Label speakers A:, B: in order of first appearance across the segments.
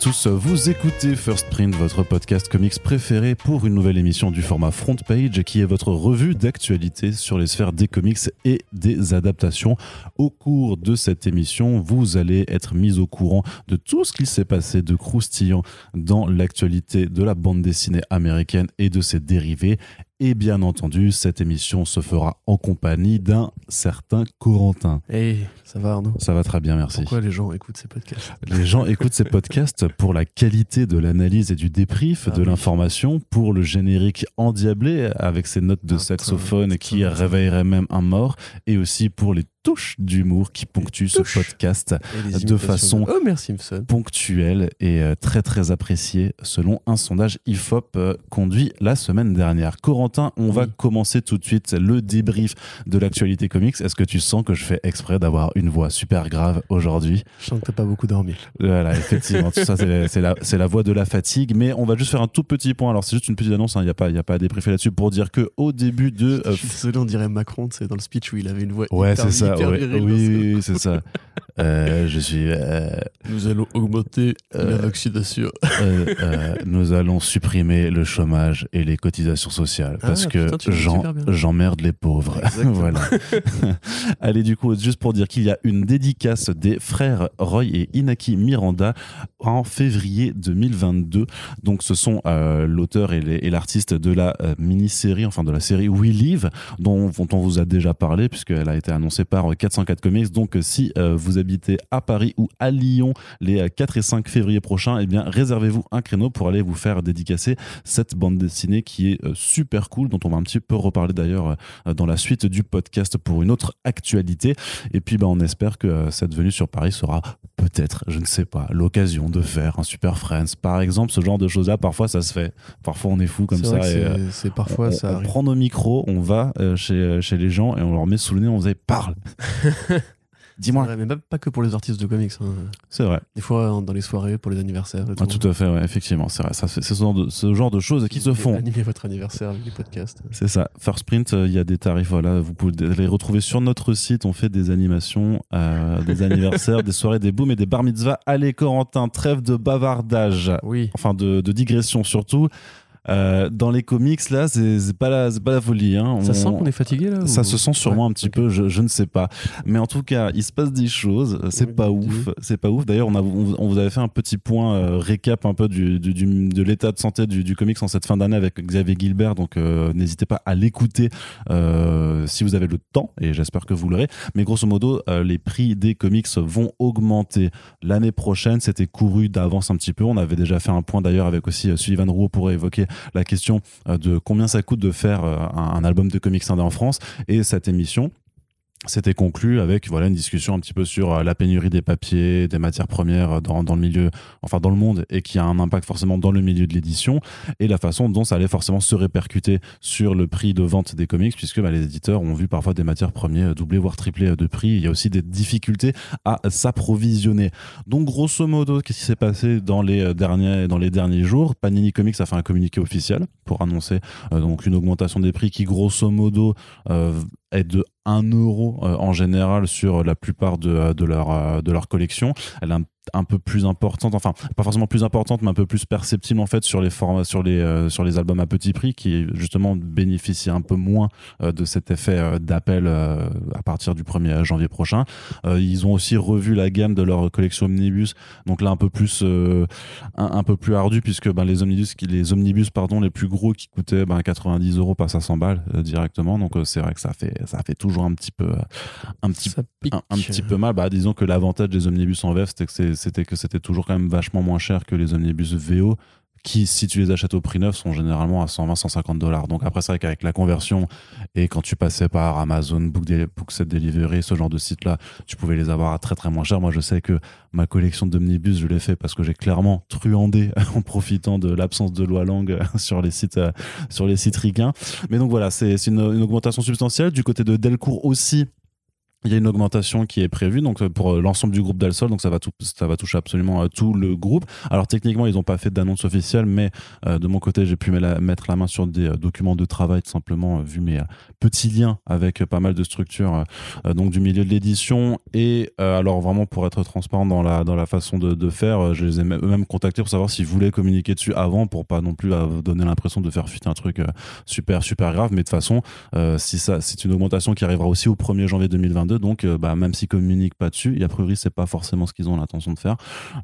A: Tous, vous écoutez First Print, votre podcast comics préféré pour une nouvelle émission du format Front Page qui est votre revue d'actualité sur les sphères des comics et des adaptations. Au cours de cette émission, vous allez être mis au courant de tout ce qui s'est passé de croustillant dans l'actualité de la bande dessinée américaine et de ses dérivés et bien entendu, cette émission se fera en compagnie d'un certain Corentin.
B: Hey, ça va Arnaud?
A: Ça va très bien, merci.
B: Pourquoi les gens écoutent ces podcasts?
A: Les gens écoutent ces podcasts pour la qualité de l'analyse et du débrief
B: Ah
A: de
B: oui.
A: l'information, pour le générique endiablé avec ses notes de
B: Ah,
A: saxophone
B: putain,
A: qui
B: putain,
A: réveilleraient même un mort, et aussi pour les touches d'humour qui ponctuent ce podcast De façon-
B: Homer Simpson.
A: ponctuel et euh, très très apprécié selon un sondage IFOP euh, conduit la semaine dernière. Corentin, on va commencer tout de suite le débrief de l'actualité comics. Est-ce que tu sens que je fais exprès d'avoir une voix super grave aujourd'hui?
B: Je sens que t'as pas beaucoup dormi.
A: Voilà, effectivement, tout ça c'est la, voix de la fatigue, mais on va juste faire un tout petit point. Alors c'est juste une petite annonce, il n'y a, pas- y a pas à débriefer là-dessus pour dire que au début de... euh,
B: Je suis désolé, on dirait Macron, c'est dans le speech où il avait une voix
A: Ouais, c'est ça.
B: Hyper
A: oui, c'est ça. Euh, je suis. euh,
B: Nous allons augmenter
A: Euh,
B: la vaccination.
A: euh, euh, nous allons supprimer le chômage et les cotisations sociales
B: Ah,
A: parce que
B: putain,
A: j'emmerde les pauvres. Voilà. Allez, du coup, juste pour dire qu'il y a une dédicace des frères Roy et Inaki Miranda en février 2022. Donc, ce sont euh, l'auteur et l'artiste de la euh, mini-série, enfin de la série We Live, dont, dont on vous a déjà parlé, puisqu'elle a été annoncée par euh, 404 Comics. Donc, euh, si euh, vous habitez à Paris ou à Lyon les euh, 4 et 5 février prochains, eh bien, réservez-vous un créneau pour aller vous faire dédicacer cette bande dessinée qui est euh, super cool, dont on va un petit peu reparler d'ailleurs euh, dans la suite du podcast pour une autre actualité. Et puis, bah, on espère que euh, cette venue sur Paris sera peut-être, je ne sais pas, l'occasion de faire un Super Friends. Par exemple, ce genre de choses-là, parfois ça se fait. Parfois on est fou comme ça. et, euh,
B: c'est- c'est parfois
A: on,
B: ça
A: on
B: arrive.
A: prend nos micros, on va euh, chez, euh, chez les gens et on leur met sous le nez, on dit parle. Dis-moi.
B: Mais pas, pas que pour les artistes de comics. hein.
A: C'est vrai.
B: Des fois, hein, dans les soirées, pour les anniversaires.
A: Ah, tout à fait, ouais, effectivement. C'est vrai. C'est ce genre de, ce genre de choses qui se font.
B: Animez votre anniversaire avec des podcasts.
A: C'est ça. First Print, euh, il y a des tarifs. Voilà, vous pouvez les retrouver sur notre site. On fait des animations, euh, des anniversaires, des soirées, des booms et des bar mitzvahs. Allez, Corentin, trêve de bavardage.
B: Oui.
A: Enfin, de, de digression surtout. Euh, dans les comics, là, c'est c'est pas la, c'est pas la folie. Hein.
B: Ça sent qu'on est fatigué là
A: Ça
B: ou-
A: se sent sûrement
B: Ouais,
A: un petit peu, je, je ne sais pas. Mais en tout cas, il se passe des choses, c'est
B: Oui,
A: pas ouf, c'est pas ouf. D'ailleurs, on, a- on, on vous avait fait un petit point euh, récap un peu du, du- du- de l'état de santé du, du comics en cette fin d'année avec Xavier Gilbert, donc euh, n'hésitez pas à l'écouter euh, si vous avez le temps, et j'espère que vous l'aurez. Mais grosso modo, euh, les prix des comics vont augmenter l'année prochaine. C'était couru d'avance un petit peu. On avait déjà fait un point d'ailleurs avec aussi euh, Sullivan Roux pour évoquer la question euh, de combien ça coûte de faire euh, un, album de comics indé en France. Et cette émission, c'était conclu avec voilà une discussion un petit peu sur euh, la pénurie des papiers, des matières premières dans, dans le milieu, enfin dans le monde, et qui a un impact forcément dans le milieu de l'édition, et la façon dont ça allait forcément se répercuter sur le prix de vente des comics, puisque bah, les éditeurs ont vu parfois des matières premières doubler voire tripler de prix. Il y a aussi des difficultés à s'approvisionner. Donc grosso modo, qu'est-ce qui s'est passé dans les euh, derniers dans les derniers jours? Panini Comics a fait un communiqué officiel pour annoncer euh, donc une augmentation des prix qui grosso modo euh, de 1 euro euh, en général sur la plupart de, euh, euh, leur collection. Elle est un, un peu plus importante, enfin pas forcément plus importante, mais un peu plus perceptible en fait sur les formats, sur les, euh, sur les albums à petit prix qui justement bénéficient un peu moins euh, de cet effet euh, d'appel à partir du 1er janvier prochain. Ils ont aussi revu la gamme de leur collection omnibus, donc là un peu plus un, un peu plus ardu puisque ben, les omnibus, qui- les omnibus pardon, les plus gros qui coûtaient ben, 90 euros passent à 100 balles directement. Donc c'est vrai que ça fait ça fait toujours un petit peu un petit un, un petit peu mal. Bah, disons que l'avantage des omnibus en VF, c'était que c'est- c'était que c'était toujours quand même vachement moins cher que les omnibus VO qui, si tu les achètes au prix neuf, sont généralement à 120, 150 dollars. Donc après, c'est vrai qu'avec la conversion et quand tu passais par Amazon, Book, Bookset Delivery, ce genre de site-là, tu pouvais les avoir à très très moins cher. Moi, je sais que ma collection d'omnibus, je l'ai fait parce que j'ai clairement truandé en profitant de l'absence de loi langue sur les sites, euh, sur les sites. Mais donc voilà, c'est une augmentation substantielle. Du côté de Delcourt aussi, Il y a une augmentation qui est prévue donc euh, pour euh, l'ensemble du groupe d'Alsol, donc ça va tout, ça va toucher absolument euh, tout le groupe. Alors techniquement, ils n'ont pas fait d'annonce officielle, mais euh, de mon côté, j'ai pu mettre la main sur des documents de travail, tout simplement vu mes petits liens avec pas mal de structures euh, donc du milieu de l'édition. Et euh, alors vraiment pour être transparent dans la dans la façon de, de faire, je les ai même- eux-mêmes contactés pour savoir s'ils voulaient communiquer dessus avant, pour pas non plus donner l'impression de faire fuiter un truc super super grave. Mais de toute façon, si ça c'est une augmentation qui arrivera aussi au 1er janvier 2022 donc euh, bah, même s'ils communiquent pas dessus et a priori c'est pas forcément ce qu'ils ont l'intention de faire.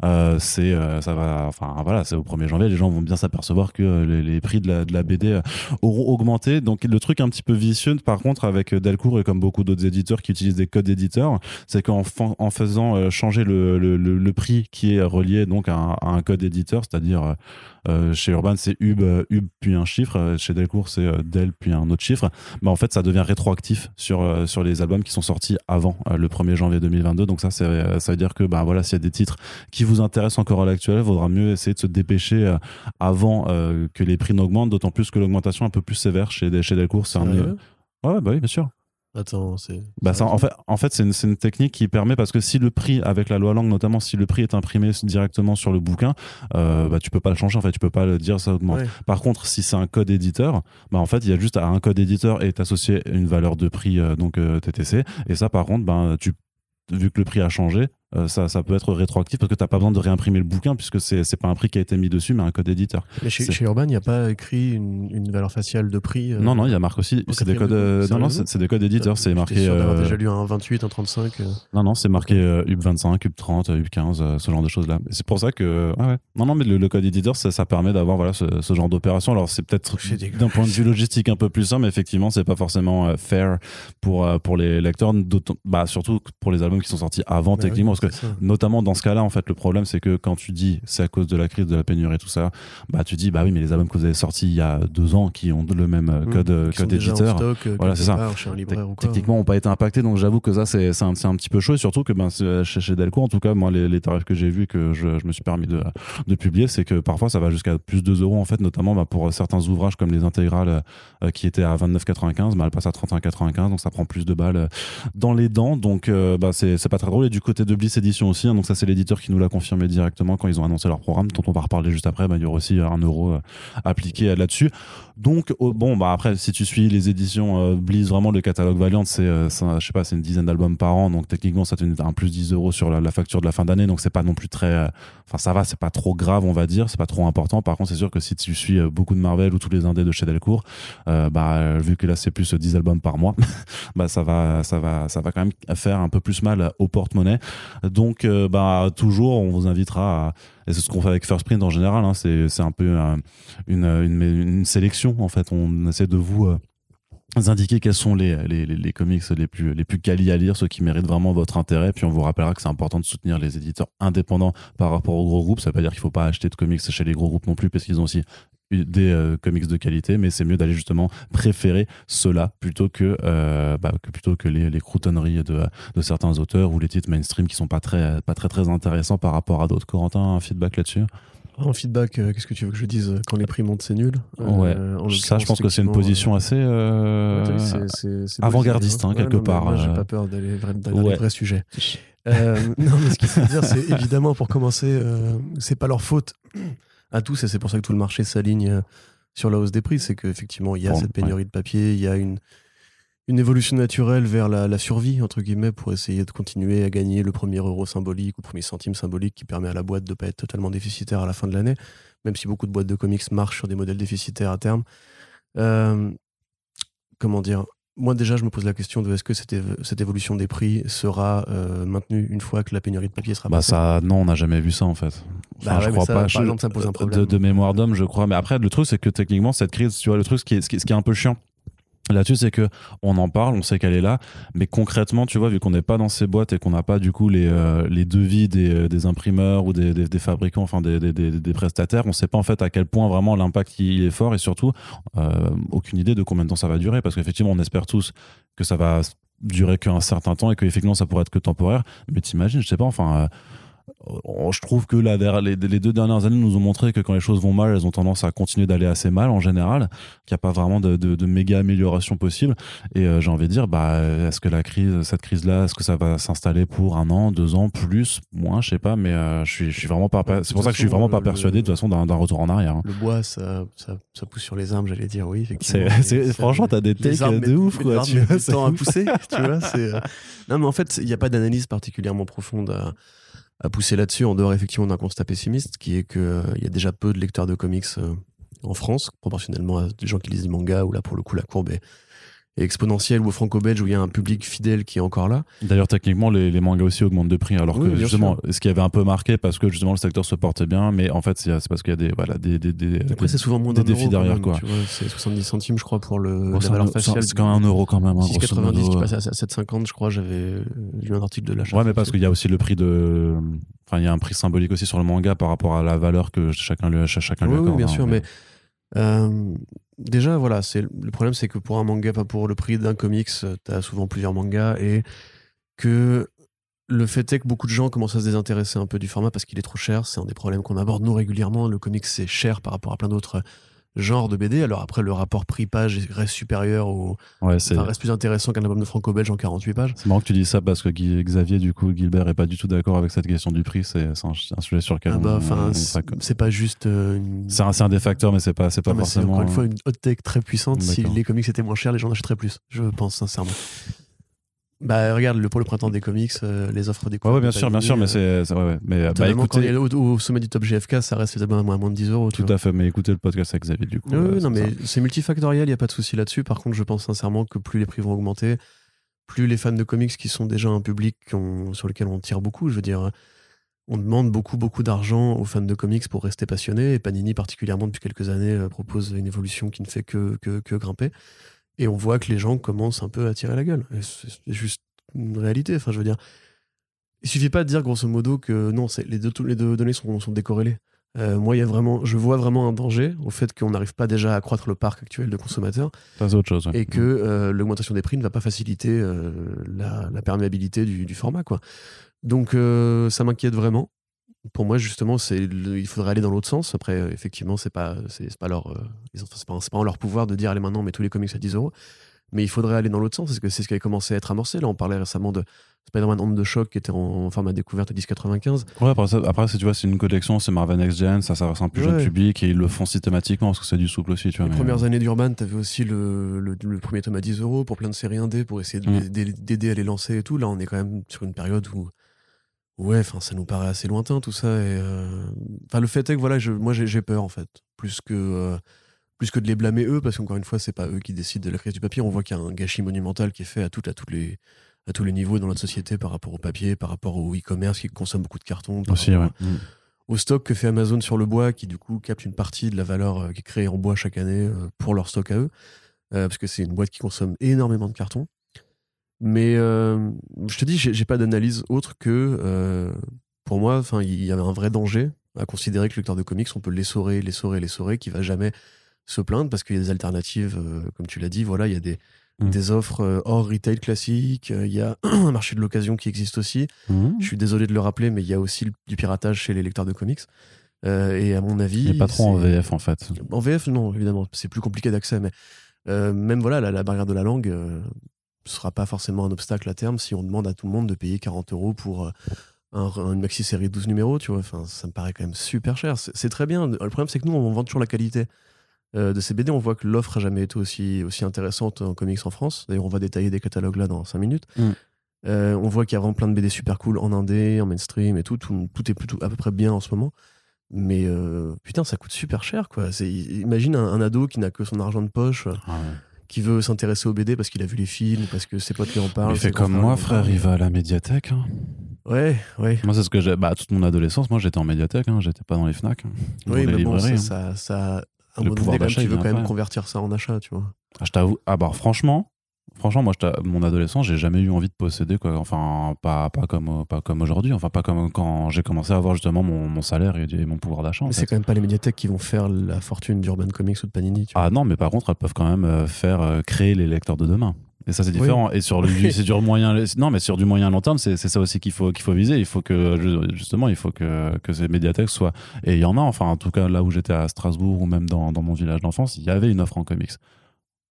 A: Euh, c'est euh, ça va enfin voilà c'est au 1er janvier les gens vont bien s'apercevoir que les, prix de la, de la BD auront augmenté. Donc le truc un petit peu vicieux par contre avec Delcourt et comme beaucoup d'autres éditeurs qui utilisent des codes éditeurs c'est qu'en en faisant changer le, le, prix qui est relié donc à un, code éditeur c'est-à-dire chez Urban c'est UB, UB puis un chiffre. Chez Delcourt c'est Del puis un autre chiffre. Bah en fait ça devient rétroactif sur sur les albums qui sont sortis avant euh, le 1er janvier 2022 donc ça euh, ça veut dire que bah voilà s'il y a des titres qui vous intéressent encore à l'actuel il vaudra mieux essayer de se dépêcher euh, avant que les prix n'augmentent d'autant plus que l'augmentation est un peu plus sévère chez chez Delcourt. C'est un ouais ouais, bah oui bien sûr
B: Attends, c'est.
A: bah ça, en fait, en fait c'est une, technique qui permet parce que si le prix, avec la loi langue notamment, si le prix est imprimé directement sur le bouquin, euh, bah tu peux pas le changer. En fait, tu peux pas le dire ça augmente.
B: Ouais.
A: Par contre, si c'est un code éditeur, bah en fait, il y a juste à un code éditeur est associé une valeur de prix euh, donc euh, TTC. Et ça, par contre, ben tu vu que le prix a changé, euh, ça, ça peut être rétroactif parce que t'as pas besoin de réimprimer le bouquin puisque c'est c'est pas un prix qui a été mis dessus, mais un code éditeur.
B: Mais chez,
A: c'est-
B: chez Urban, il n'y a pas écrit une, une valeur faciale de prix. euh,
A: non, non, il y a marqué aussi.
B: au
A: C'est des codes. euh,
B: de-
A: non, non, c'est c'est des codes éditeurs. C'est
B: J'étais
A: marqué.
B: sûr d'avoir déjà lu un 28, un 35. euh.
A: Non, non, c'est marqué euh, UB25, UB30, euh, UB15, euh, ce genre de choses-là. C'est pour ça que. ouais. Non, non, mais le, le code éditeur, ça, ça permet d'avoir voilà, ce, ce genre d'opération. Alors, c'est peut-être
B: C'est
A: d'un point de vue logistique un peu plus simple, mais effectivement, c'est pas forcément fair pour, pour les lecteurs, bah, surtout pour les albums qui sont sortis avant,
B: Bah
A: techniquement.
B: oui,
A: parce que. Notamment dans ce cas-là, en fait, le problème, c'est que quand tu dis c'est à cause de la crise, de la pénurie et tout ça, bah tu dis bah oui, mais les albums que vous avez sortis il y a deux ans qui ont le même euh,
B: Mmh.
A: code,
B: sont
A: code éditeur,
B: stock, euh,
A: Voilà, c'est ça.
B: ou
A: techniquement n'ont pas été impactés donc j'avoue que ça c'est un, un petit peu chaud et surtout que ben chez, chez Delcourt en tout cas moi les, les tarifs que j'ai vus que je, je me suis permis de, de publier c'est que parfois ça va jusqu'à plus de 2 euros en fait notamment bah, pour certains ouvrages comme les intégrales euh, qui étaient à 29,95 bah, elles passent à 31,95 donc ça prend plus de balles dans les dents donc euh, bah, c'est c'est pas très drôle et du côté de Bliss Edition aussi hein, donc ça c'est l'éditeur qui nous l'a confirmé directement quand ils ont annoncé leur programme dont on va reparler juste après. Bah, il y aura aussi un euro euh, appliqué euh, là-dessus. Donc oh, bon bah après si tu suis les éditions euh, Bliss vraiment le catalogue Valiant c'est je sais pas c'est une dizaine d'albums par an. Donc techniquement ça te fait un plus 10 euros sur la, facture de la fin d'année. Donc c'est pas non plus très enfin ça va c'est pas trop grave on va dire. C'est pas trop important. Par contre c'est sûr que si tu suis beaucoup de Marvel ou tous les indés de chez Delcourt bah vu que là c'est plus euh, 10 albums par mois bah ça va ça va ça va quand même faire un peu plus mal au porte-monnaie donc euh, bah toujours on vous invitera à et c'est ce qu'on fait avec First Print en général hein, c'est c'est un peu euh, une, une, sélection en fait on essaie de vous euh, indiquer quels sont les, les, les, comics les plus, les plus quali à lire, ceux qui méritent vraiment votre intérêt. Puis on vous rappellera que c'est important de soutenir les éditeurs indépendants par rapport aux gros groupes. Ça veut pas dire qu'il faut pas acheter de comics chez les gros groupes non plus, parce qu'ils ont aussi des euh, comics de qualité, mais c'est mieux d'aller justement préférer ceux-là plutôt que, euh, bah, que plutôt que les, les croutonneries de, de certains auteurs ou les titres mainstream qui sont pas très, pas très, très intéressants par rapport à d'autres. Corentin, un feedback là-dessus?
B: En feedback, euh, qu'est-ce que tu veux que je dise Quand les prix montent, c'est nul?
A: Ouais. Ça, je pense que c'est une position assez avant-gardiste,
B: positif,
A: hein, quelque
B: non,
A: part,
B: Moi, j'ai pas peur d'aller dans
A: Ouais.
B: les vrais sujets. Non, mais ce qu'il faut dire, c'est évidemment, pour commencer, c'est pas leur faute à tous, et c'est pour ça que tout le marché s'aligne euh, sur la hausse des prix. C'est qu'effectivement, il y a
A: Bon,
B: cette pénurie de papier, il y a une, une évolution naturelle vers la, la survie, entre guillemets, pour essayer de continuer à gagner le premier euro symbolique ou le premier centime symbolique qui permet à la boîte de pas être totalement déficitaire à la fin de l'année, même si beaucoup de boîtes de comics marchent sur des modèles déficitaires à terme. Euh, comment dire? Moi déjà je me pose la question de est-ce que cette, évolution des prix sera euh, maintenue une fois que la pénurie de papier sera
A: Bah
B: passée?
A: ça, non, on n'a jamais vu ça en fait.
B: Bah ouais,
A: je crois
B: ça,
A: pas.
B: par
A: Je-
B: exemple, ça pose un problème.
A: De, de mémoire d'homme, je crois. Mais après, le truc, c'est que techniquement, cette crise, tu vois, le truc, ce qui est, ce qui est un peu chiant là-dessus, c'est que on en parle, on sait qu'elle est là, mais concrètement, tu vois, vu qu'on n'est pas dans ces boîtes et qu'on n'a pas du coup les, euh, devis des, euh, des imprimeurs ou des, fabricants, enfin des, prestataires, on sait pas en fait à quel point vraiment l'impact est fort et surtout euh, aucune idée de combien de temps ça va durer, parce qu'effectivement, on espère tous que ça va durer qu'un certain temps et qu'effectivement ça pourrait être que temporaire. Mais t'imagines, je sais pas, enfin. Je trouve que là, les, deux dernières années nous ont montré que quand les choses vont mal, elles ont tendance à continuer d'aller assez mal en général, qu'il n'y a pas vraiment de, de, de, méga amélioration possible. Et euh, j'ai envie de dire, bah, est-ce que la crise, cette crise-là, est-ce que ça va s'installer pour un an, deux ans, plus, moins, je sais pas, mais euh, je suis, je suis vraiment pas. C'est pour ça que je suis vraiment pas persuadé de toute façon d'un retour en arrière. Hein.
B: Le bois, ça, ça, ça, pousse sur les arbres, j'allais dire, oui.
A: C'est, franchement, t'as des takes de ouf, quoi.
B: Tu vois, temps à pousser, tu vois. Euh, non, mais en fait, il n'y a pas d'analyse particulièrement profonde à à pousser là-dessus, en dehors effectivement d'un constat pessimiste, qui est qu'il euh, y a déjà peu de lecteurs de comics euh, en France, proportionnellement à des gens qui lisent des mangas, où là pour le coup la courbe est, exponentielle ou au franco-belge où il y a un public fidèle qui est encore là.
A: D'ailleurs, techniquement, les, les, mangas aussi augmentent de prix, alors que justement, ce qui avait un peu marqué parce que justement le secteur se portait bien, mais en fait, c'est parce qu'il y a des, voilà, des, des, des,
B: Après, c'est souvent moins
A: des défis derrière. quoi.
B: C'est 70 centimes, je crois, pour le, la valeur faciale.
A: C'est quand même un euro quand même.
B: 6,90 hein, qui passe à 7,50, je crois, j'avais lu un article de l'achat.
A: Ouais, mais parce qu'il y a aussi le prix de. Enfin, il y a un prix symbolique aussi sur le manga par rapport à la valeur que chacun lui, chacun lui accorde.
B: Oui, bien hein, sûr, mais. Euh, déjà, voilà, c'est le problème, c'est que pour un manga, pour le prix d'un comics, euh, t'as souvent plusieurs mangas et que le fait est que beaucoup de gens commencent à se désintéresser un peu du format parce qu'il est trop cher. C'est un des problèmes qu'on aborde nous régulièrement. Le comics, c'est cher par rapport à plein d'autres genre de BD. Alors après, le rapport prix-page reste supérieur au.
A: Ouais,
B: enfin, reste plus intéressant qu'un album de franco-belge en 48 pages.
A: C'est marrant que tu dis ça parce que Xavier, du coup, Gilbert est pas du tout d'accord avec cette question du prix. C'est un, sujet sur lequel.
B: Ah bah, c'est pas juste. Euh,
A: c'est un, un, des facteurs, mais c'est pas, c'est pas forcément.
B: encore une fois une hot tech très puissante. Si les comics étaient moins chers, les gens achèteraient plus. Je pense sincèrement. Bah regarde le pour le printemps des comics, euh, les offres des
A: Ouais, ouais bien sûr, bien sûr, mais c'est ouais, ouais. mais
B: bah écoutez, au, au, sommet du top GFK, ça reste à moins de 10 euros.
A: Tout à fait, mais écoutez le podcast avec Xavier du coup.
B: Oui, non mais c'est multifactoriel, il y a pas de souci là-dessus. Par contre, je pense sincèrement que plus les prix vont augmenter, plus les fans de comics qui sont déjà un public sur lequel on tire beaucoup, je veux dire, on demande beaucoup beaucoup d'argent aux fans de comics pour rester passionnés. Et Panini particulièrement depuis quelques années euh, propose une évolution qui ne fait que, que, que grimper. Et on voit que les gens commencent un peu à tirer la gueule. C'est juste une réalité. Enfin, je veux dire, il suffit pas de dire grosso modo que non, les deux, les deux données sont, sont décorrélées. Euh, moi, y a vraiment, je vois vraiment un danger au fait qu'on n'arrive pas déjà à accroître le parc actuel de consommateurs.
A: autre chose.
B: Et que euh, l'augmentation des prix ne va pas faciliter euh, la, perméabilité du, du, format, quoi. Donc, ça m'inquiète vraiment. Pour moi, justement, c'est il faudrait aller dans l'autre sens. Après, effectivement, c'est pas, c'est pas leur, c'est pas, pas en leur pouvoir de dire allez maintenant, met tous les comics à 10 euros mais il faudrait aller dans l'autre sens, parce que c'est ce qui a commencé à être amorcé. Là, on parlait récemment de Spider-Man Onde de choc qui était en, format découverte à 10,95.
A: Ouais, après, après tu vois, c'est une collection, c'est Marvel Next Gen, ça s'adresse à un plus jeune public et ils le font systématiquement parce que c'est du souple aussi. Tu vois,
B: Les premières années d'Urban, t'avais aussi le, le, premier tome à 10 euros pour plein de séries indé pour essayer mm. d'aider à les lancer et tout. Là, on est quand même sur une période où. Ouais, enfin, ça nous paraît assez lointain tout ça. Et euh, enfin, le fait est que voilà, je, moi j'ai peur en fait, plus que. Euh, plus que de les blâmer eux, parce qu'encore une fois, c'est pas eux qui décident de la crise du papier. On voit qu'il y a un gâchis monumental qui est fait à, tout, à, toutes les, à tous les niveaux dans notre société par rapport au papier, par rapport au e-commerce qui consomme beaucoup de carton.
A: Aussi, ouais.
B: Au stock que fait Amazon sur le bois, qui du coup capte une partie de la valeur euh, qui est créée en bois chaque année pour leur stock à eux, euh, parce que c'est une boîte qui consomme énormément de carton. Mais je te dis, j'ai pas d'analyse autre que, pour moi, il y avait un vrai danger à considérer que le lecteur de comics, on peut l'essorer, l'essorer, l'essorer, qui va jamais se plaindre parce qu'il y a des alternatives, euh, comme tu l'as dit, voilà, il y a des, mm. des offres euh, hors retail classique, euh, il y a un marché de l'occasion qui existe aussi. Mm. Je suis désolé de le rappeler, mais il y a aussi du piratage chez les lecteurs de comics. et à mon avis.
A: Il pas trop en VF en fait.
B: En VF, non, évidemment, c'est plus compliqué d'accès, mais même voilà, la, barrière de la langue ne sera pas forcément un obstacle à terme si on demande à tout le monde de payer 40 euros pour. Un, une maxi série de 12 numéros, tu vois, enfin, ça me paraît quand même super cher. C'est très bien. Le problème, c'est que nous, on vend toujours la qualité. Euh, de ces BD, on voit que l'offre n'a jamais été aussi, aussi intéressante en comics en France. D'ailleurs, on va détailler des catalogues là dans 5 minutes. Mm. Euh, on voit qu'il y a vraiment plein de BD super cool en indé, en mainstream et tout. Tout, est plutôt à peu près bien en ce moment. Mais euh, putain, ça coûte super cher quoi. Imagine un, ado qui n'a que son argent de poche. Ah qui veut s'intéresser aux BD parce qu'il a vu les films, parce que ses potes lui en parlent.
A: Il fait comme moi, frère, il va à la médiathèque. Hein.
B: Ouais, ouais.
A: Moi, c'est ce que j'ai. Bah, toute mon adolescence, moi, j'étais en médiathèque, hein. j'étais pas dans les Fnac. Hein.
B: Oui, mais bon, ça, ça, un le pouvoir d'achat, tu veux quand même convertir ça en achat, tu vois.
A: Ah, je t'avoue, ah bah franchement, franchement, moi, mon adolescence, j'ai jamais eu envie de posséder, quoi. Enfin, pas, pas comme, pas comme aujourd'hui, enfin, pas comme quand j'ai commencé à avoir justement mon, mon salaire et, mon pouvoir d'achat.
B: Mais c'est quand même pas les médiathèques qui vont faire la fortune d'Urban Comics ou de Panini. Tu
A: ah non, mais par contre, elles peuvent quand même euh, faire euh, créer les lecteurs de demain. Et ça, c'est différent. Et sur le, c'est du moyen, non, mais sur du moyen long terme, c'est ça aussi qu'il faut, qu'il faut viser. Il faut que, justement, il faut que, que ces médiathèques soient, et il y en a, enfin, en tout cas, là où j'étais à Strasbourg ou même dans, dans mon village d'enfance, il y avait une offre en comics.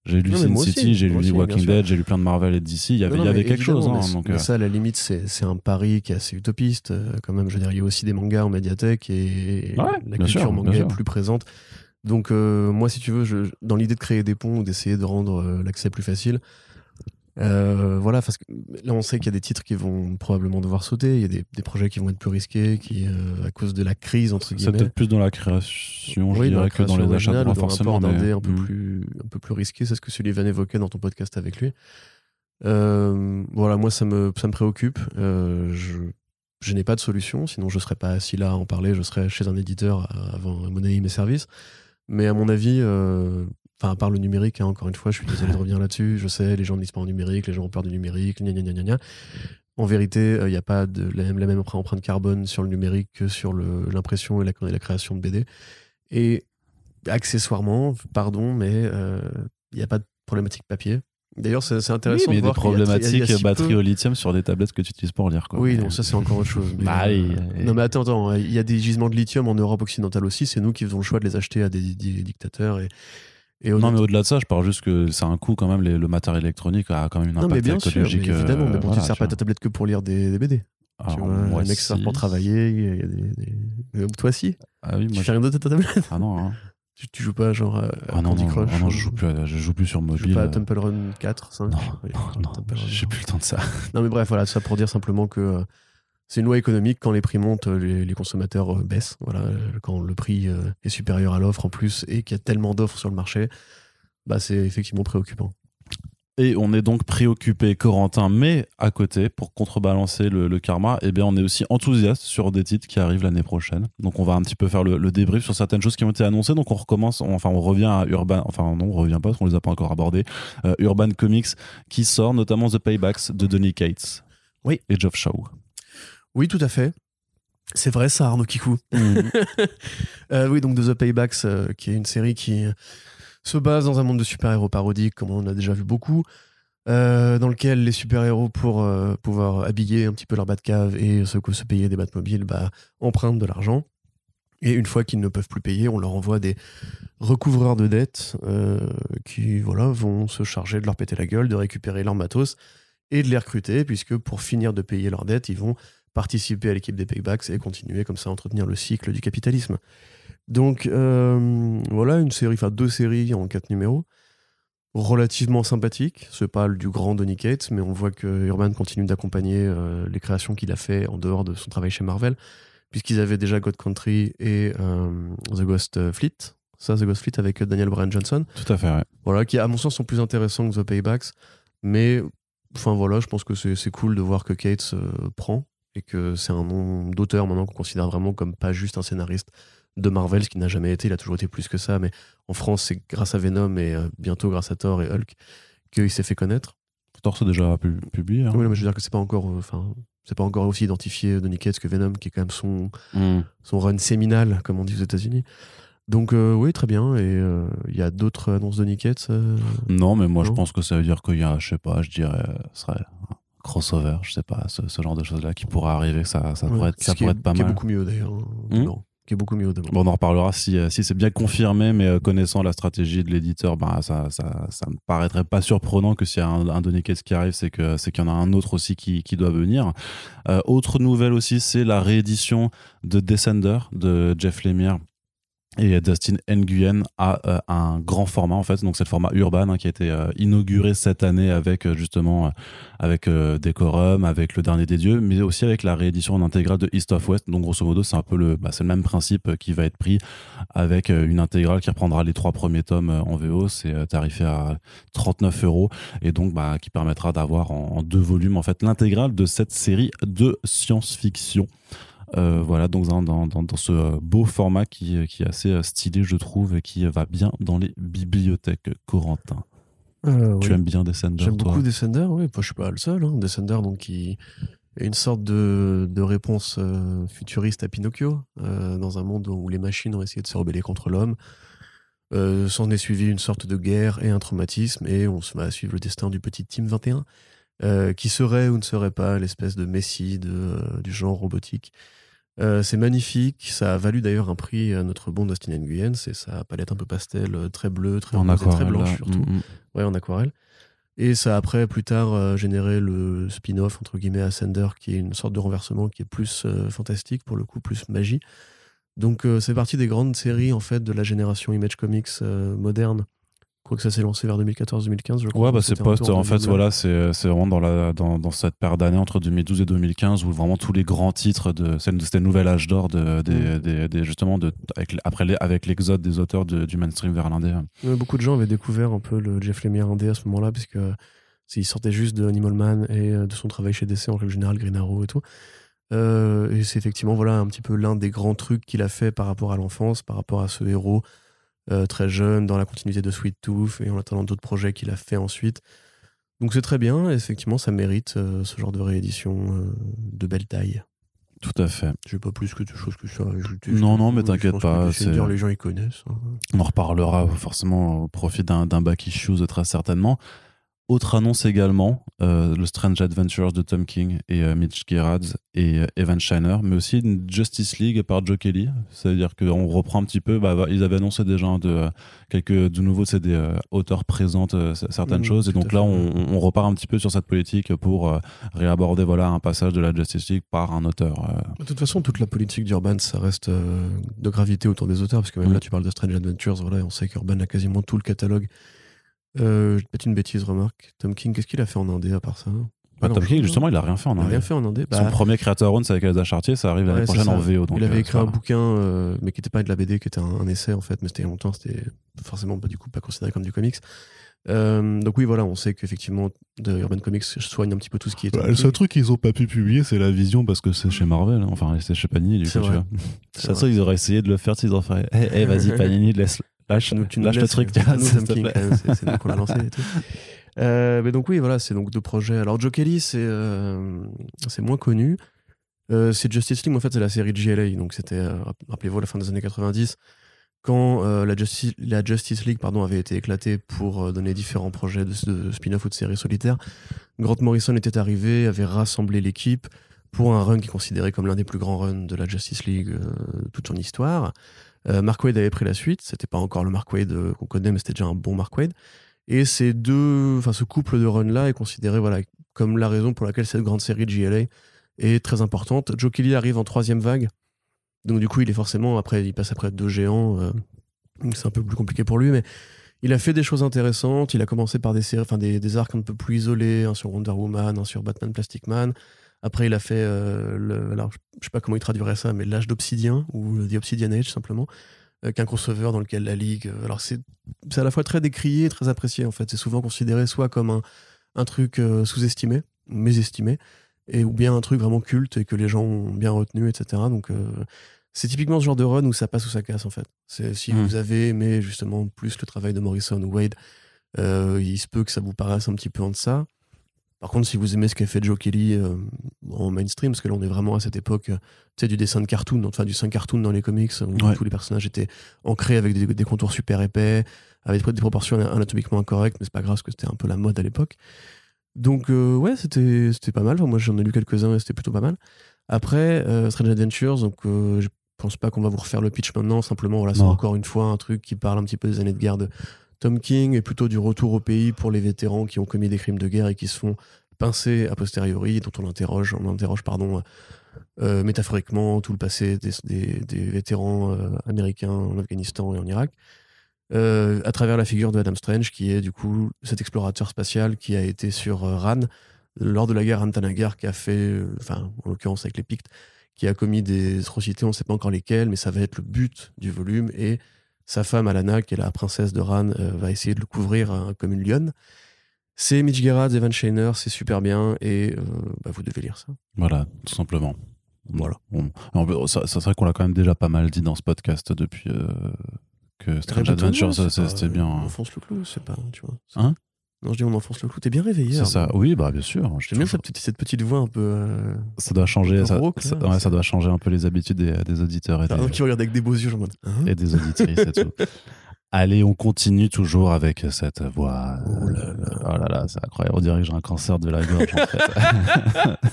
A: J'ai lu Sin City, j'ai lu Walking Dead, j'ai lu plein de Marvel et DC. Il y avait, il y avait quelque chose. Hein,
B: donc, euh. ça, à la limite, c'est un pari qui est assez utopiste. Euh, quand même, je veux dire, il y a aussi des mangas en médiathèque et la culture manga est plus présente. Donc, euh, moi, si tu veux, je, dans l'idée de créer des ponts ou d'essayer de rendre l'accès plus facile, euh, voilà, parce que là, on sait qu'il y a des titres qui vont probablement devoir sauter. Il y a des, des projets qui vont être plus risqués, qui, euh, à cause de la crise entre guillemets.
A: C'est peut-être plus dans la création, je dirais, que dans les achats droits, forcément.
B: Un, peu hmm. plus, un peu plus risqué. C'est ce que Sullivan évoquait dans ton podcast avec lui. Euh, voilà, moi, ça me, ça me préoccupe. je, je n'ai pas de solution, sinon je serais pas assis là à en parler. Je serais chez un éditeur avant monnaie mes services. Mais à mon avis, Enfin, à part le numérique, hein, encore une fois, je suis désolé de revenir là-dessus. Je sais, les gens ne lisent pas en numérique, les gens ont peur du numérique, gna gna gna gna. En vérité, il euh, n'y a pas de, la, même, la même empreinte carbone sur le numérique que sur l'impression et la, la, création de BD. Et accessoirement, pardon, mais il euh, n'y a pas de problématique papier. D'ailleurs, c'est intéressant.
A: Oui,
B: mais
A: il y a des problématiques batterie au lithium sur des tablettes que tu utilises pour lire. Quoi.
B: Oui, non, ça c'est encore autre chose.
A: bah, euh,
B: Non, mais attends, attends, il y a des gisements de lithium en Europe occidentale aussi. C'est nous qui faisons le choix de les acheter à des, des dictateurs et,
A: non, mais au-delà de ça, je parle juste que c'est un coût quand même. le matériel électronique a quand même une impact non, mais bien écologique.
B: Sûr, évidemment, mais bon, euh, tu ne sers pas ta tablette que pour lire des, BD. Alors, tu vois, moi, mecs servent pour travailler. Il y a des, Toi, si
A: ah oui,
B: Tu fais rien d'autre à ta tablette
A: Ah non. Hein.
B: Tu, tu, joues pas genre à
A: ah non,
B: Candy
A: non,
B: Crush
A: ah non, je joue plus, je joue plus sur mobile. Tu joues
B: pas à Temple Run 4, 5
A: Non, non, non j'ai plus le temps de ça.
B: non, mais bref, voilà, ça pour dire simplement que euh, c'est une loi économique. Quand les prix montent, les, les consommateurs euh, baissent. Voilà, quand le prix est supérieur à l'offre en plus et qu'il y a tellement d'offres sur le marché, bah, c'est effectivement préoccupant.
A: Et on est donc préoccupé, Corentin, mais à côté, pour contrebalancer le, karma, eh bien, on est aussi enthousiaste sur des titres qui arrivent l'année prochaine. Donc, on va un petit peu faire le, débrief sur certaines choses qui ont été annoncées. Donc, on recommence, enfin, on revient à Urban, enfin, non, on revient pas parce qu'on les a pas encore abordés. Euh, Urban Comics qui sort notamment The Paybacks de Donny Cates.
B: Oui.
A: Et Geoff Shaw.
B: Oui, tout à fait. C'est vrai, ça, Arnaud Kikou. Mhm. Euh, oui, donc The Paybacks, euh, qui est une série qui se base dans un monde de super-héros parodiques, comme on a déjà vu beaucoup, euh, dans lequel les super-héros, pour pouvoir habiller un petit peu leur cave et se, se payer des Batmobiles, bah, empruntent de l'argent. Et une fois qu'ils ne peuvent plus payer, on leur envoie des recouvreurs de dettes qui voilà, vont se charger de leur péter la gueule, de récupérer leur matos et de les recruter, puisque pour finir de payer leurs dettes, ils vont participer à l'équipe des paybacks et continuer comme ça à entretenir le cycle du capitalisme. Donc euh, voilà, une série, enfin deux séries en quatre numéros, relativement sympathiques. C'est pas du grand Donny Cates, mais on voit que Urban continue d'accompagner euh, les créations qu'il a fait en dehors de son travail chez Marvel, puisqu'ils avaient déjà God Country et euh, The Ghost Fleet. Ça, The Ghost Fleet avec Daniel Bryan Johnson.
A: Tout à fait, ouais.
B: Voilà, qui à mon sens sont plus intéressants que The Paybacks, mais enfin voilà, je pense que c'est cool de voir que Cates prend et que c'est un nom d'auteur maintenant qu'on considère vraiment comme pas juste un scénariste de Marvel, ce qui n'a jamais été. Il a toujours été plus que ça, mais en France, c'est grâce à Venom et euh, bientôt grâce à Thor et Hulk qu'il s'est fait connaître.
A: Thor, c'est déjà publié. Hein.
B: Oui, mais je veux dire que c'est pas encore, euh, enfin, c'est pas encore aussi identifié de Nickets que Venom, qui est quand même son, hmm. son run séminal, comme on dit aux États-Unis. Donc euh, oui, très bien. Et il y a d'autres annonces de Nickets
A: Non, mais moi je pense que ça veut dire qu'il y a, je sais pas, je dirais, ce serait crossover, je sais pas, ce, genre de choses-là qui pourrait arriver, ça, ça pourrait être, ça pourrait être pas mal.
B: Qui est beaucoup mieux d'ailleurs. Hein. Hmm qui est beaucoup mieux demain.
A: Bon, on en reparlera si, euh, si c'est bien confirmé, mais euh, connaissant la stratégie de l'éditeur, bah, ça, ça, ça me paraîtrait pas surprenant que s'il y a un, un Donny qui arrive, c'est que c'est qu'il y en a un autre aussi qui, qui doit venir. Euh, autre nouvelle aussi, c'est la réédition de Descender de Jeff Lemire et Dustin Nguyen a euh, un grand format en fait. Donc c'est le format urbain hein, qui a été euh, inauguré cette année avec euh, justement avec Decorum avec le dernier des dieux mais aussi avec la réédition en intégrale de East of West. Donc grosso modo c'est un peu le bah, même principe qui va être pris avec une intégrale qui reprendra les trois premiers tomes en VO c'est tarifé à 39 euros et donc bah, qui permettra d'avoir en, en, deux volumes en fait l'intégrale de cette série de science-fiction euh, voilà, donc dans, dans, dans, ce euh, beau format qui, qui, est assez euh, stylé, je trouve, et qui va bien dans les bibliothèques. Corentin. tu aimes bien Descender
B: J'aime beaucoup Descender, oui. je suis pas le seul. Hein. Descender, donc, qui est une sorte de, de réponse futuriste à Pinocchio, dans un monde où les machines ont essayé de se rebeller contre l'homme. Euh, S'en est suivi une sorte de guerre et un traumatisme, et on se va suivre le destin du petit Team 21, euh, qui serait ou ne serait pas l'espèce de messie de, euh, du genre robotique. Euh, c'est magnifique, ça a valu d'ailleurs un prix à notre bon Dustin Nguyen, c'est sa palette un peu pastel, euh, très bleue, très,
A: En
B: rose et très blanche
A: là.
B: surtout.
A: Mm, mm.
B: Ouais, en aquarelle. Et ça a après, plus tard, euh, généré le spin-off, entre guillemets, Ascender, qui est une sorte de renversement qui est plus euh, fantastique, pour le coup, plus magie. Donc, euh, c'est partie des grandes séries, en fait, de la génération Image Comics euh, moderne. Quoique ça s'est lancé vers 2014-2015, je crois.
A: Ouais, bah c'est post. En fait, voilà, c'est c'est vraiment dans, la, dans, dans cette paire d'années entre 2012 et 2015 où vraiment tous les grands titres de. C'était le nouvel âge d'or de, des,
B: Mm.
A: des, des- justement de, avec, après les- avec l'exode des auteurs de- du mainstream vers l'indé.
B: Ouais, beaucoup de gens avaient découvert un peu le Jeff Lemire indé à ce moment-là, parce que il sortait juste de Animal Man et euh, de son travail chez DC en règle générale, Green Arrow et tout. Euh, et c'est effectivement voilà un petit peu l'un des grands trucs qu'il a fait par rapport à l'enfance, par rapport à ce héros euh, très jeune, dans la continuité de Sweet Tooth et en attendant d'autres projets qu'il a fait ensuite. Donc c'est très bien, et effectivement ça mérite euh, ce genre de réédition euh, de belle taille.
A: Tout à fait.
B: J'ai pas plus que de choses que ça. à ajouter.
A: Non,
B: Je
A: non, mais t'inquiète pas, c'est-
B: dire, les gens ils connaissent. hein.
A: On en reparlera forcément au profit d'un d'un back issues très certainement. Autre annonce également, euh, le Strange Adventures de Tom King et euh, Mitch Gerads et euh, Evan Shiner, mais aussi une Justice League par Joe Kelly. C'est-à-dire qu'on reprend un petit peu, bah, ils avaient annoncé déjà hein, de, quelques, de nouveau, c'est des auteurs présentent certaines
B: Mhm,
A: choses, et donc là, on, on repart un petit peu sur cette politique pour réaborder voilà, un passage de la Justice League par un auteur.
B: De toute façon, toute la politique d'Urban, ça reste de gravité autour des auteurs, parce que même
A: Mm.
B: là, tu parles de Strange Adventures, voilà, on sait qu'Urban a quasiment tout le catalogue. Euh, je vais peut-être une bêtise, remarque. Tom King, qu'est-ce qu'il a fait en Indé à part ça?
A: Bah,
B: Pas
A: Tom King, justement, il a rien fait en
B: Il a
A: Indé.
B: rien fait en Indé.
A: Son
B: Bah,
A: premier créateur own, c'est avec Elsa Chartier, ça arrive l'année
B: ouais,
A: prochaine en VO. Donc,
B: il avait
A: euh,
B: écrit un bouquin, euh, mais qui n'était pas de la BD, qui était un, un essai en fait, mais c'était il y a longtemps, c'était forcément pas, du coup pas considéré comme du comics. Euh, donc oui, voilà, on sait qu'effectivement, de Urban Comics soigne un petit peu tout ce qui est.
A: Bah, le seul truc qu'ils ont pas pu publier, c'est la vision parce que c'est chez Marvel, hein. enfin c'est chez Panini. Du coup,
B: C'est
A: tu
B: vrai.
A: vois.
B: C'est
A: Ça, ça, ils auraient essayé de le faire, ils auraient fait Eh, eh, vas-y, Panini, laisse, lâche,
B: Tu nous- tu nous
A: lâche le truc,
B: même, c'est nous qu'on l'a lancé et tout. Euh, mais donc oui, voilà, c'est donc deux projets. Alors Joe Kelly, c'est euh, c'est moins connu. Euh, c'est Justice League, mais en fait, c'est la série de JLA. Donc c'était, rappelez-vous, la fin des années 90, quand la, Justice, la Justice League pardon, avait été éclatée pour donner différents projets de, de spin-off ou de séries solitaires. Grant Morrison était arrivé, avait rassemblé l'équipe pour un run qui est considéré comme l'un des plus grands runs de la Justice League toute son histoire. Euh, Mark Wade avait pris la suite. C'était pas encore le Mark Wade euh, qu'on connaît, mais c'était déjà un bon Mark Wade. Et ces deux, enfin ce couple de runs là est considéré voilà comme la raison pour laquelle cette grande série de JLA est très importante. Joe Kelly arrive en troisième vague, donc du coup il est forcément après il passe après deux géants. euh, donc c'est un peu plus compliqué pour lui, mais il a fait des choses intéressantes. Il a commencé par des séries, enfin des, des arcs un peu plus isolés, un sur Wonder Woman, un sur Batman Plastic Man. Après, il a fait, euh, le, alors je sais pas comment il traduirait ça, mais l'âge d'Obsidian ou The Obsidian Age simplement, euh, qu'un crossover dans lequel la Ligue. euh, alors c'est c'est à la fois très décrié et très apprécié en fait. C'est souvent considéré soit comme un, un truc sous-estimé, mésestimé, et ou bien un truc vraiment culte et que les gens ont bien retenu, etc. Donc euh, c'est typiquement ce genre de run où ça passe ou ça casse en fait. C'est si
A: Mm.
B: vous avez aimé justement plus le travail de Morrison ou Wade, euh, il se peut que ça vous paraisse un petit peu en deçà. Par contre, si vous aimez ce qu'a fait Joe Kelly euh, en mainstream, parce que là on est vraiment à cette époque, euh, tu sais, du dessin de cartoon, enfin du dessin cartoon dans les comics, où
A: Ouais.
B: tous les personnages étaient ancrés avec des, des contours super épais, avec des proportions anatomiquement incorrectes, mais c'est pas grave parce que c'était un peu la mode à l'époque. Donc euh, ouais, c'était pas mal. Enfin, moi j'en ai lu quelques-uns et c'était plutôt pas mal. Après, euh, Strange Adventures, donc je pense pas qu'on va vous refaire le pitch maintenant, simplement voilà, c'est encore une fois un truc qui parle un petit peu des années de guerre de Tom King et plutôt du retour au pays pour les vétérans qui ont commis des crimes de guerre et qui se font pincer a posteriori, dont on interroge, on interroge pardon, euh, métaphoriquement tout le passé des, vétérans euh, américains en Afghanistan et en Irak, euh, à travers la figure de Adam Strange, qui est du coup cet explorateur spatial qui a été sur Ran lors de la guerre Antanagar, qui a fait, enfin en l'occurrence avec les Pictes, qui a commis des atrocités, on ne sait pas encore lesquelles, mais ça va être le but du volume et sa femme Alana, qui est la princesse de Ran, euh, va essayer de le couvrir hein, comme une lionne. C'est Mitch Gerads, Evan Shiner, c'est super bien et euh, bah, vous devez lire ça.
A: Voilà, tout simplement.
B: Voilà.
A: Ça, ça serait qu'on l'a quand même déjà pas mal dit dans ce podcast depuis euh, que Strange Adventures,
B: c'est
A: c'était bien.
B: On enfonce le clou, c'est pas, tu vois. c'est-
A: Hein?
B: Non, je dis on enfonce le clou. T'es bien réveillé.
A: C'est
B: Arnaud.
A: ça. Oui, bah bien sûr.
B: J'aime bien
A: toujours-
B: cette petite, cette petite voix un peu. euh,
A: Ça doit changer. Ça, ouais, doit changer un peu les habitudes des, des auditeurs et des,
B: qui regarde avec des beaux yeux, genre hein
A: et des auditrices et tout. Allez, on continue toujours avec cette voix.
B: Oh là là.
A: Oh là là, c'est incroyable. On dirait que j'ai un cancer de la gorge, en fait.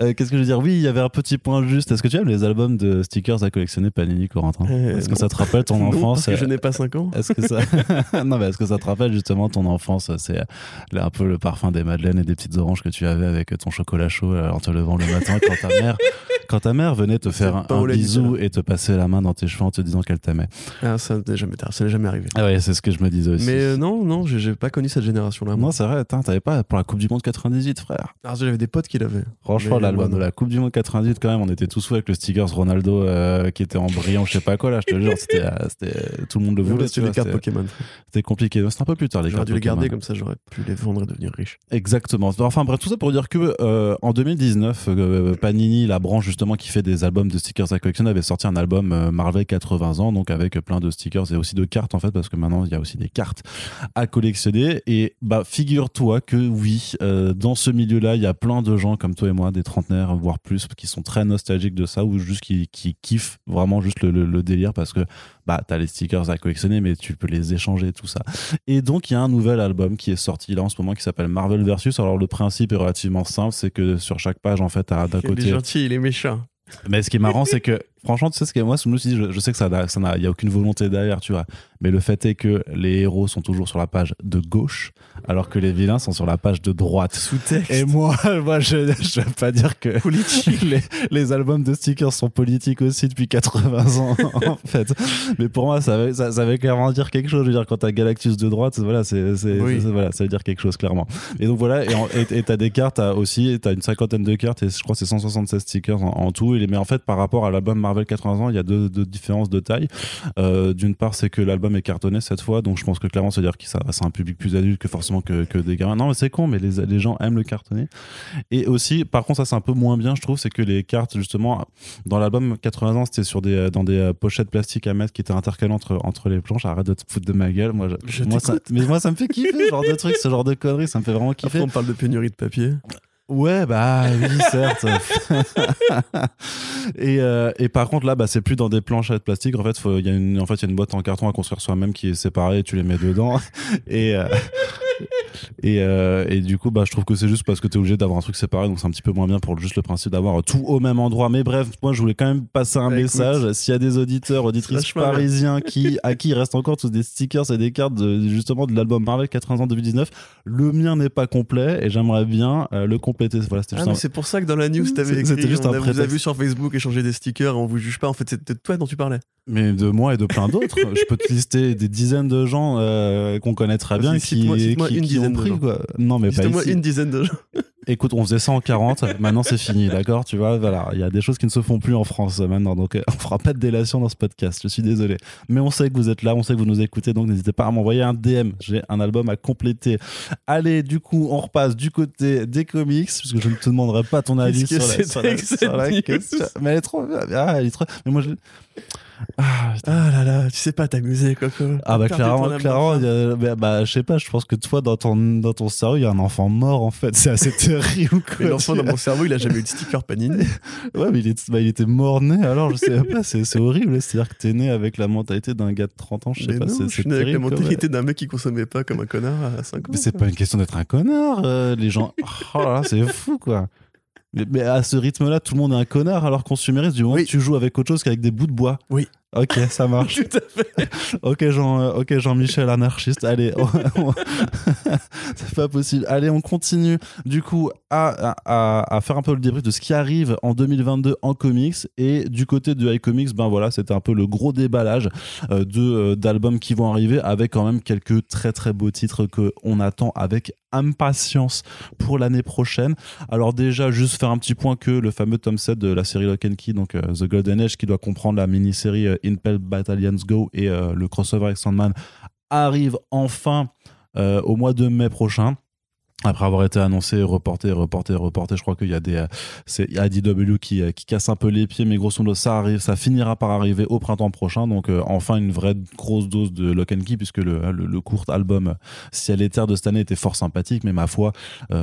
A: Euh, Qu'est-ce que je veux dire? Oui, il y avait un petit point juste. Est-ce que tu aimes les albums de stickers à collectionner Panini, Corentin?
B: Euh,
A: Est-ce que ça te rappelle ton
B: Non,
A: enfance
B: parce que je n'ai pas 5 ans.
A: Est-ce que ça non mais est-ce que ça te rappelle justement ton enfance? C'est là, un peu le parfum des madeleines et des petites oranges que tu avais avec ton chocolat chaud euh, en te levant le matin quand ta mère quand ta mère venait te faire un, bisou et te passer la main dans tes cheveux en te disant qu'elle t'aimait.
B: Ah, ça n'est jamais, ça n'est jamais arrivé.
A: Ah ouais, c'est ce que je me disais aussi.
B: Mais euh, non, non, j'ai pas connu cette génération-là. moi.
A: non, c'est vrai, attends, t'avais pas pour la Coupe du Monde 98, frère.
B: Alors, j'avais des potes qui l'avaient.
A: Franchement, l'album de la Coupe du Monde 98, quand même, on était tous fous avec le stickers Ronaldo euh, qui était en brillant, je sais pas quoi, là, je te jure, c'était, euh, tout le monde le voulait.
B: C'était des cartes Pokémon.
A: c'était compliqué. C'était un peu plus tard, les
B: J'aurais
A: cartes
B: dû les garder comme ça, j'aurais pu les vendre et devenir riche.
A: Exactement. Enfin bref, tout ça pour dire que euh, en 2019, euh, Panini, la branche justement qui fait des albums de stickers à collectionner, avait sorti un album Marvel 80 ans, donc avec plein de stickers et aussi de cartes en fait, parce que maintenant il y a aussi des cartes à collectionner. Et bah figure-toi que oui, euh, dans ce milieu-là, il y a plein de gens comme toi et moi, des trentenaires voire plus, qui sont très nostalgiques de ça ou juste qui, qui kiffent vraiment juste le, le- le délire parce que bah t'as les stickers à collectionner, mais tu peux les échanger tout ça. Et donc, il y a un nouvel album qui est sorti là en ce moment qui s'appelle Marvel Versus. Alors, le principe est relativement simple c'est que sur chaque page, en fait, t'as d'un
B: Il est
A: côté.
B: gentil, il est méchant.
A: Mais ce qui est marrant, c'est que, franchement, tu sais ce que moi, dit, je, je sais que ça n'a- ça n'a- il y a aucune volonté derrière, tu vois. Mais le fait est que les héros sont toujours sur la page de gauche, alors que les vilains sont sur la page de droite.
B: Sous-texte.
A: Et moi, moi je, je veux pas dire que les, les albums de stickers sont politiques aussi depuis 80 ans, en fait. Mais pour moi, ça veut, ça, ça veut clairement dire quelque chose. Je veux dire, quand t'as Galactus de droite, voilà, c'est, c'est,
B: Oui.
A: c'est- voilà, ça veut dire quelque chose, clairement. Et donc voilà, et et t'as des cartes aussi, t'as une cinquantaine de cartes et je crois que c'est 176 stickers en, en tout. Et mais en fait, par rapport à l'album Marvel 80 ans, il y a deux, deux différences de taille. Euh, d'une part, c'est que l'album est cartonné cette fois, donc je pense que clairement, ça veut dire que ça, c'est un public plus adulte que forcément que, que des gamins. Non, mais c'est con, mais les, les gens aiment le cartonné. Et aussi, par contre, ça c'est un peu moins bien, je trouve, c'est que les cartes, justement, dans l'album 80 ans, c'était sur des, dans des euh, pochettes plastiques à mettre qui étaient intercalées entre, entre les planches. Arrête de te foutre de ma gueule. Moi, je-
B: Je
A: moi ça, mais moi, ça me fait kiffer, ce genre de trucs, ce genre de conneries, ça me fait vraiment
B: Après,
A: kiffer.
B: on parle de pénurie de papier.
A: Ouais, bah oui, certes. et, euh, et par contre, là, bah, c'est plus dans des planchettes plastiques. En fait, il y a une, en fait, il y a une boîte en carton à construire soi-même qui est séparée. Tu les mets dedans. Et, euh, et, euh, et du coup, bah, je trouve que c'est juste parce que tu es obligé d'avoir un truc séparé. Donc, c'est un petit peu moins bien pour juste le principe d'avoir tout au même endroit. Mais bref, moi, je voulais quand même passer un
B: Bah,
A: message. S'il y a des auditeurs, auditrices parisiens qui, à qui il reste encore tous des stickers et des cartes de, justement de l'album Marvel 80 ans 2019, le mien n'est pas complet et j'aimerais bien euh, le compléter. Voilà, c'était
B: Ah,
A: un-
B: c'est pour ça que dans la news, t'avais écrit,
A: juste
B: on
A: un
B: a- vous
A: prétexte.
B: vu sur Facebook échanger des stickers et on vous juge pas. En fait, c'était de toi dont tu parlais.
A: Mais de moi et de plein d'autres. je peux te lister des dizaines de gens euh, qu'on connaît très bien
B: Vas-y,
A: qui, qui,
B: une dizaine de gens.
A: Quoi. Non, mais pas ici.
B: une dizaine de gens.
A: Écoute, on faisait ça en 40, maintenant c'est fini, d'accord Tu vois, voilà, il y a des choses qui ne se font plus en France euh, maintenant, donc euh, on fera pas de délation dans ce podcast, je suis désolé. Mais on sait que vous êtes là, on sait que vous nous écoutez, donc n'hésitez pas à m'envoyer un DM, j'ai un album à compléter. Allez, du coup, on repasse du côté des comics, puisque je ne te demanderai pas ton avis sur la, sur la-
B: que cette
A: sur la
B: news
A: question. Mais elle est trop bien, ah, elle est trop... Mais moi, je... Ah.
B: Ah là là, tu sais pas t'amuser, Coco.
A: Ah bah clairement, clairement, a- bah, bah, je sais pas, je pense que toi dans ton dans ton cerveau il y a un enfant mort en fait, c'est assez terrible. quoi.
B: Mais l'enfant dans mon cerveau, il a jamais eu de sticker Panini.
A: Ouais, mais il, est- bah, il était mort né, alors je sais pas, c'est horrible. C'est-à-dire que t'es né avec la mentalité d'un gars de 30 ans, je sais
B: Mais
A: pas,
B: non, je suis né avec la mentalité d'un mec qui consommait pas comme un connard à 5 ans.
A: Mais c'est pas une question d'être un connard, euh, les gens. Oh là là, c'est fou quoi. Mais, mais à ce rythme-là, tout le monde est un connard alors consumériste du moment
B: Oui.
A: que tu joues avec autre chose qu'avec des bouts de bois.
B: Oui.
A: Ok, ça marche.
B: Tout à fait.
A: Ok Jean, euh, ok Jean-Michel anarchiste. Allez, on- c'est pas possible. Allez, on continue du coup à, à, à faire un peu le débrief de ce qui arrive en 2022 en comics et du côté de iComics, ben voilà, c'était un peu le gros déballage euh, de euh, d'albums qui vont arriver avec quand même quelques très très beaux titres que on attend avec impatience pour l'année prochaine. Alors déjà juste faire un petit point que le fameux tome 7 de la série Lock and Key donc euh, The Golden Age qui doit comprendre la mini-série Impel Battalions Go et euh, le crossover avec Sandman arrive enfin euh, au mois de mai prochain. Après avoir été annoncé, reporté, reporté, reporté, je crois qu'il y a des, euh, c'est IDW qui, euh, qui casse un peu les pieds, mais grosso modo, ça arrive, ça finira par arriver au printemps prochain. Donc, euh, enfin, une vraie grosse dose de Lock and Key, puisque le, le, court album Ciel et Terre de cette année était fort sympathique, mais ma foi,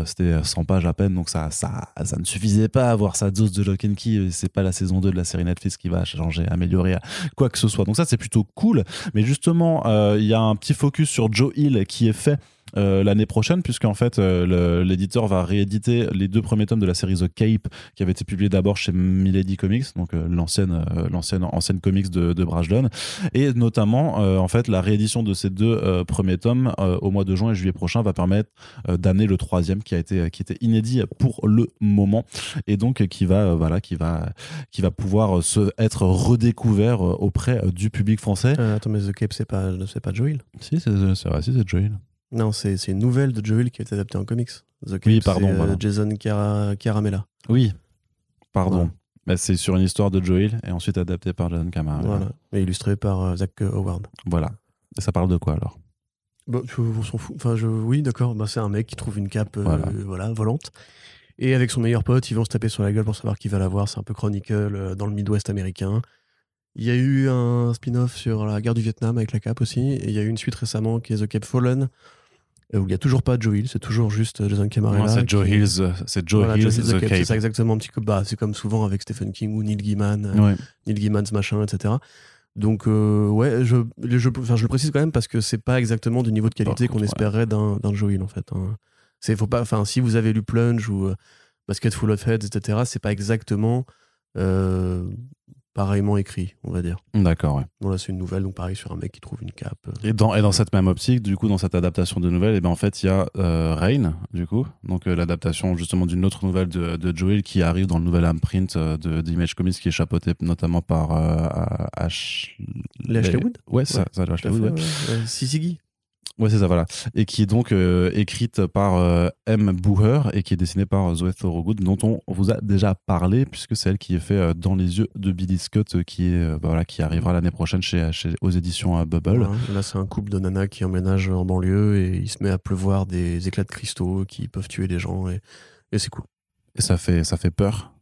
A: c'était 100 pages à peine, donc ça, ça, ça ne suffisait pas à avoir sa dose de Lock and Key. C'est pas la saison 2 de la série Netflix qui va changer, améliorer quoi que ce soit. Donc ça, c'est plutôt cool. Mais justement, il y a un petit focus sur Joe Hill qui est fait euh, l'année prochaine, puisqu'en fait, euh, l'éditeur va rééditer les deux premiers tomes de la série The Cape, qui avait été publié d'abord chez Milady Comics, donc euh, l'ancienne, l'ancienne ancienne comics de, de Brajlon, et notamment, en fait, la réédition de ces deux premiers tomes au mois de juin et juillet prochain va permettre d'amener le troisième qui a été, qui était inédit pour le moment, et donc qui va, voilà, qui va, qui va pouvoir se, être redécouvert auprès du public français.
B: attends, mais The Cape, c'est pas, c'est pas Joel?
A: Si, c'est vrai, si, c'est Joel.
B: Non, c'est une nouvelle de Joel qui a été adaptée en comics.
A: oui, pardon.
B: Euh, Jason Caramella.
A: Oui, pardon. Bah, c'est sur une histoire de Joel et ensuite adapté par Jason Caramella.
B: Voilà, et illustré par euh, Zach Howard.
A: Voilà. Et ça parle de quoi alors?
B: Bah, On s'en fout. Enfin, je... Oui, d'accord. Bah, c'est un mec qui trouve une cape euh, voilà. volante. Et avec son meilleur pote, ils vont se taper sur la gueule pour savoir qui va l'avoir. C'est un peu Chronicle dans le Midwest américain. Il y a eu un spin-off sur la guerre du Vietnam avec la cape aussi. Et il y a eu une suite récemment qui est The Cape Fallen, euh, où il n'y a toujours pas Joe Hill, c'est toujours juste euh, Jason Camarella.
A: c'est Joe Hills, euh, c'est Joe Hills, The Cape.
B: C'est exactement un petit peu, bah, c'est comme souvent avec Stephen King ou Neil Gaiman, Neil Gaiman's machin, etc. Donc ouais, je, je, je, le précise quand même parce que c'est pas exactement du niveau de qualité qu'on espérait d'un Joe Hill en fait. Hein. C'est faut pas, enfin si vous avez lu Plunge ou Basket Full of Heads, etc. C'est pas exactement pareillement écrit, on va dire.
A: D'accord, ouais.
B: Bon, là, c'est une nouvelle, donc pareil, sur un mec qui trouve une cape. Euh.
A: Et dans, et dans cette même optique, du coup, dans cette adaptation de nouvelle, et eh ben, en fait, il y a euh, Rain, du coup, donc euh, l'adaptation justement d'une autre nouvelle de, de Joel qui arrive dans le nouvel imprint de d'Image Comics qui est chapeauté notamment par Ash...
B: Ashley Wood?
A: Ouais, ça, ça, Ashley Wood, ouais.
B: ouais.
A: Ouais, c'est ça, voilà. Et qui est donc euh, écrite par euh, M. Booher et qui est dessinée par Zoé Thorogood, dont on vous a déjà parlé, puisque c'est elle qui est fait euh, dans les yeux de Billy Scott, qui, est, bah, voilà, qui arrivera l'année prochaine chez, chez, aux éditions Bubble.
B: là, c'est un couple de nanas qui emménage en banlieue et il se met à pleuvoir des éclats de cristaux qui peuvent tuer des gens et, et c'est cool.
A: Et ça fait, ça fait peur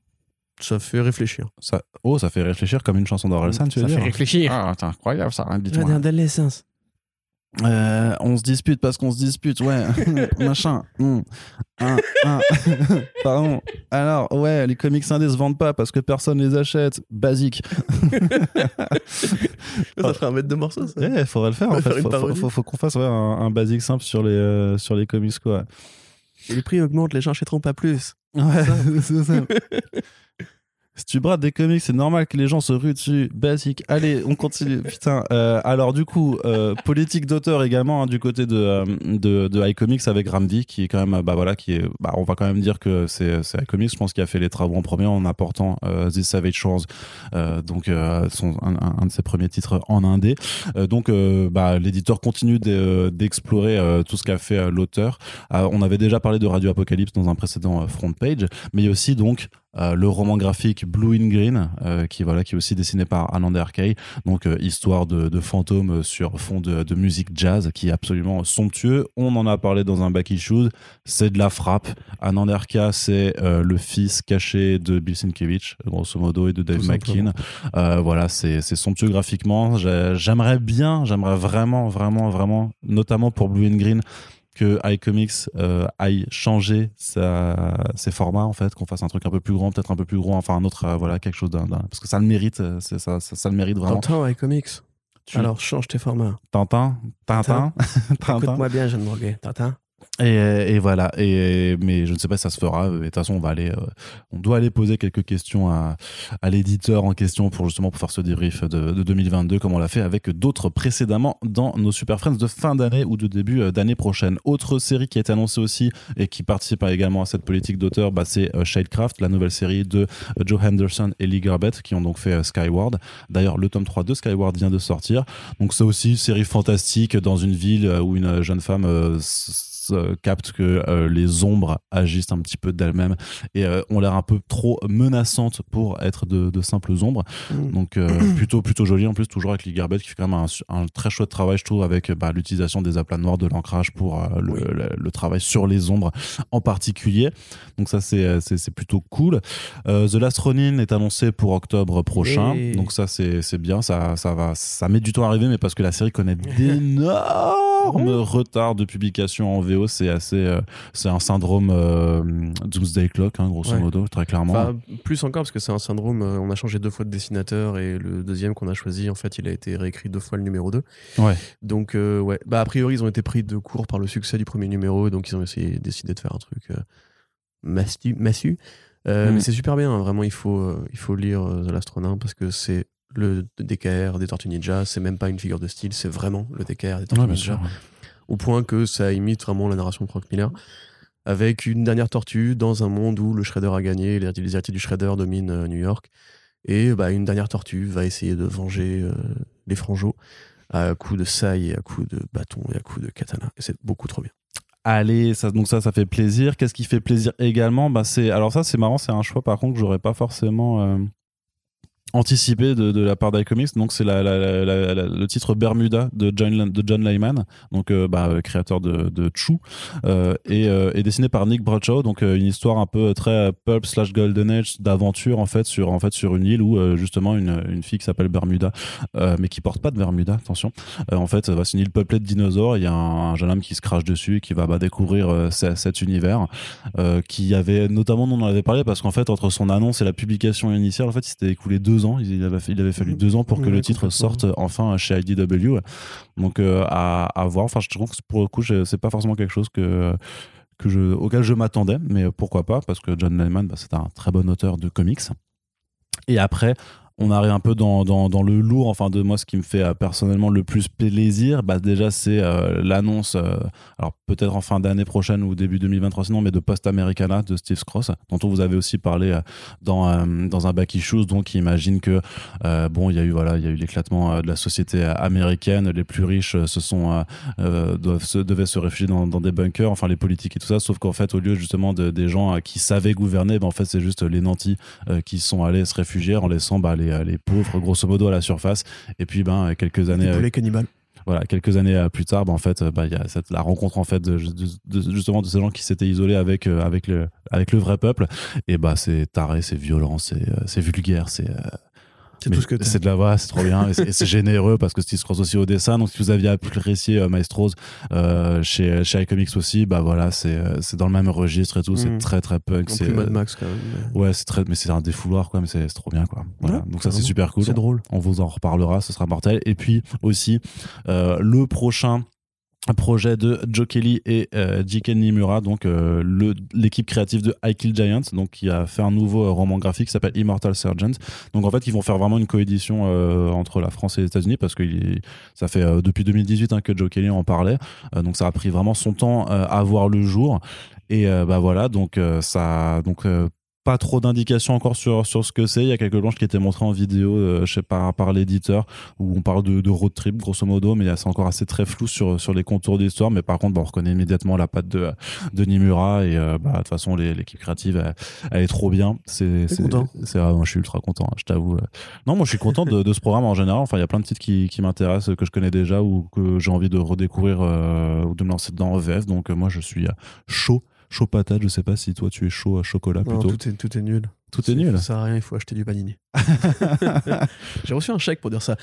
B: ça fait réfléchir.
A: Ça... Oh, ça fait réfléchir comme une chanson d'Orelsan, tu veux
B: dire
A: Ça
B: fait réfléchir.
A: Ah, c'est incroyable ça.
B: D'adolescence.
A: Euh, on se dispute parce qu'on se dispute, ouais, machin. Hmm. Pardon. Alors, ouais, les comics indés se vendent pas parce que personne les achète. Basique.
B: ça ferait un mètre de morceau, ça.
A: Ouais, faudrait le faire. En fait. faut, faut, qu'on fasse un, basique simple sur les, euh, sur les comics, quoi.
B: Et les prix augmentent, les gens achèteront pas plus.
A: Ouais, c'est ça. Si tu brades des comics, c'est normal que les gens se ruent dessus. Basique. Allez, on continue. Putain. Euh, alors, du coup, euh, politique d'auteur également hein, du côté de, euh, de, de iComics avec Ramdi, qui est quand même, bah voilà, qui est, bah, on va quand même dire que c'est iComics, je pense, qui a fait les travaux en premier en apportant The Savage Shores, donc son, un, de ses premiers titres en indé. donc, bah, l'éditeur continue d'explorer tout ce qu'a fait l'auteur. on avait déjà parlé de Radio Apocalypse dans un précédent front page, mais il y a aussi donc euh, le roman graphique Blue in Green, euh, qui voilà, qui est aussi dessiné par Anand Kay, donc euh, histoire de, de, fantômes sur fond de, de, musique jazz, qui est absolument somptueux. On en a parlé dans un back issue, c'est de la frappe. Anand Kay, c'est le fils caché de Bill Sienkiewicz, grosso modo, et de Dave McKean. voilà, c'est somptueux graphiquement. J'aimerais bien, j'aimerais vraiment, vraiment, vraiment, notamment pour Blue in Green que iComics euh, aille changer sa, ses formats en fait, qu'on fasse un truc un peu plus grand, peut-être un peu plus gros, enfin un autre, euh, voilà, quelque chose d'un, parce que ça le mérite, euh, c'est ça, ça, le mérite vraiment.
B: Tintin iComics. Alors change tes formats.
A: Tintin, Tintin,
B: Tintin. Écoute-moi bien, jeune Morguet. Tintin?
A: Et, voilà. Et, mais je ne sais pas si ça se fera. De toute façon, on va aller, euh, on doit aller poser quelques questions à, à l'éditeur en question pour justement pour faire ce débrief de, de 2022, comme on l'a fait avec d'autres précédemment dans nos Super Friends de fin d'année ou de début euh, d'année prochaine. Autre série qui été annoncée aussi et qui participe également à cette politique d'auteur, bah, c'est euh, Shadecraft, la nouvelle série de Joe Henderson et Lee Garbett qui ont donc fait Skyward. D'ailleurs, le tome 3 de Skyward vient de sortir. Donc c'est aussi une série fantastique dans une ville où une jeune femme euh, captent que euh, les ombres agissent un petit peu d'elles-mêmes et euh, ont l'air un peu trop menaçantes pour être de, de simples ombres.
B: Mm.
A: Donc euh, plutôt plutôt joli en plus toujours avec Lee Garbett qui fait quand même un, très chouette travail je trouve avec bah, l'utilisation des aplats noirs de l'ancrage pour euh, le,
B: Oui.
A: le- le travail sur les ombres en particulier. Donc ça c'est euh, c'est plutôt cool. Euh, The Last Ronin est annoncé pour octobre prochain. Donc ça c'est c'est bien ça ça va ça met du temps à arriver mais parce que la série connaît d'énormes retards de publication en VO c'est assez euh, c'est un syndrome euh, Doomsday Clock hein, grosso
B: Ouais.
A: modo très clairement.
B: Enfin, plus encore parce que c'est un syndrome. euh, on a changé deux fois de dessinateur et le deuxième qu'on a choisi, en fait, il a été réécrit deux fois le numéro 2.
A: Ouais.
B: Donc, euh, ouais. Bah, a priori, ils ont été pris de court par le succès du premier numéro, donc ils ont essayé, décidé de faire un truc massu. massu. Euh,
A: Mm.
B: Mais c'est super bien, hein, vraiment, il faut, euh, il faut lire euh, The Last Ronin parce que c'est le DKR des Tortues Ninja, c'est même pas une figure de style, c'est vraiment le DKR des Tortues
A: Ouais, bien
B: Ninja
A: sûr.
B: Au point que ça imite vraiment la narration de Frank Miller. Avec une dernière tortue dans un monde où le Shredder a gagné, les, héritiers du Shredder dominent euh, New York. Et bah, une dernière tortue va essayer de venger euh, les frangeaux à coups de saille et à coups de bâton et à coups de katana. Et c'est beaucoup trop bien.
A: Allez, ça, donc ça, ça fait plaisir. Qu'est-ce qui fait plaisir également? Bah, c'est, Alors ça, c'est marrant, c'est un choix par contre que j'aurais pas forcément euh, anticipé de, la part d'iComics. Donc c'est le titre Bermuda de John, de John Layman, donc euh, bah, euh, créateur de, de euh, et, dessiné par Nick Bradshaw. Donc une histoire un peu très pulp slash golden age d'aventure en fait sur en fait sur une île où justement une, une fille qui s'appelle Bermuda, mais qui porte pas de Bermuda, attention. En fait, c'est une île peuplée de dinosaures. Il y a un, un jeune homme qui se crache dessus et qui va bah, découvrir ce- cet univers qui avait notamment, on en avait parlé parce qu'en fait, entre son annonce et la publication initiale, en fait, il s'était écoulé deux ans. Il avait, il avait fallu
B: Mhm.
A: deux ans pour que le titre sorte enfin chez IDW. Donc, euh, à, à voir. Enfin, je trouve que pour le coup, c'est pas forcément quelque chose que. Que je, auquel je m'attendais, mais pourquoi pas, parce que John Layman, bah, c'est un très bon auteur de comics. Et après, on arrive un peu dans, le lourd, enfin de moi ce qui me fait euh, personnellement le plus plaisir, bah déjà c'est euh, l'annonce, euh, alors peut-être en fin d'année prochaine ou début 2023 sinon, mais de Post Americana de Steve Cross, dont on vous avez aussi parlé dans, un back issues, donc imagine que bon il y a eu voilà il y a eu l'éclatement de la société américaine, les plus riches se sont doivent se, devaient se réfugier dans, des bunkers, enfin les politiques et tout ça, sauf qu'en fait au lieu justement de, des gens qui savaient gouverner, ben en fait c'est juste les nantis qui sont allés se réfugier en laissant bah, les, les pauvres grosso modo à la surface et puis ben quelques années
B: Les
A: euh,
B: cannibales.
A: voilà quelques années euh, plus tard ben, en fait euh, bah, il y a cette, la rencontre en fait de, de- de- justement de ces gens qui s'étaient isolés avec euh, avec le avec le vrai peuple et bah c'est taré c'est violent c'est euh, vulgaire c'est euh,
B: C'est
A: mais
B: tout ce que t'aimes.
A: c'est de la voix, c'est trop bien. Et c'est- généreux parce que Steve Cross aussi au dessin. Donc, si vous aviez apprécié euh, Maestros euh, chez, chez iComics aussi, bah voilà, c'est euh, dans le même registre et tout. C'est
B: Mhm.
A: très, très punk. C'est
B: Mad
A: euh,
B: Max quand même. mais-
A: Ouais, c'est très, mais c'est un défouloir, quoi. Mais c'est trop bien, quoi. Voilà.
B: Ouais,
A: Donc, ça, c'est super cool.
B: C'est drôle.
A: On vous en reparlera, ce sera mortel. Et puis aussi, euh, le prochain projet de Joe Kelly et euh, Jiken Nimura, donc euh, l'équipe créative de I Kill Giants, donc qui a fait un nouveau euh, roman graphique qui s'appelle Immortal Sergeant. Donc en fait, ils vont faire vraiment une coédition euh, entre la France et les États-Unis parce que ça fait depuis 2018 hein, que Joe Kelly en parlait. Donc ça a pris vraiment son temps à voir le jour. Et bah voilà, donc ça, donc pas trop d'indications encore sur, sur ce que c'est. Il y a quelques planches qui étaient montrées en vidéo euh, je sais pas, par l'éditeur où on parle de, de road trip grosso modo, mais c'est encore assez très flou sur, sur les contours de l'histoire. Mais par contre, bah, on reconnaît immédiatement la patte de, de Nimura et euh, bah, de toute façon, l'équipe créative, elle, elle est trop bien. C'est,
B: content?
A: c'est- ah, je suis ultra content, hein, je t'avoue. euh. Non, moi, je suis content de, de ce programme en général. Enfin, il y a plein de titres qui, qui m'intéressent, que je connais déjà ou que j'ai envie de redécouvrir euh, ou de me lancer dedans en VF. Donc, moi, je suis chaud. Chaud patate, je sais pas si toi tu es chaud à chocolat
B: Non,
A: plutôt.
B: tout, est, tout est nul.
A: Tout est nul.
B: Ça sert à rien, il faut acheter du panini. J'ai reçu un chèque pour dire ça.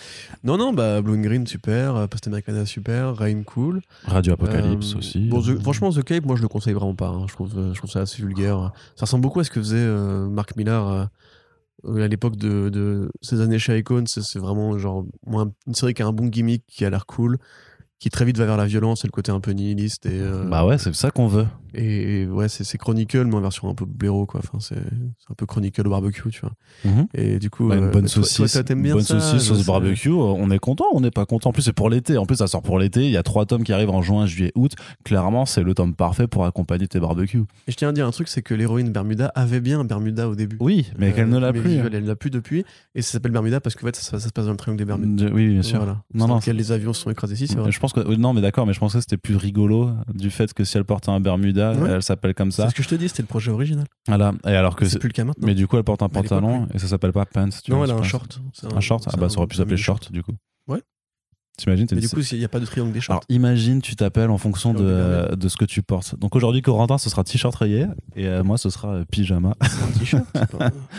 B: Non, non, bah Blue and Green, super. euh, Post Americana, super. Rain, cool.
A: Radio Apocalypse
B: Euh,
A: aussi.
B: bon, The- franchement, The Cape, moi, je le conseille vraiment pas. hein. Je, trouve, euh, je trouve ça assez vulgaire. Ça ressemble beaucoup à ce que faisait euh, Mark Millar euh, à l'époque de, de ces années chez Icon. C'est vraiment genre moi, une série qui a un bon gimmick, qui a l'air cool, qui très vite va vers la violence et le côté un peu nihiliste. Et,
A: Bah ouais, c'est ça qu'on veut.
B: Et ouais, c'est Chronicle, mais en version un peu blaireau, quoi. Enfin, c'est un peu Chronicle au barbecue, tu vois.
A: Mhm.
B: Et du coup,
A: Bah, une
B: euh,
A: bonne saucisse,
B: toi, t'aimes bien
A: bonne
B: ça,
A: saucisse
B: je
A: sauce barbecue. euh, On est content, on n'est pas content. En plus, c'est pour l'été. En plus, ça sort pour l'été. Il y a trois tomes qui arrivent en juin, juillet, août. Clairement, c'est le tome parfait pour accompagner tes barbecues.
B: Et je tiens à dire un truc, c'est que l'héroïne Bermuda avait bien un Bermuda au début.
A: Oui, mais
B: Euh,
A: qu'elle ne l'a plus.
B: visuel, Elle ne l'a plus depuis. Et ça s'appelle Bermuda parce que en fait, ça, ça se passe dans le triangle des Bermudes.
A: De- Oui, bien sûr.
B: Voilà.
A: Non, non,
B: les avions sont écrasés ici, c'est vrai.
A: Je pense que non, mais d'accord, mais je pensais que c'était plus rigolo du fait que si elle portait un Bermuda,
B: Ouais.
A: elle s'appelle comme ça.
B: C'est ce que je te dis, c'était le projet original.
A: Voilà. Et alors que
B: C'est plus le cas maintenant.
A: mais du coup, elle porte un pantalon et ça s'appelle pas pants. Tu
B: non,
A: vois,
B: elle a un short.
A: Un short? Ah bah ça aurait pu s'appeler short du coup.
B: Ouais.
A: T'imagines
B: Mais du coup, il n'y a pas de triangle des shorts.
A: Alors imagine, tu t'appelles en fonction de, euh, de ce que tu portes. Donc aujourd'hui, Corentin, ce sera t-shirt rayé et euh, moi, ce sera euh, pyjama.
B: c'est un t-shirt.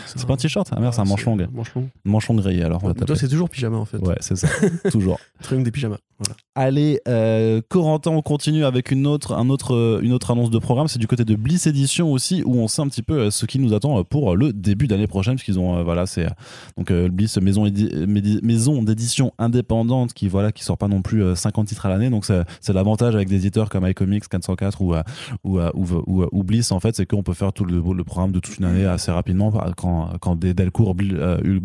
B: C'est pas,
A: un t-shirt, ah merde, c'est un manche longue.
B: Manche longue.
A: Manche longue rayé alors. On va
B: Toi, c'est toujours pyjama en fait.
A: Ouais, c'est ça. Toujours.
B: Triangle des pyjamas.
A: Allez, euh, Corentin, on continue avec une autre, un autre, euh, une autre annonce de programme. C'est du côté de Bliss Edition aussi, où on sait un petit peu euh, ce qui nous attend pour le début d'année prochaine, puisqu'ils ont, voilà, c'est donc Bliss maison, d'édition indépendante qui, voilà, qui sort pas non plus euh, 50 titres à l'année. Donc c'est l'avantage avec des éditeurs comme iComics 404 ou, ou, ou, ou, ou Bliss en fait, c'est qu'on peut faire tout le, programme de toute une année assez rapidement. Quand, quand des Delcourt,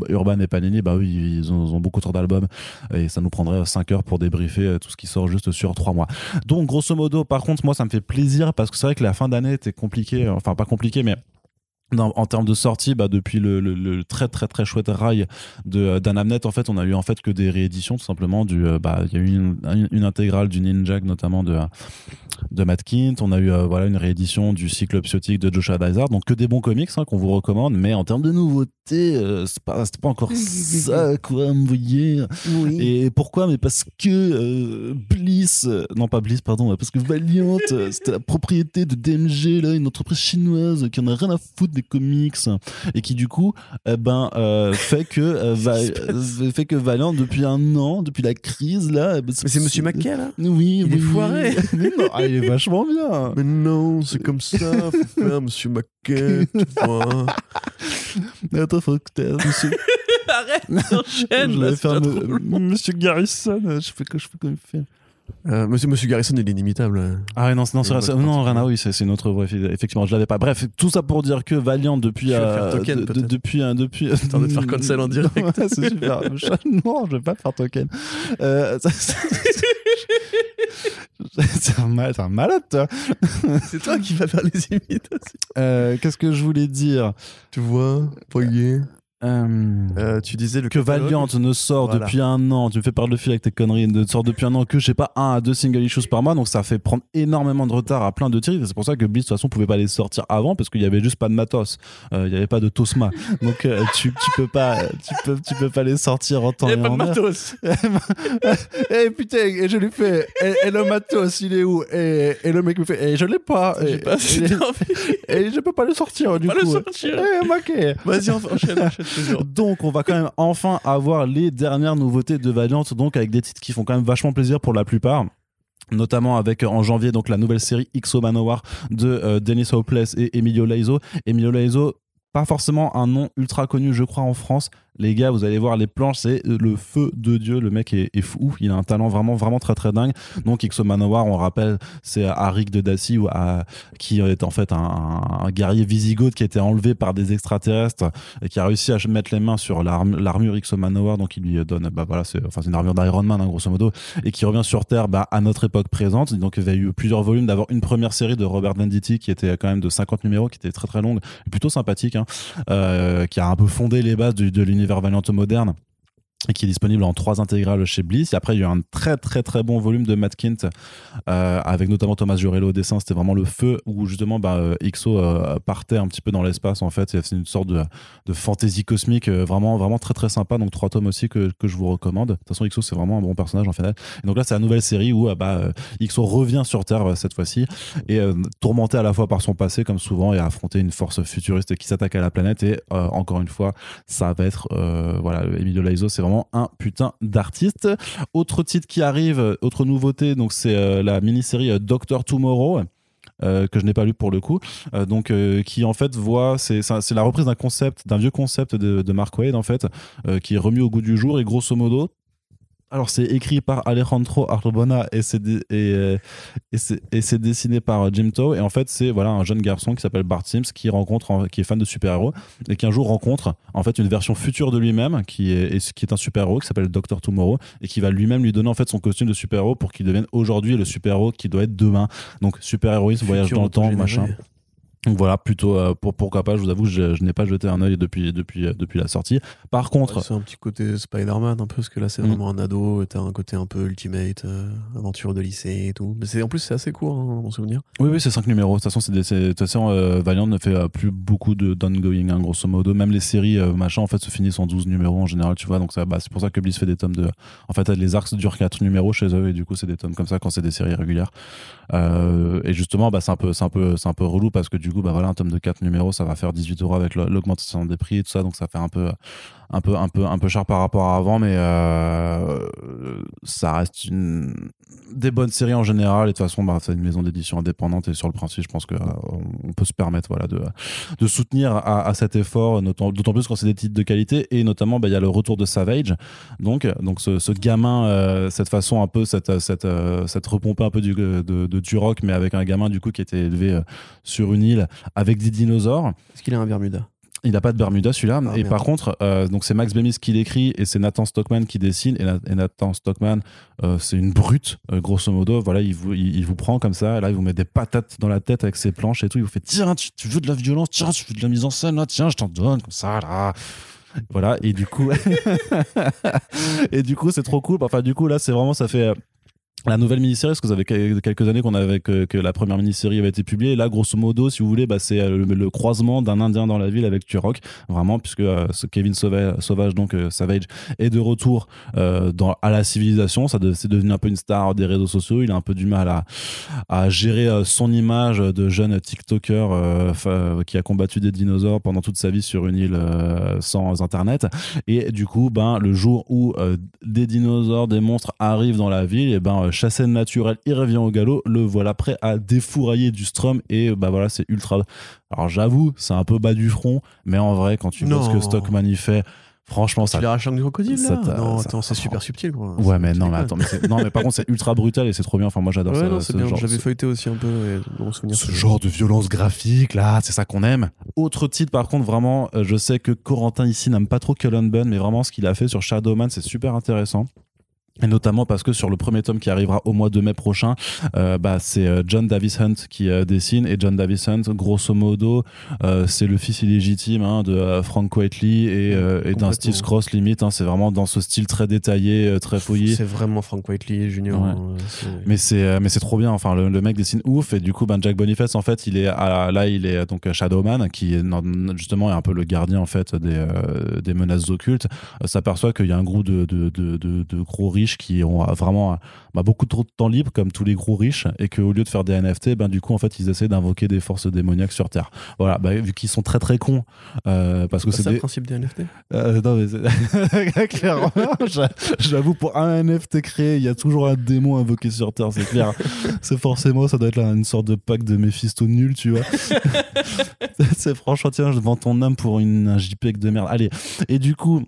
A: Urban et Panini, bah oui, ils ont, ils ont beaucoup trop d'albums et ça nous prendrait 5 heures pour débriefer euh, tout ce qui sort juste sur 3 mois. Donc grosso modo, par contre, moi ça me fait plaisir parce que c'est vrai que la fin d'année était compliquée, enfin pas compliquée, mais dans- en termes de sortie, bah, depuis le, très très très chouette rail de euh, d'Anamnet, en fait, on a eu en fait que des rééditions tout simplement. Du, euh, bah, il y a eu une, intégrale du Ninja notamment de de Matt Kint. On a eu euh, voilà une réédition du cycle psiotique de Joshua Dysart. Donc que des bons comics hein, qu'on vous recommande. Mais en termes de nouveautés, euh, c'est pas c'est pas encore ça quoi, vous voyez. Et pourquoi? Mais parce que euh, Bliss, euh, non pas Bliss, pardon, parce que Valiant, euh, c'était la propriété de DMG, là, une entreprise chinoise qui en a rien à foutre des comics et qui du coup, eh ben, euh, fait que euh, Va- euh, fait que Valiant depuis un an, depuis la crise là, eh ben,
B: Mais c'est Monsieur Mackay là
A: Oui,
B: Il
A: oui.
B: est foiré.
A: Mais non, ah, il est vachement bien.
B: Mais non, c'est comme ça, faut faire Monsieur Mackay, tu vois.
A: Attends, Monsieur,
B: Arrête, enchaîne.
A: je vais faire me- Monsieur Garrison. Je fais que je fais comme il fait.
B: Euh, monsieur, Monsieur Garrison, il est inimitable.
A: Ah ouais, non, c'est- non, c'est non. Rana, oui, c'est autre voix. Effectivement, je l'avais pas. Bref, tout ça pour dire que Valiant depuis, euh,
B: faire token,
A: de- de-
B: peut-être.
A: depuis, un depuis.
B: Envie de faire cancel en direct.
A: Ouais, c'est super. Non, je vais pas faire token. Euh, ça- c'est- c'est un, mal, un malade, toi.
B: C'est toi qui vas faire les imitations.
A: Euh, Qu'est-ce que je voulais dire?
B: Tu vois, voyez.
A: Euh,
B: Euh, tu disais le
A: que
B: catalogue.
A: Valiant ne sort
B: Voilà.
A: depuis un an, tu me fais perdre le fil avec tes conneries, ne sort depuis un an que, je sais pas, un à deux single issues par mois, donc ça fait prendre énormément de retard à plein de titres, et c'est pour ça que Bliss, de toute façon, pouvait pas les sortir avant, parce qu'il y avait juste pas de matos, Euh, il y avait pas de Tosma, donc euh, tu, tu peux pas, tu peux, tu peux pas les sortir en temps
B: Il y
A: et
B: a pas de
A: en heure.
B: matos.
A: Eh putain, et je lui fais, et, et le matos, il est où? Et, et le mec me fait, et je l'ai pas, et,
B: pas
A: et- et je peux pas le sortir, du
B: Pas
A: coup.
B: le sortir.
A: Eh.
B: Vas-y, enchaîne, enchaîne.
A: Donc, on va quand même enfin avoir les dernières nouveautés de Valiant, donc avec des titres qui font quand même vachement plaisir pour la plupart notamment avec euh, en janvier donc la nouvelle série XO Manowar de euh, Dennis Hopeless et Emilio Laizo. Emilio Laizo, pas forcément un nom ultra connu, je crois, en France. Les gars, vous allez voir les planches, c'est le feu de Dieu. Le mec est, fou. Il a un talent vraiment, vraiment très, très dingue. Donc, XO Manowar, on rappelle, c'est Arik de Daci, ou à- qui est en fait un, guerrier visigoth qui a été enlevé par des extraterrestres et qui a réussi à mettre les mains sur l'arm- l'armure XO Manowar. Donc, il lui donne, bah voilà, c'est enfin, une armure d'Iron Man, hein, grosso modo, et qui revient sur Terre bah, à notre époque présente. Donc, il y a eu plusieurs volumes d'avoir une première série de Robert Venditti qui était quand même de 50 numéros, qui était très, très longue, et plutôt sympathique, hein, euh, qui a un peu fondé les bases de l'univers Valiant moderne qui est disponible en trois intégrales chez Bliss. Après, il y a eu un très très très bon volume de Matt Kint euh, avec notamment Thomas Jurello au dessin. C'était vraiment le feu où justement bah, euh, XO euh, partait un petit peu dans l'espace en fait. C'est une sorte de, de fantaisie cosmique vraiment vraiment très très sympa. Donc trois tomes aussi que, que je vous recommande. De toute façon, XO c'est vraiment un bon personnage en final. Et donc là, c'est la nouvelle série où bah, XO revient sur Terre cette fois-ci et tourmenté à la fois par son passé comme souvent et affronter une force futuriste qui s'attaque à la planète. Et encore une fois, ça va être voilà Emilio Laizo c'est vraiment un putain d'artiste. Autre titre qui arrive autre nouveauté donc c'est euh, la mini-série euh, Doctor Tomorrow euh, que je n'ai pas lu pour le coup, donc qui en fait voit, c'est la reprise d'un concept, d'un vieux concept de, de Mark Wade en fait, qui est remis au goût du jour et grosso modo, alors c'est écrit par Alejandro Arbona et c'est et, euh, et c'est et c'est dessiné par euh, Jim Tow et en fait c'est voilà un jeune garçon qui s'appelle Bart Sims qui rencontre en- qui est fan de super-héros et qui un jour rencontre en fait une version future de lui-même qui est et- qui est un super-héros qui s'appelle Doctor Tomorrow et qui va lui-même lui donner en fait son costume de super-héros pour qu'il devienne aujourd'hui le super-héros qui doit être demain. Donc super-héroïsme, voyage dans le temps, machin. Donc voilà, plutôt euh, pour pourquoi pas, je vous avoue, je, je n'ai pas jeté un œil depuis depuis euh, depuis la sortie. Par contre,
B: Ouais, C'est un petit côté Spider-Man un peu, parce que là c'est
A: Mm.
B: vraiment un ado, t'as un côté un peu ultimate, euh, aventure de lycée et tout. Mais c'est en plus c'est assez court, hein, mon souvenir.
A: Oui, oui, c'est cinq numéros. De toute façon, c'est de toute façon, euh, Valiant ne fait plus beaucoup de d'ongoing, hein, grosso modo. Même les séries, machin, en fait, se finissent en 12 numéros en général, tu vois. Donc, ça, bah, c'est pour ça que Bliss fait des tomes de. En fait, les arcs durent 4 numéros chez eux, et du coup, c'est des tomes comme ça quand c'est des séries régulières. Et justement, bah, c'est un peu, c'est un peu, c'est un peu relou parce que du bah voilà, un tome de 4 numéros, ça va faire 18 euros avec l'augmentation des prix et tout ça, donc ça fait un peu, un peu, un peu, un peu cher par rapport à avant, mais euh, ça reste une des bonnes séries en général. Et de toute façon, bah, c'est une maison d'édition indépendante et sur le principe, je pense que euh, on peut se permettre, voilà, de, de soutenir à, cet effort, d'autant plus quand c'est des titres de qualité et notamment, bah, il y a le retour de Savage, donc, donc ce, gamin, euh, cette façon un peu, cette, cette, cette repompée un peu du, de, de Turok, mais avec un gamin du coup qui était élevé sur une île avec des dinosaures.
B: Est-ce qu'il a un Bermuda?
A: Il a pas de Bermuda celui-là.
B: Ah,
A: et
B: merde.
A: par contre, euh, donc c'est Max Bemis qui l'écrit et c'est Nathan Stockman qui dessine. Et, Na- et Nathan Stockman, euh, c'est une brute, euh, grosso modo. Voilà, il vous, il, il vous prend comme ça. Là, il vous met des patates dans la tête avec ses planches et tout. Il vous fait tiens, tu, tu veux de la violence, tiens, tu veux de la mise en scène, là, tiens, je t'en donne comme ça, là. Voilà, et du coup, et du coup, c'est trop cool. Enfin, du coup, là, c'est vraiment, ça fait. La nouvelle mini-série, parce que ça fait quel- quelques années qu'on avait que, la première mini-série avait été publiée. Là, grosso modo, si vous voulez, bah, c'est euh, le, croisement d'un Indien dans la ville avec Turok, vraiment, puisque euh, Kevin Sauvage, donc euh, Savage, est de retour dans, à la civilisation. Ça c'est devenu un peu une star des réseaux sociaux. Il a un peu du mal à, à gérer son image de jeune TikToker qui a combattu des dinosaures pendant toute sa vie sur une île sans Internet. Et du coup, ben, le jour où des dinosaures, des monstres arrivent dans la ville, et ben, chassé naturel, il revient au galop, le voilà prêt à défourailler du strum et bah voilà, c'est ultra. Alors j'avoue, c'est un peu bas du front, mais en vrai, quand tu vois ce que
B: Non.
A: Stockman y fait, franchement, ça.
B: Il arrache un crocodile là Non, attends, c'est super subtil quoi.
A: Ouais, mais
B: Tu
A: non, mais attends, mais non, mais par contre, c'est ultra brutal et c'est trop bien. Enfin, moi, j'adore
B: Ouais,
A: ça.
B: non,
A: ce
B: c'est bien.
A: genre-
B: J'avais feuilleté aussi un peu et dans mon souvenir.
A: ce genre de violence graphique là, c'est ça qu'on aime. Autre titre par contre vraiment, euh, je sais que Corentin ici n'aime pas trop Cullen Bunn, mais vraiment ce qu'il a fait sur Shadowman c'est super intéressant. Et notamment parce que sur le premier tome qui arrivera au mois de mai prochain, euh, bah, c'est euh, John Davis Hunt qui euh, dessine. Et John Davis Hunt, grosso modo, euh, c'est le fils illégitime hein, de Frank Whiteley et, et d'un. Steve Cross limite. hein. c'est vraiment dans ce style très détaillé, très fouillé.
B: C'est vraiment Frank Whiteley Junior.
A: Ouais.
B: hein,
A: Mais c'est mais c'est trop bien. Enfin, le, le mec dessine ouf et du coup, ben Jack Boniface en fait, il est à- là, il est donc Shadowman qui est justement est un peu le gardien en fait des des menaces occultes. S'aperçoit qu'il y a un groupe de de, de, de, de gros riches qui ont euh, vraiment euh, bah, beaucoup trop de temps libre comme tous les gros riches et qu'au lieu de faire des NFT, ben du coup en fait ils essaient d'invoquer des forces démoniaques sur Terre. Voilà, bah, vu qu'ils sont très très cons euh, parce que
B: C'est
A: c'est
B: ça
A: des
B: le principe des NFT
A: euh, non, mais clairement, j'a- j'avoue, pour un NFT créé, il y a toujours un démon invoqué sur Terre, c'est clair. c'est forcément, ça doit être là, une sorte de pack de Mephisto nul, tu vois. c'est franchement, tiens, je vends ton âme pour une, un JPEG de merde. Allez, et du coup.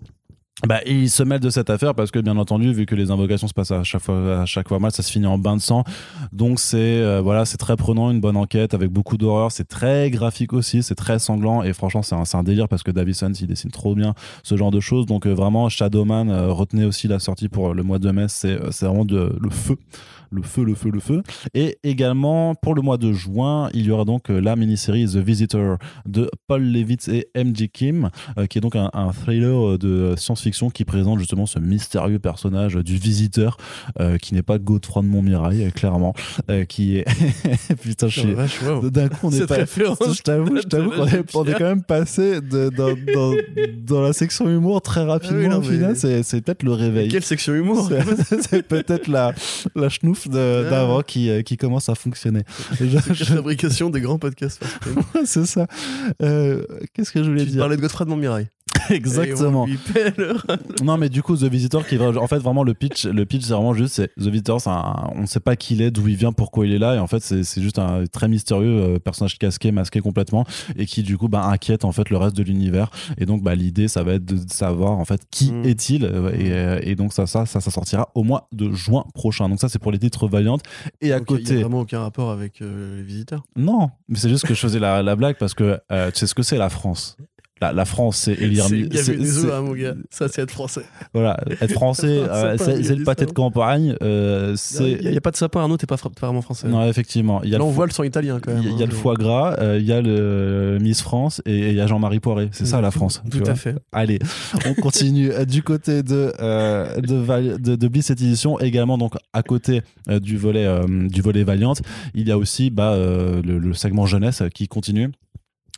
A: Bah, il se mêle de cette affaire parce que bien entendu, vu que les invocations se passent à chaque fois, à chaque fois mal, ça se finit en bain de sang. Donc c'est euh, voilà, c'est très prenant, une bonne enquête avec beaucoup d'horreur. C'est très graphique aussi, c'est très sanglant et franchement c'est un, un délire parce que Davison il dessine trop bien ce genre de choses. Donc euh, vraiment Shadowman, euh, retenez aussi la sortie pour le mois de mai, c'est euh, vraiment de, le feu. Le feu, le feu, le feu. Et également, pour le mois de juin, il y aura donc euh, la mini-série The Visitor de Paul Levitz et M.J. Kim, euh, qui est donc un, un thriller de science-fiction qui présente justement ce mystérieux personnage du visiteur, euh, qui n'est pas Godefroy de Montmirail, euh, clairement, euh, qui est... Putain, je suis... D'un coup, on est pas... Je t'avoue, je t'avoue qu'on est, on est quand même passé de- dans, dans, dans la section humour très rapidement.
B: Ah oui, non, mais-
A: c'est, peut-être le réveil.
B: Quelle section humour?
A: C'est, c'est peut-être la, la
B: Ah.
A: d'avant qui, euh, qui commence à fonctionner.
B: La fabrication des grands podcasts.
A: c'est ça. Euh, qu'est-ce que je voulais
B: Tu
A: dire
B: parlais de Godfrey de Montmirail.
A: Exactement. Non, mais du coup, The Visitor, qui va, en fait, vraiment, le pitch, le pitch, c'est vraiment juste, c'est The Visitor, un- on ne sait pas qui il est, d'où il vient, pourquoi il est là, et en fait, c'est juste un très mystérieux euh, personnage casqué, masqué complètement, et qui, du coup, bah, inquiète, en fait, le reste de l'univers. Et donc, bah, l'idée, ça va être de savoir, en fait, qui
B: Mm.
A: est-il, euh, et, euh, et donc, ça, ça, ça, ça sortira au mois de juin prochain. Donc, ça, c'est pour les titres Valiant. Et à
B: Donc, Il n'y
A: côté.
B: a vraiment aucun rapport avec euh, les visiteurs?
A: Non, mais c'est juste que je faisais la, la blague parce que euh, tu sais ce que c'est la France? La, la France, c'est élire.
B: C'est œufs, hein, mon gars. Ça, c'est être français.
A: Voilà, être français,
B: C'est
A: euh, c'est le pâté de
B: égalisme.
A: campagne. euh,
B: Il n'y a, pas de sapin, Arnaud, t'es pas, pas vraiment français.
A: non, effectivement. Y a
B: Là, on voit le sang italien quand
A: il
B: même.
A: y a- il y a
B: hein.
A: le foie gras, euh, il y a le Miss France et il y a Jean-Marie Poiré. C'est ça la France.
B: Tout à fait.
A: Allez, on continue Euh, du côté de euh, de, Val- de, de Bliss cette édition également donc à côté euh, du volet euh, du volet Valiant, il y a aussi bah, euh, le, le segment jeunesse euh, qui continue.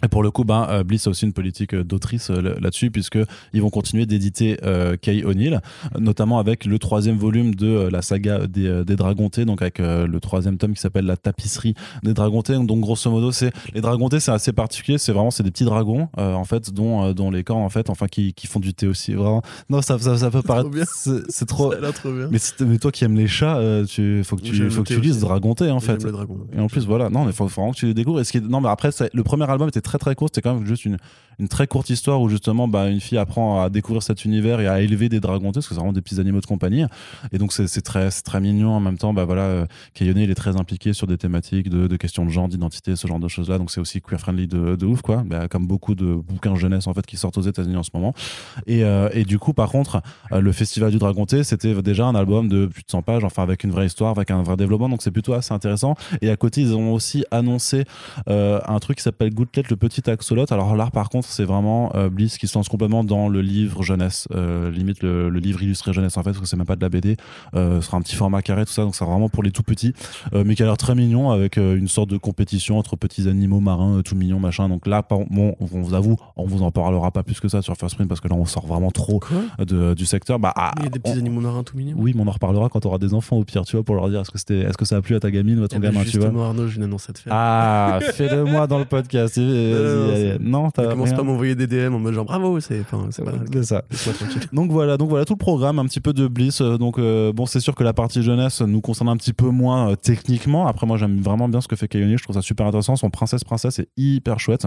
A: Et pour le coup, ben, euh, Bliss a aussi une politique euh, d'autrice euh, là-dessus, puisque ils vont continuer d'éditer euh, Kay O'Neill, notamment avec le troisième volume de euh, la saga des, des Dragontés, donc avec euh, le troisième tome qui s'appelle La tapisserie des Dragontés. Donc grosso modo, c'est les Dragontés, c'est assez particulier. C'est vraiment c'est des petits dragons, en fait, dont dont les cornes, en fait, enfin qui, qui font du thé aussi. Vraiment, non, ça ça, ça peut paraître,
B: bien.
A: c'est trop.
B: L'air trop bien.
A: Mais, toi qui aimes les chats, tu faut que tu faut que tu lises. Dragonté en fait. Et en plus, voilà, non, mais faut, faut vraiment que tu les découvres. Et ce qui est- non, mais après, le premier album était très très court. C'était quand même juste une, une très courte histoire où justement, bah, une fille apprend à découvrir cet univers et à élever des dragontés, parce que c'est vraiment des petits animaux de compagnie. Et donc, c'est très, très mignon. En même temps, bah voilà, euh, Kayone, il est très impliqué sur des thématiques de, questions de genre, d'identité, ce genre de choses-là. Donc, c'est aussi queer friendly de, ouf, quoi. Bah, comme beaucoup de bouquins jeunesse en fait qui sortent aux États-Unis en ce moment. Et, euh, et du coup, par contre, euh, le Festival du Dragonté, c'était déjà un album de plus de 100 pages, enfin avec une vraie histoire, avec un vrai développement. Donc, c'est plutôt assez intéressant. Et à côté, ils ont aussi annoncé un truc qui s'appelle Gouttelette, le petit axolote. Alors là, par contre, c'est vraiment euh, Bliss qui se lance complètement dans le livre jeunesse, euh, limite le, le livre illustré jeunesse en fait, parce que c'est même pas de la BD. Euh, ce sera un petit format carré, tout ça, donc c'est vraiment pour les tout petits, mais qui a l'air très mignon avec une sorte de compétition entre petits animaux marins, tout mignons, machin. Donc là, bon, on vous avoue, on vous en parlera pas plus que ça sur First Print parce que là, on sort vraiment trop de, du secteur. Bah, ah,
B: Il y a des petits
A: on-
B: animaux marins tout mignons.
A: oui, mais on en reparlera quand on aura des enfants au pire, tu vois, pour leur dire est-ce que c'était, est-ce que ça a plu à ta gamine ou à ton
B: Eh ben,
A: gamin, tu vois?
B: Arnaud, j'ai une annonce à te faire.
A: Ah, fais-le moi dans le podcast.
B: Non,
A: Non, t'as rien.
B: Pas m'envoyer des DM en mode genre bravo, c'est c'est
A: ça. Donc voilà, donc voilà tout le programme, un petit peu de Bliss. Euh, Donc euh, bon, c'est sûr que la partie jeunesse nous concerne un petit peu moins euh, techniquement. Après, moi, j'aime vraiment bien ce que fait Kayoni. Je trouve ça super intéressant. Son princesse princesse est hyper chouette.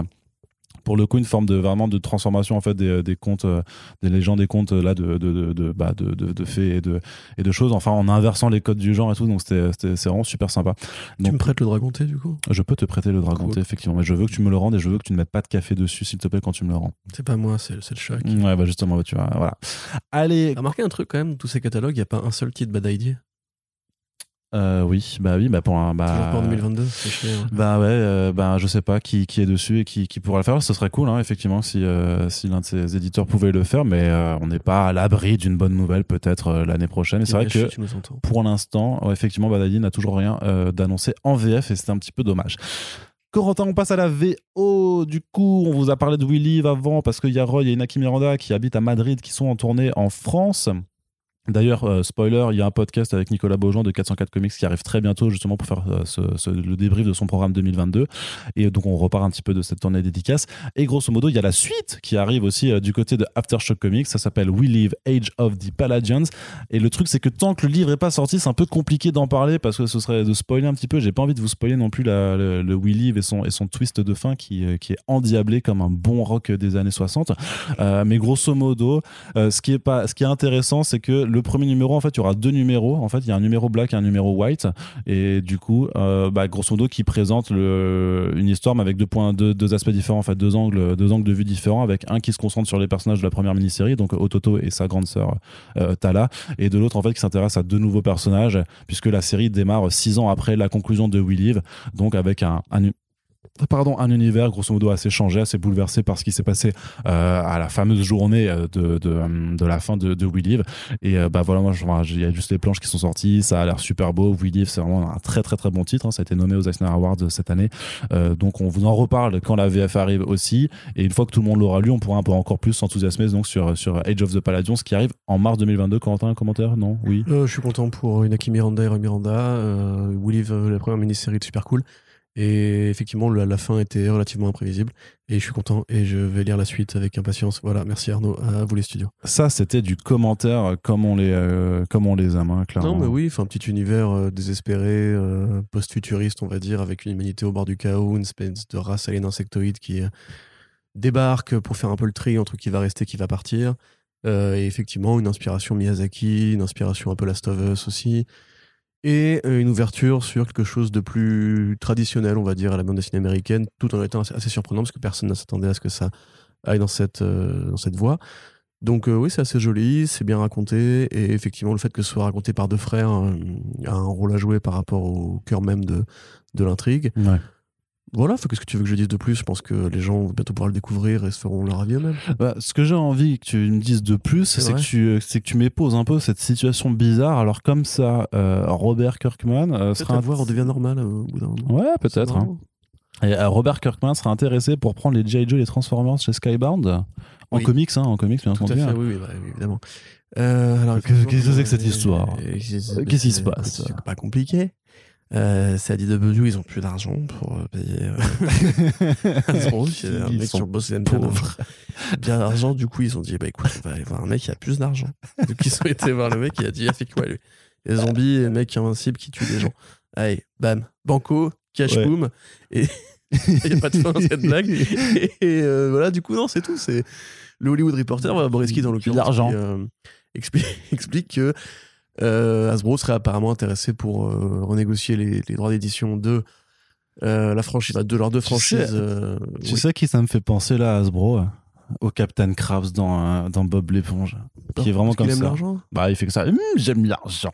A: Pour le coup, une forme de vraiment de transformation en fait des, des contes, euh, des légendes, des contes euh, là de de de de, bah, de, de, de fées et de et de choses. Enfin, en inversant les codes du genre et tout. Donc c'était c'est vraiment super sympa.
B: Tu me prêtes le dragon thé du coup?
A: Je peux te prêter le dragon
B: Cool.
A: effectivement, mais je veux que tu me le rendes et je veux que tu ne mettes pas de café dessus, s'il te plaît, quand tu me le rends.
B: C'est pas moi, c'est le chat. qui-
A: Ouais, bah justement, bah, tu vois, voilà. Allez,
B: T'as remarqué un truc quand même, tous ces catalogues, il n'y a pas un seul titre Bad Idea.
A: Euh, oui, bah oui, bah pour un, bah,
B: en 2022, c'est chier. hein.
A: bah ouais, euh, bah je sais pas qui, qui est dessus et qui, qui pourra le faire. Ce serait cool, hein, effectivement, si, euh, si l'un de ces éditeurs pouvait le faire, mais on n'est pas à l'abri d'une bonne nouvelle peut-être l'année prochaine. Et c'est vrai que pour l'instant, ouais, effectivement, Badadi n'a toujours rien d'annoncé en VF et c'est un petit peu dommage. Corentin, on passe à la VO. Du coup, on vous a parlé de We Live avant parce qu'il y a Roy et Inaki Miranda qui habitent à Madrid, qui sont en tournée en France. D'ailleurs, euh, spoiler, il y a un podcast avec Nicolas Beaujean de 404 Comics qui arrive très bientôt justement pour faire euh, le débrief de son programme 2022. Et donc on repart un petit peu de cette tournée dédicace. Et grosso modo, il y a la suite qui arrive aussi euh, du côté de Aftershock Comics. Ça s'appelle We Live Age of the Palladians. Et le truc, c'est que tant que le livre est pas sorti, c'est un peu compliqué d'en parler parce que ce serait de spoiler un petit peu. J'ai pas envie de vous spoiler non plus le, le We Live et son, et son twist de fin qui, qui est endiablé comme un bon rock des années 60. Euh, mais grosso modo, ce qui est pas, ce qui est intéressant, c'est que le premier numéro, en fait, il y aura deux numéros. En fait, il y a un numéro black et un numéro white, et du coup, euh, bah, grosso modo, qui présente une histoire mais avec deux points, deux, aspects différents, en fait, deux angles, deux angles de vue différents, avec un qui se concentre sur les personnages de la première mini-série, donc Ototo et sa grande sœur euh, Tala, et de l'autre, en fait, qui s'intéresse à deux nouveaux personnages, puisque la série démarre six ans après la conclusion de We Live, donc avec un pardon, un univers grosso modo assez changé, assez bouleversé par ce qui s'est passé euh, à la fameuse journée euh, de, euh, de la fin de, de We Live. Et bah voilà, moi, il y a juste les planches qui sont sorties, ça a l'air super beau. We Live, c'est vraiment un très très très bon titre. hein. Ça a été nommé aux Eisner Awards cette année. Donc on vous en reparle quand la VF arrive aussi. Et une fois que tout le monde l'aura lu, on pourra un peu encore plus s'enthousiasmer donc sur, sur Age of the Palladions, qui arrive en mars 2022. Corentin, un commentaire? Non? Oui
B: je suis content pour Inaki Miranda et Miranda. We Live, la première mini-série de super cool. Et effectivement, la, la fin était relativement imprévisible. Et je suis content et je vais lire la suite avec impatience. Voilà, merci Arnaud, à vous les studios.
A: Ça, c'était du commentaire comme on les, euh, comme on les aime, hein, clairement.
B: Non, mais oui, un petit univers euh, désespéré, euh, post-futuriste, on va dire, avec une humanité au bord du chaos, une espèce de race alien insectoïde qui euh, débarque pour faire un peu le tri entre qui va rester, qui va partir. Euh, et effectivement, une inspiration Miyazaki, une inspiration un peu Last of Us aussi. Et euh, une ouverture sur quelque chose de plus traditionnel, on va dire, à la bande dessinée américaine, tout en étant assez, surprenant parce que personne ne s'attendait à ce que ça aille dans cette, euh, dans cette voie. Donc euh, oui, c'est assez joli, c'est bien raconté, et effectivement, le fait que ce soit raconté par deux frères a un rôle à jouer par rapport au cœur même de, de l'intrigue.
A: Ouais.
B: Voilà, qu'est-ce que tu veux que je dise de plus Je pense que les gens vont bientôt pouvoir le découvrir et se feront leur avis eux-mêmes.
A: Bah, ce que j'ai envie que tu me dises de plus,
B: C'est
A: c'est que tu, c'est que tu m'époses un peu cette situation bizarre. Alors comme ça, euh, Robert Kirkman euh, sera
B: la
A: int-
B: voix redevient normale euh, au bout d'un moment.
A: Ouais, peut-être. hein. Et euh, Robert Kirkman sera intéressé pour prendre les G.I. Joe et les Transformers chez Skybound en
B: Oui.
A: comics, hein, en comics bien
B: à
A: entendu. hein.
B: oui, oui, bah, évidemment. Euh, alors,
A: Qu'est-ce que c'est que cette
B: euh,
A: histoire?
B: euh,
A: Qu'est-ce qui se passe?
B: C'est pas compliqué. Euh, c'est ADW, ils ont plus d'argent pour euh, payer. Euh, un
A: Ils
B: mec
A: sont
B: sur Boss and
A: pauvres.
B: bien d'argent. Du coup, ils ont dit bah écoute, on va aller voir un mec qui a plus d'argent. Donc, ils ont été voir le mec qui a dit ah, fait quoi lui? Les zombies, les mecs invincibles qui tuent des gens. Allez, bam, banco, cash
A: Ouais.
B: boom. Et il n'y a pas de fin à cette blague. Et, et, euh, voilà, du coup, non, c'est tout. C'est le Hollywood Reporter, Boriski dans l'occurrence,
A: l'argent.
B: qui, euh, explique, explique que euh, Hasbro serait apparemment intéressé pour euh, renégocier les, les droits d'édition de euh, la franchise, de leurs deux
A: Tu
B: franchises.
A: sais-
B: euh,
A: Tu
B: oui.
A: sais qui ça me fait penser là, Hasbro euh, Au Captain Krabs dans, dans Bob l'éponge. Qui est vraiment comme
B: aime
A: ça.
B: l'argent.
A: Bah, il fait que ça. Hum, J'aime l'argent.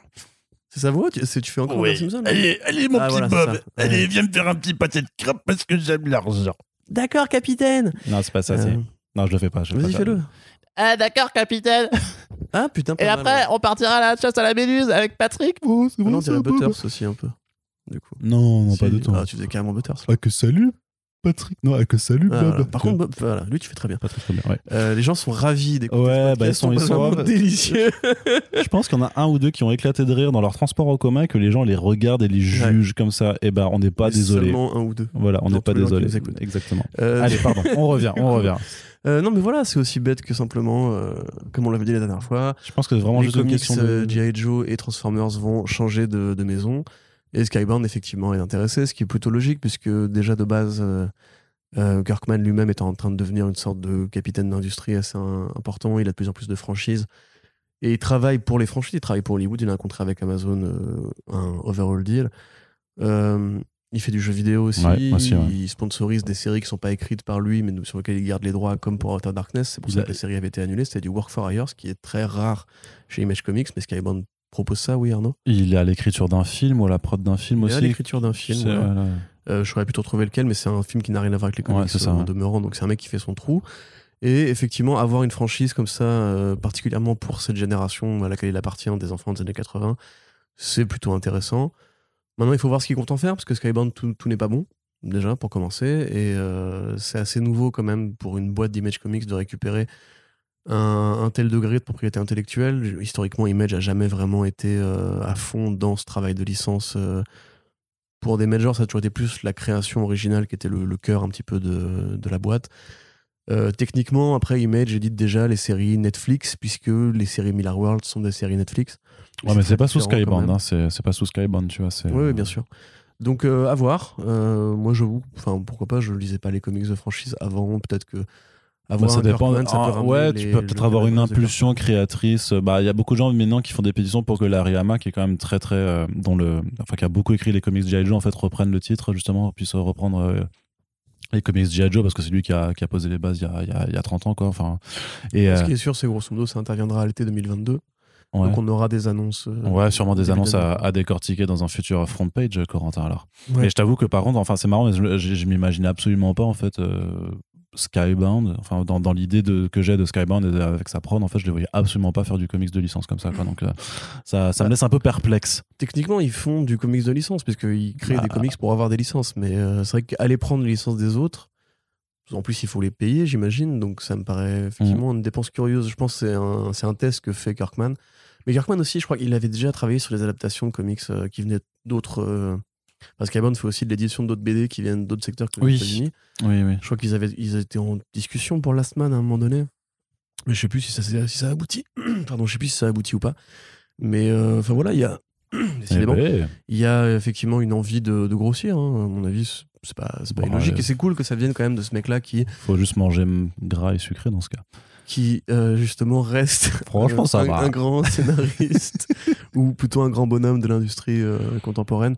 B: C'est sa voix tu, c'est- tu fais encore
A: Oui.
B: Simpson
A: Allez, allez, mon
B: Ah,
A: petit
B: voilà,
A: Bob. Allez,
B: Ouais.
A: viens me faire un petit pâté de crabe parce que j'aime l'argent.
B: D'accord, capitaine
A: Non, c'est pas ça. Non, je le fais pas. je
B: Vas-y, fais-le.
C: Ah d'accord capitaine.
B: Ah putain, pas
C: Et
B: mal,
C: après
B: ouais.
C: on partira à la chasse à la méduse avec Patrick. Vous,
B: Ah non, on
C: vous,
B: dirait. Butters aussi un peu. Du coup.
A: Non, non,
B: Si.
A: pas de temps.
B: Ah, tu faisais carrément Butters. là.
A: Ah, que salut, Patrick. Non, que salut,
B: Ah,
A: Bob.
B: voilà. Par contre, Bob, voilà, lui, tu fais très bien.
A: pas très, très bien. Ouais.
B: Euh, les gens sont ravis d'écouter
A: Ouais,
B: ce
A: bah, ils sont-
B: on
A: ils sont
B: délicieux.
A: Je pense qu'il y en a un ou deux qui ont éclaté de rire dans leur transport en commun et que les gens les regardent et les jugent comme ça. Et ben, on n'est pas désolé.
B: Seulement un ou deux.
A: Voilà, on n'est pas désolé. Exactement.
B: Euh,
A: Allez, pardon. On revient, on revient.
B: euh, non, mais voilà, c'est aussi bête que simplement, euh, comme on l'avait dit la dernière fois,
A: Je pense que c'est vraiment
B: les
A: juste une
B: comics
A: question
B: euh,
A: de.
B: G.I. Joe et Transformers vont changer de, de maison. Et Skybound, effectivement, est intéressé, ce qui est plutôt logique, puisque déjà de base, euh, euh, Kirkman lui-même est en train de devenir une sorte de capitaine d'industrie assez important. Il a de plus en plus de franchises. Et il travaille pour les franchises, il travaille pour Hollywood. Il a un contrat avec Amazon, euh, un overall deal. Euh, il fait du jeu vidéo aussi.
A: Ouais, aussi, ouais.
B: Il sponsorise des séries qui sont pas écrites par lui, mais sur lesquelles il garde les droits, comme pour Outer Darkness. C'est pour ça que la série avait été annulée. C'était du Work for Hire, ce qui est très rare chez Image Comics, mais Skybound propose ça, oui, Arnaud?
A: Il est à l'écriture d'un film ou à la prod d'un film
B: Il est à
A: aussi.
B: l'écriture d'un film. Voilà. Euh, je saurais plutôt trouver lequel, mais c'est un film qui n'a rien à voir avec les comics
A: Ouais, c'est ça,
B: euh, en demeurant. Donc c'est un mec qui fait son trou. Et effectivement, avoir une franchise comme ça, euh, particulièrement pour cette génération à laquelle il appartient, des enfants des années 80, c'est plutôt intéressant. Maintenant, il faut voir ce qu'il compte en faire, parce que Skybound, tout, tout n'est pas bon, déjà, pour commencer. Et euh, c'est assez nouveau quand même pour une boîte d'Image Comics de récupérer un, un tel degré de propriété intellectuelle. Historiquement, Image a jamais vraiment été euh, à fond dans ce travail de licence. euh, pour des majors, ça a toujours été plus la création originale qui était le, le cœur un petit peu de, de la boîte. Euh, techniquement, après Image édite déjà les séries Netflix, puisque les séries Miller World sont des séries Netflix.
A: Ouais, mais c'est pas sous Skybound. hein, C'est pas sous Skybound, tu vois.
B: Oui, bien sûr. Donc, euh, à voir. Euh, moi, j'avoue, enfin, pourquoi pas, je lisais pas les comics de franchise avant. Peut-être que.
A: Bah,
B: Avoir
A: ça dépend.
B: Kirkman, ça peut
A: Ah, ouais,
B: les-
A: tu peux peut-être avoir une impulsion créatrice. Bah, il y a beaucoup de gens maintenant qui font des pétitions pour que Larry Hama, qui est quand même très très, euh, dont le, enfin, qui a beaucoup écrit les comics G.I. Joe, en fait, reprenne le titre justement, puisse reprendre euh, les comics G.I. Joe parce que c'est lui qui a, qui a posé les bases il y a, il y a, il y a 30 ans, quoi. Enfin, et
B: Ce
A: euh,
B: qui est sûr, c'est grosso modo, ça interviendra à l'été 2022.
A: ouais.
B: Donc, on aura des annonces. euh,
A: Ouais, sûrement des annonces à, décortiquer dans un futur front page, Corentin. Alors,
B: Ouais.
A: mais je t'avoue que par contre, enfin, c'est marrant, mais je, je, je m'imaginais absolument pas en fait euh, Skybound. Enfin, dans, dans l'idée de que j'ai de Skybound et de- avec sa prod, en fait, je les voyais absolument pas faire du comics de licence comme ça. Quoi. Donc, euh, ça, ça me
B: Bah,
A: laisse un peu perplexe.
B: Techniquement, ils font du comics de licence, puisqu'ils créent
A: Bah.
B: des comics pour avoir des licences. Mais euh, c'est vrai qu'aller prendre les licences des autres, en plus, il faut les payer, j'imagine. Donc, ça me paraît effectivement une dépense curieuse. Je pense que c'est un, un test que fait Kirkman. Mais Kirkman aussi, je crois qu'il avait déjà travaillé sur les adaptations de comics euh, qui venaient d'autres Parce qu'Aborn fait aussi de l'édition d'autres BD qui viennent d'autres secteurs que
A: Oui.
B: les États-Unis.
A: Oui, oui.
B: Je crois qu'ils avaient, ils étaient en discussion pour Last Man à un moment donné. Mais je sais plus si ça, si ça a abouti. Pardon, je sais plus si ça a abouti ou pas. Mais euh, enfin voilà, il y a. décidément,
A: Eh ben,
B: il y a effectivement une envie de, de grossir. hein. À mon avis, c'est- pas, c'est pas
A: Bon,
B: illogique.
A: ouais.
B: Et c'est cool que ça vienne quand même de ce mec-là qui,
A: faut juste manger gras et sucré dans ce cas.
B: qui euh, justement reste
A: Franchement,
B: un,
A: ça
B: un-
A: va.
B: un grand scénariste ou plutôt un grand bonhomme de l'industrie euh, contemporaine.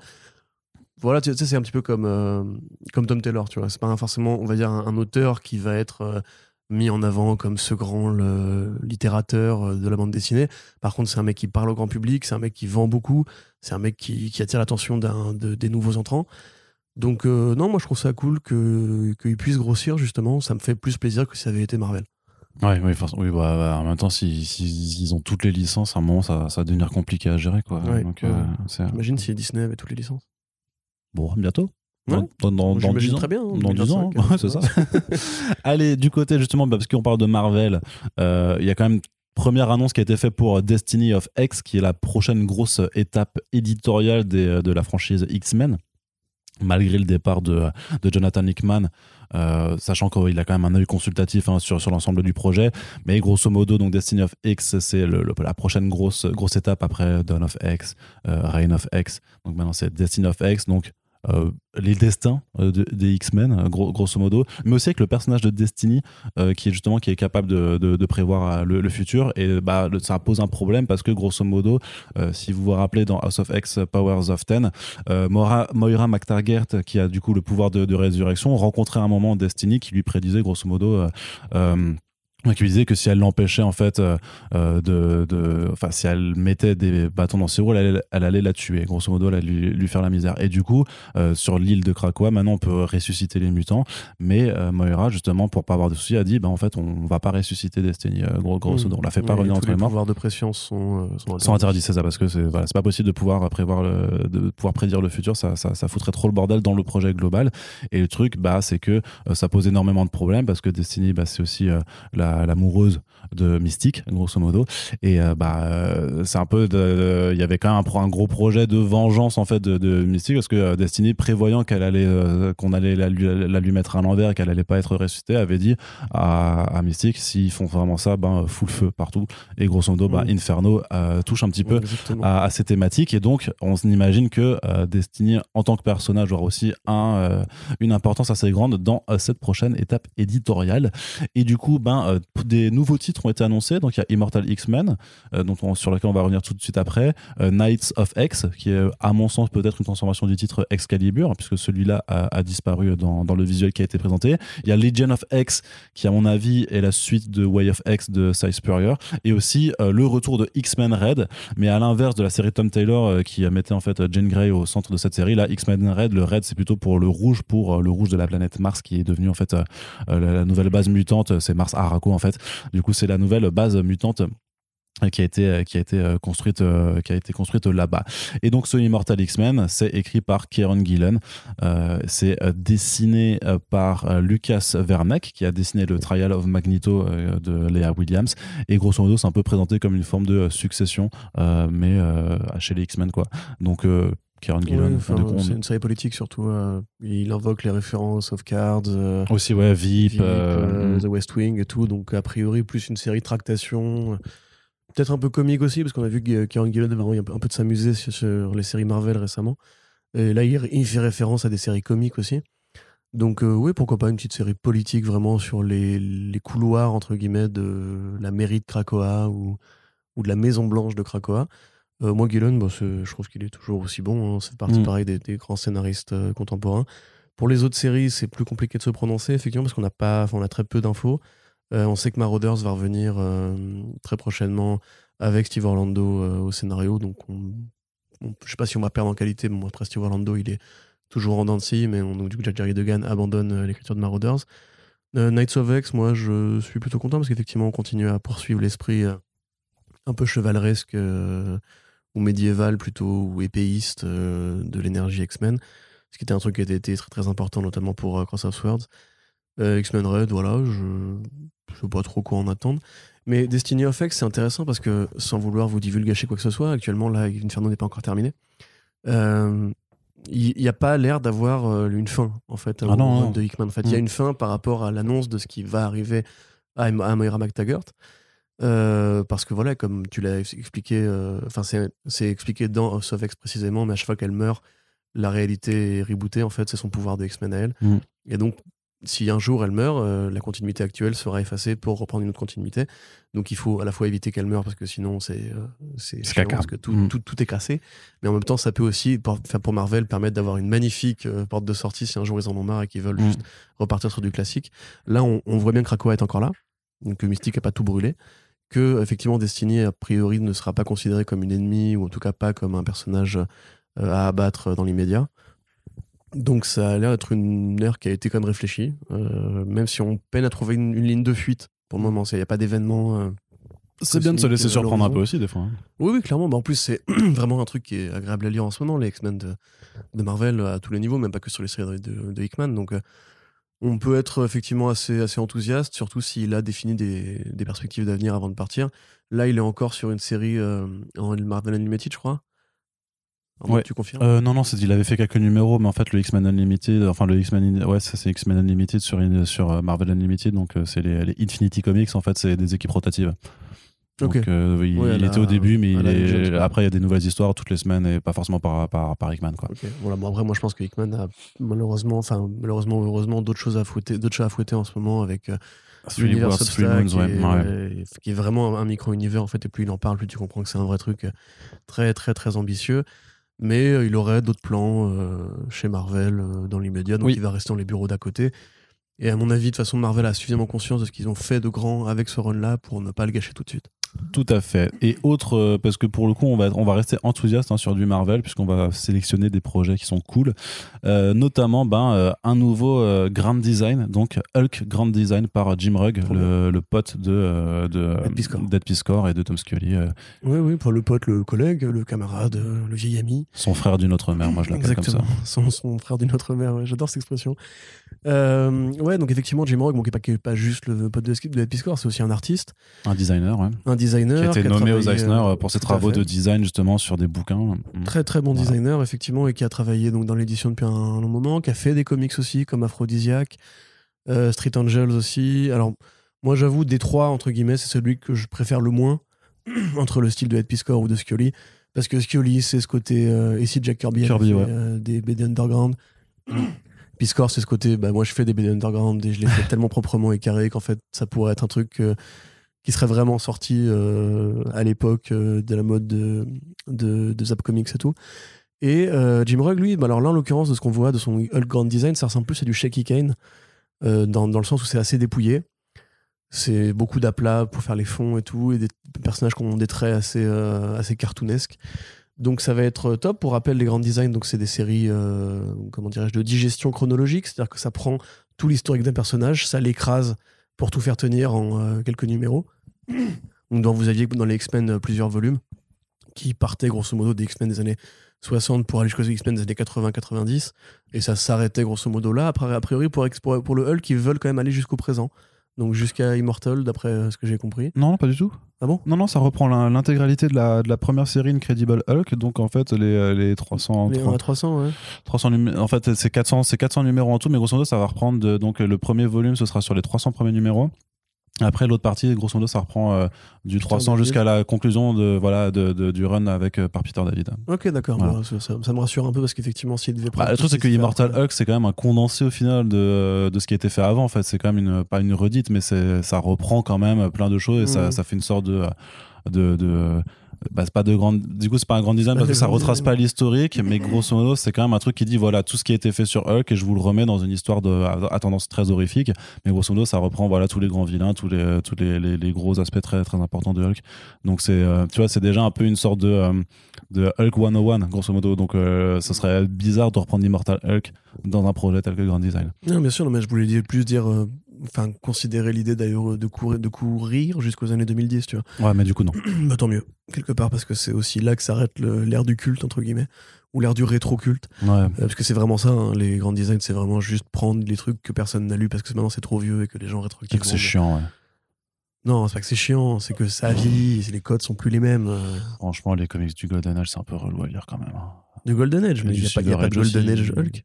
B: Voilà, tu sais, c'est un petit peu comme, euh, comme Tom Taylor, tu vois. C'est pas forcément, on va dire, un, un auteur qui va être euh, mis en avant comme ce grand le- littérateur euh, de la bande dessinée. Par contre, c'est un mec qui parle au grand public, c'est un mec qui vend beaucoup, c'est un mec qui, qui attire l'attention de- des nouveaux entrants. Donc, euh, non, moi, je trouve ça cool que- qu'il puisse grossir, justement. Ça me fait plus plaisir que si ça avait été Marvel.
A: Ouais, oui, oui bah, bah, en même temps, si, si- ils ont toutes les licences, à un moment, ça, ça va devenir compliqué à gérer, quoi.
B: Ouais,
A: Donc,
B: ouais.
A: euh, c'est
B: Imagine si Disney avait toutes les licences.
A: Bon, bientôt.
B: Ouais.
A: Dans, dans, dans
B: j'imagine
A: 10 ans.
B: très bien, hein,
A: Dans 10 ans,
B: 2025,
A: ouais, c'est ça. Allez, du côté, justement, bah, parce qu'on parle de Marvel, euh, il y a quand même première annonce qui a été faite pour Destiny of X, qui est la prochaine grosse étape éditoriale des- de la franchise X-Men. Malgré le départ de, de Jonathan Hickman, euh, sachant qu'il a quand même un œil consultatif hein, sur, sur l'ensemble du projet, mais grosso modo, donc Destiny of X, c'est le- le- la prochaine grosse, grosse étape après Dawn of X, euh, Reign of X. Donc maintenant, c'est Destiny of X. Donc euh, les destins euh, de- des X-Men, euh, gros- grosso modo, mais aussi avec le personnage de Destiny, euh, qui est justement qui est capable de, de- de prévoir le, le futur. Et bah, ça pose un problème parce que grosso modo, euh, si vous vous rappelez dans House of X, Powers of Ten, Moira, Moira qui a du coup le pouvoir de, résurrection, rencontrait un moment Destiny qui lui prédisait grosso modo. Qui lui disait que si elle l'empêchait en fait euh, euh, de, de enfin si elle mettait des bâtons dans ses roues elle, allait- elle allait la tuer. Grosso modo elle allait lui, lui faire la misère. Et du coup euh, sur l'île de Krakoa maintenant on peut ressusciter les mutants. Mais euh, Moira justement pour pas avoir de soucis a dit bah en fait on va pas ressusciter Destiny gros, grosso modo. On la fait pas
B: Oui,
A: revenir entre
B: les
A: les morts
B: pouvoirs de pression sont, sont
A: sans interdit, c'est ça, parce que c'est voilà, c'est pas possible de pouvoir prévoir le, de pouvoir prédire le futur, ça, ça, ça foutrait trop le bordel dans le projet global. Et le truc, bah, c'est que ça pose énormément de problèmes parce que Destiny, bah, c'est aussi la- l'amoureuse de Mystique, grosso modo. Et euh, bah, euh, c'est un peu, il y avait quand même un, gros projet de vengeance en fait de, de Mystique parce que euh, Destiny, prévoyant qu'elle allait, qu'on allait la, lui- la lui mettre à l'envers et qu'elle allait pas être ressuscitée, avait dit à, à Mystique, s'ils font vraiment ça, ben, full feu partout. Et grosso modo, bah,
B: Mm.
A: Inferno touche un petit peu à, à ces thématiques et donc on imagine que Destiny en tant que personnage aura aussi un, une importance assez grande dans cette prochaine étape éditoriale et du coup ben des nouveaux titres ont été annoncés. Donc il y a Immortal X-Men euh, dont on- sur lequel on va revenir tout de suite après euh, Knights of X qui est à mon sens peut-être une transformation du titre Excalibur puisque celui-là a, disparu dans, le visuel qui a été présenté. Il y a Legion of X qui à mon avis est la suite de Way of X de Cy Spurrier et aussi euh, le retour de X-Men Red mais à l'inverse de la série Tom Taylor qui mettait en fait Jane Grey au centre de cette série, là X-Men Red, le Red c'est plutôt pour le rouge, pour le rouge de la planète Mars qui est devenu en fait la, la nouvelle base mutante, c'est Mars Araco en fait. Du coup c'est la nouvelle base mutante euh, qui a été euh, qui a été construite là-bas. Et donc ce Immortal X-Men c'est écrit par Kieron Gillen euh, c'est dessiné par Lucas Verneck qui a dessiné le Trial of Magneto de Leah Williams. Et grosso modo c'est un peu présenté comme une forme de succession mais chez les X-Men quoi. Donc
B: Ouais, enfin,
A: on-
B: c'est une série politique surtout. euh, il invoque les références of Cards, euh,
A: aussi ouais VIP,
B: Veep,
A: euh,
B: euh, The West Wing et tout. Donc a priori plus une série de tractation. Peut-être un peu comique aussi parce qu'on a vu que Kieran Gillen avait un peu de s'amuser sur, les séries Marvel récemment. Et là il, fait référence à des séries comiques aussi. Donc oui, pourquoi pas une petite série politique vraiment sur les, les couloirs entre guillemets de la mairie de Krakoa ou, ou de la Maison Blanche de Krakoa. Euh, moi, Gillen, bah, je trouve qu'il est toujours aussi bon. hein. C'est partie
A: Mm.
B: pareil des, des grands scénaristes euh, contemporains. Pour les autres séries, c'est plus compliqué de se prononcer, effectivement, parce qu'on pas, on a très peu d'infos. Euh, on sait que Marauders va revenir très prochainement avec Steve Orlando au scénario. Donc, on, on- je sais pas si on va perdre en qualité. mais Bon, après, Steve Orlando, il est toujours en dents de scie, mais on, donc, du coup, Jerry Degan abandonne l'écriture de Marauders. Knights of X, moi, je suis plutôt content parce qu'effectivement, on continue à poursuivre l'esprit un peu chevaleresque euh, ou médiéval plutôt, ou épéiste euh, de l'énergie X-Men. Ce qui était un truc qui était, été très très important, notamment pour euh, Cross of Swords. Euh, X-Men Red, voilà, je je sais pas trop quoi en attendre. Mais Destiny of X, c'est intéressant parce que, sans vouloir vous divulgacher quoi que ce soit, actuellement, là, Inferno n'est pas encore terminé. Il n'y a pas l'air d'avoir une fin en fait
A: Ah non, non.
B: de Hickman. En fait, il y a
A: Mm.
B: une fin par rapport à l'annonce de ce qui va arriver à, à Moira McTaggart. Euh, parce que voilà, comme tu l'as expliqué, euh, enfin c'est c'est expliqué dans House of X précisément, mais à chaque fois qu'elle meurt, la réalité est rebootée. En fait, c'est son pouvoir de X-Men à elle.
A: Mm.
B: Et donc, si un jour elle meurt, euh, la continuité actuelle sera effacée pour reprendre une autre continuité. Donc, il faut à la fois éviter qu'elle meure parce que sinon c'est c'est parce que tout,
A: Mm.
B: tout, tout est cassé. Mais en même temps, ça peut aussi, pour, pour Marvel, permettre d'avoir une magnifique porte de sortie si un jour ils en ont marre et qu'ils veulent
A: Mm.
B: juste repartir sur du classique. Là, on, on voit bien que Krakoa est encore là, donc que Mystique n'a pas tout brûlé, que effectivement Destiny a priori ne sera pas considéré comme une ennemie ou en tout cas pas comme un personnage euh, à abattre dans l'immédiat. Donc ça a l'air d'être une ère qui a été quand même réfléchie, euh, même si on peine à trouver une, une ligne de fuite pour le moment. Il n'y a pas d'événement. euh,
A: C'est bien de se laisser surprendre un peu aussi, des fois. hein.
B: Oui, oui, clairement. Bah, en plus, c'est vraiment un truc qui est agréable à lire en ce moment, les X-Men de, de Marvel à tous les niveaux, même pas que sur les séries de, de Hickman. Donc, euh, on peut être effectivement assez, assez enthousiaste, surtout s'il a défini des, des perspectives d'avenir avant de partir. Là, il est encore sur une série euh, en Marvel Unlimited, je crois.
A: Ouais.
B: Tu confirmes?
A: Euh, non, non, c'est, il avait fait quelques numéros, mais en fait, le X-Men Unlimited, enfin, le X-Men, ouais, c'est X-Men Unlimited sur, sur euh, Marvel Unlimited, donc euh, c'est les, les Infinity Comics, en fait, c'est des équipes rotatives. Donc, euh, il,
B: Ouais, à
A: il
B: la-
A: était au début, mais il est- après, il y a des nouvelles histoires toutes les semaines et pas forcément par, par, par Hickman, quoi.
B: Ok. Voilà, bon, après, moi, je pense que Hickman a malheureusement, enfin, malheureusement ou heureusement, d'autres choses à fouetter, d'autres chats à fouetter en ce moment avec euh, l'univers Substack,
A: Moons, ouais.
B: et,
A: ouais.
B: euh, qui est vraiment un micro-univers en fait et plus il en parle plus tu comprends que c'est un vrai truc euh, très très très ambitieux mais il aurait d'autres plans chez Marvel dans l'immédiat donc
A: Oui.
B: il va rester dans les bureaux d'à côté et à mon avis de toute façon Marvel a suffisamment conscience de ce qu'ils ont fait de grand avec ce run là pour ne pas le gâcher tout de suite
A: Tout à fait. Et autre, euh, parce que pour le coup, on va, on va rester enthousiaste hein, sur du Marvel, puisqu'on va sélectionner des projets qui sont cool. Euh, notamment, ben, euh, un nouveau Grand Design, donc Hulk Grand Design par Jim Rugg, le, le pote de, de et de Tom Scully,
B: oui oui pour le pote le collègue le camarade le vieil ami
A: son frère d'une autre mère, moi je l'appelle comme ça.
B: Son, son frère d'une autre mère, ouais, j'adore cette expression. Euh, ouais, donc effectivement, Jim Rock, bon, qui n'est pas, juste le pote de, de Piscor, c'est aussi un artiste,
A: Un designer, ouais.
B: un designer.
A: qui a été nommé aux Eisner
B: euh,
A: pour ses travaux de design justement sur des bouquins. Mm.
B: Très très bon
A: Voilà.
B: designer, effectivement, et qui a travaillé donc, dans l'édition depuis un long moment, qui a fait des comics aussi, comme Aphrodisiac, euh, Street Angels aussi. Alors, moi j'avoue, des trois, entre guillemets, c'est celui que je préfère le moins entre le style de Ed Piscor ou de Scully. Parce que Scully, c'est ce côté. euh, et si Jack Kirby, avait
A: Kirby,
B: fait,
A: ouais.
B: euh, des BD underground. Piscor, c'est ce côté. Bah, moi, je fais des BD underground et je les fais tellement proprement et carré qu'en fait, ça pourrait être un truc euh, qui serait vraiment sorti euh, à l'époque euh, de la mode de, de, de Zap Comics et tout. Et Jim Rugg, lui, bah, alors là, en l'occurrence, de ce qu'on voit de son Grand Design, ça ressemble plus à du Shaky Kane, dans, dans le sens où c'est assez dépouillé. C'est beaucoup d'aplats pour faire les fonds et tout, et des personnages qui ont des traits assez, assez cartoonesques. Donc ça va être top. Pour rappel, les Grand Designs, donc c'est des séries, euh, comment dirais-je, de digestion chronologique, c'est-à-dire que ça prend tout l'historique d'un personnage, ça l'écrase pour tout faire tenir en euh, quelques numéros. Donc vous aviez dans les X-Men euh, plusieurs volumes qui partaient grosso modo des X-Men des années 60 pour aller jusqu'aux X-Men des années 80-90 et ça s'arrêtait grosso modo là. Après, a priori pour le Hulk, ils veulent quand même aller jusqu'au présent. Donc jusqu'à Immortal, d'après euh, ce que j'ai compris.
A: Non, non, pas du tout.
B: Ah bon?
A: Non, non, ça reprend l'in- l'intégralité de la, de la première série Incredible Hulk, donc en fait les, euh, les 300,
B: Les 1 à 300, ouais.
A: 300 numé- en fait c'est 400 c'est 400 numéros en tout mais grosso modo ça va reprendre de- donc le premier volume ce sera sur les 300 premiers numéros après l'autre partie grosso modo ça reprend euh, du
B: Peter
A: 300
B: David.
A: jusqu'à la conclusion de voilà de, de- du run avec euh, par Peter David
B: Ok, d'accord.
A: Voilà.
B: Ça, ça- ça me rassure un peu parce qu'effectivement, s'il devait
A: Bah,
B: prendre
A: le truc c'est
B: ce
A: que Immortal
B: après-
A: Hulk c'est quand même un condensé au final de, de ce qui a été fait avant en fait c'est quand même une pas une redite mais ça reprend quand même plein de choses et ça, ça fait une sorte de de, de bah, c'est pas de grande du coup c'est pas un grand design parce que ça retrace pas l'historique mais grosso modo c'est quand même un truc qui dit voilà tout ce qui a été fait sur Hulk et je vous le remets dans une histoire de à, à tendance très horrifique. Mais grosso modo ça reprend voilà tous les grands vilains tous les tous les, les, les gros aspects très très importants de Hulk. Donc c'est euh, tu vois c'est déjà un peu une sorte de euh, de Hulk 101 grosso modo. Donc euh, ce serait bizarre de reprendre Immortal Hulk dans un projet tel que Grand Design
B: Non, bien sûr, non, mais je voulais dire- plus dire, euh, enfin, considérer l'idée d'ailleurs de courir, de courir jusqu'aux années 2010, tu vois.
A: ouais mais du coup non
B: bah, tant mieux, quelque part, parce que c'est aussi là que s'arrête l'ère du culte, entre guillemets, ou l'ère du rétro-culte.
A: ouais
B: Euh, parce que c'est vraiment ça, hein, les grands designs, c'est vraiment juste prendre les trucs que personne n'a lu parce que maintenant c'est trop vieux et que les gens
A: Et que c'est chiant ouais.
B: Non, c'est pas que c'est chiant, c'est que ça vieillit, les codes sont plus les mêmes. euh.
A: franchement les comics du Golden Age c'est un peu relou à lire quand même hein.
B: Du Golden Age, mais il n'y a, pas- y a pas de Golden
A: aussi.
B: Age Hulk.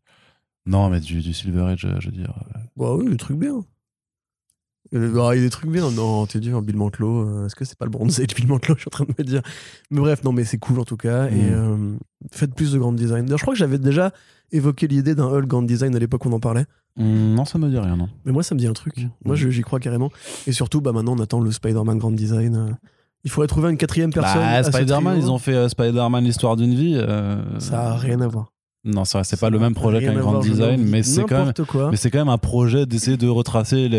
A: Non, mais du, du Silver Age, euh, je veux dire. euh,
B: Bah oui, des trucs bien. Il y a des- ah, il y a des trucs bien. Non, t'es dur, Bill Mantlo. euh, Est-ce que c'est pas le Bronze Age, Bill Mantlo Je suis en train de me dire. Mais bref, non, mais c'est cool en tout cas. Et
A: Mm.
B: euh, faites plus de grand design. D'ailleurs, je crois que j'avais déjà évoqué l'idée d'un Hulk grand design à l'époque où on en parlait.
A: hum, non, ça me dit rien, non.
B: Mais moi, ça me dit un truc.
A: Mm.
B: Moi, j'y crois carrément. Et surtout, bah, maintenant, on attend le Spider-Man grand design. Il faudrait trouver une quatrième personne.
A: Bah,
B: à ce
A: Spider-Man, ils ont fait euh, Spider-Man l'histoire d'une vie.
B: Ça a rien à voir.
A: Non, c'est vrai, c'est pas le même projet qu'un grand design, mais c'est quand même.
B: N'importe quoi.
A: Mais c'est quand même un projet d'essayer de retracer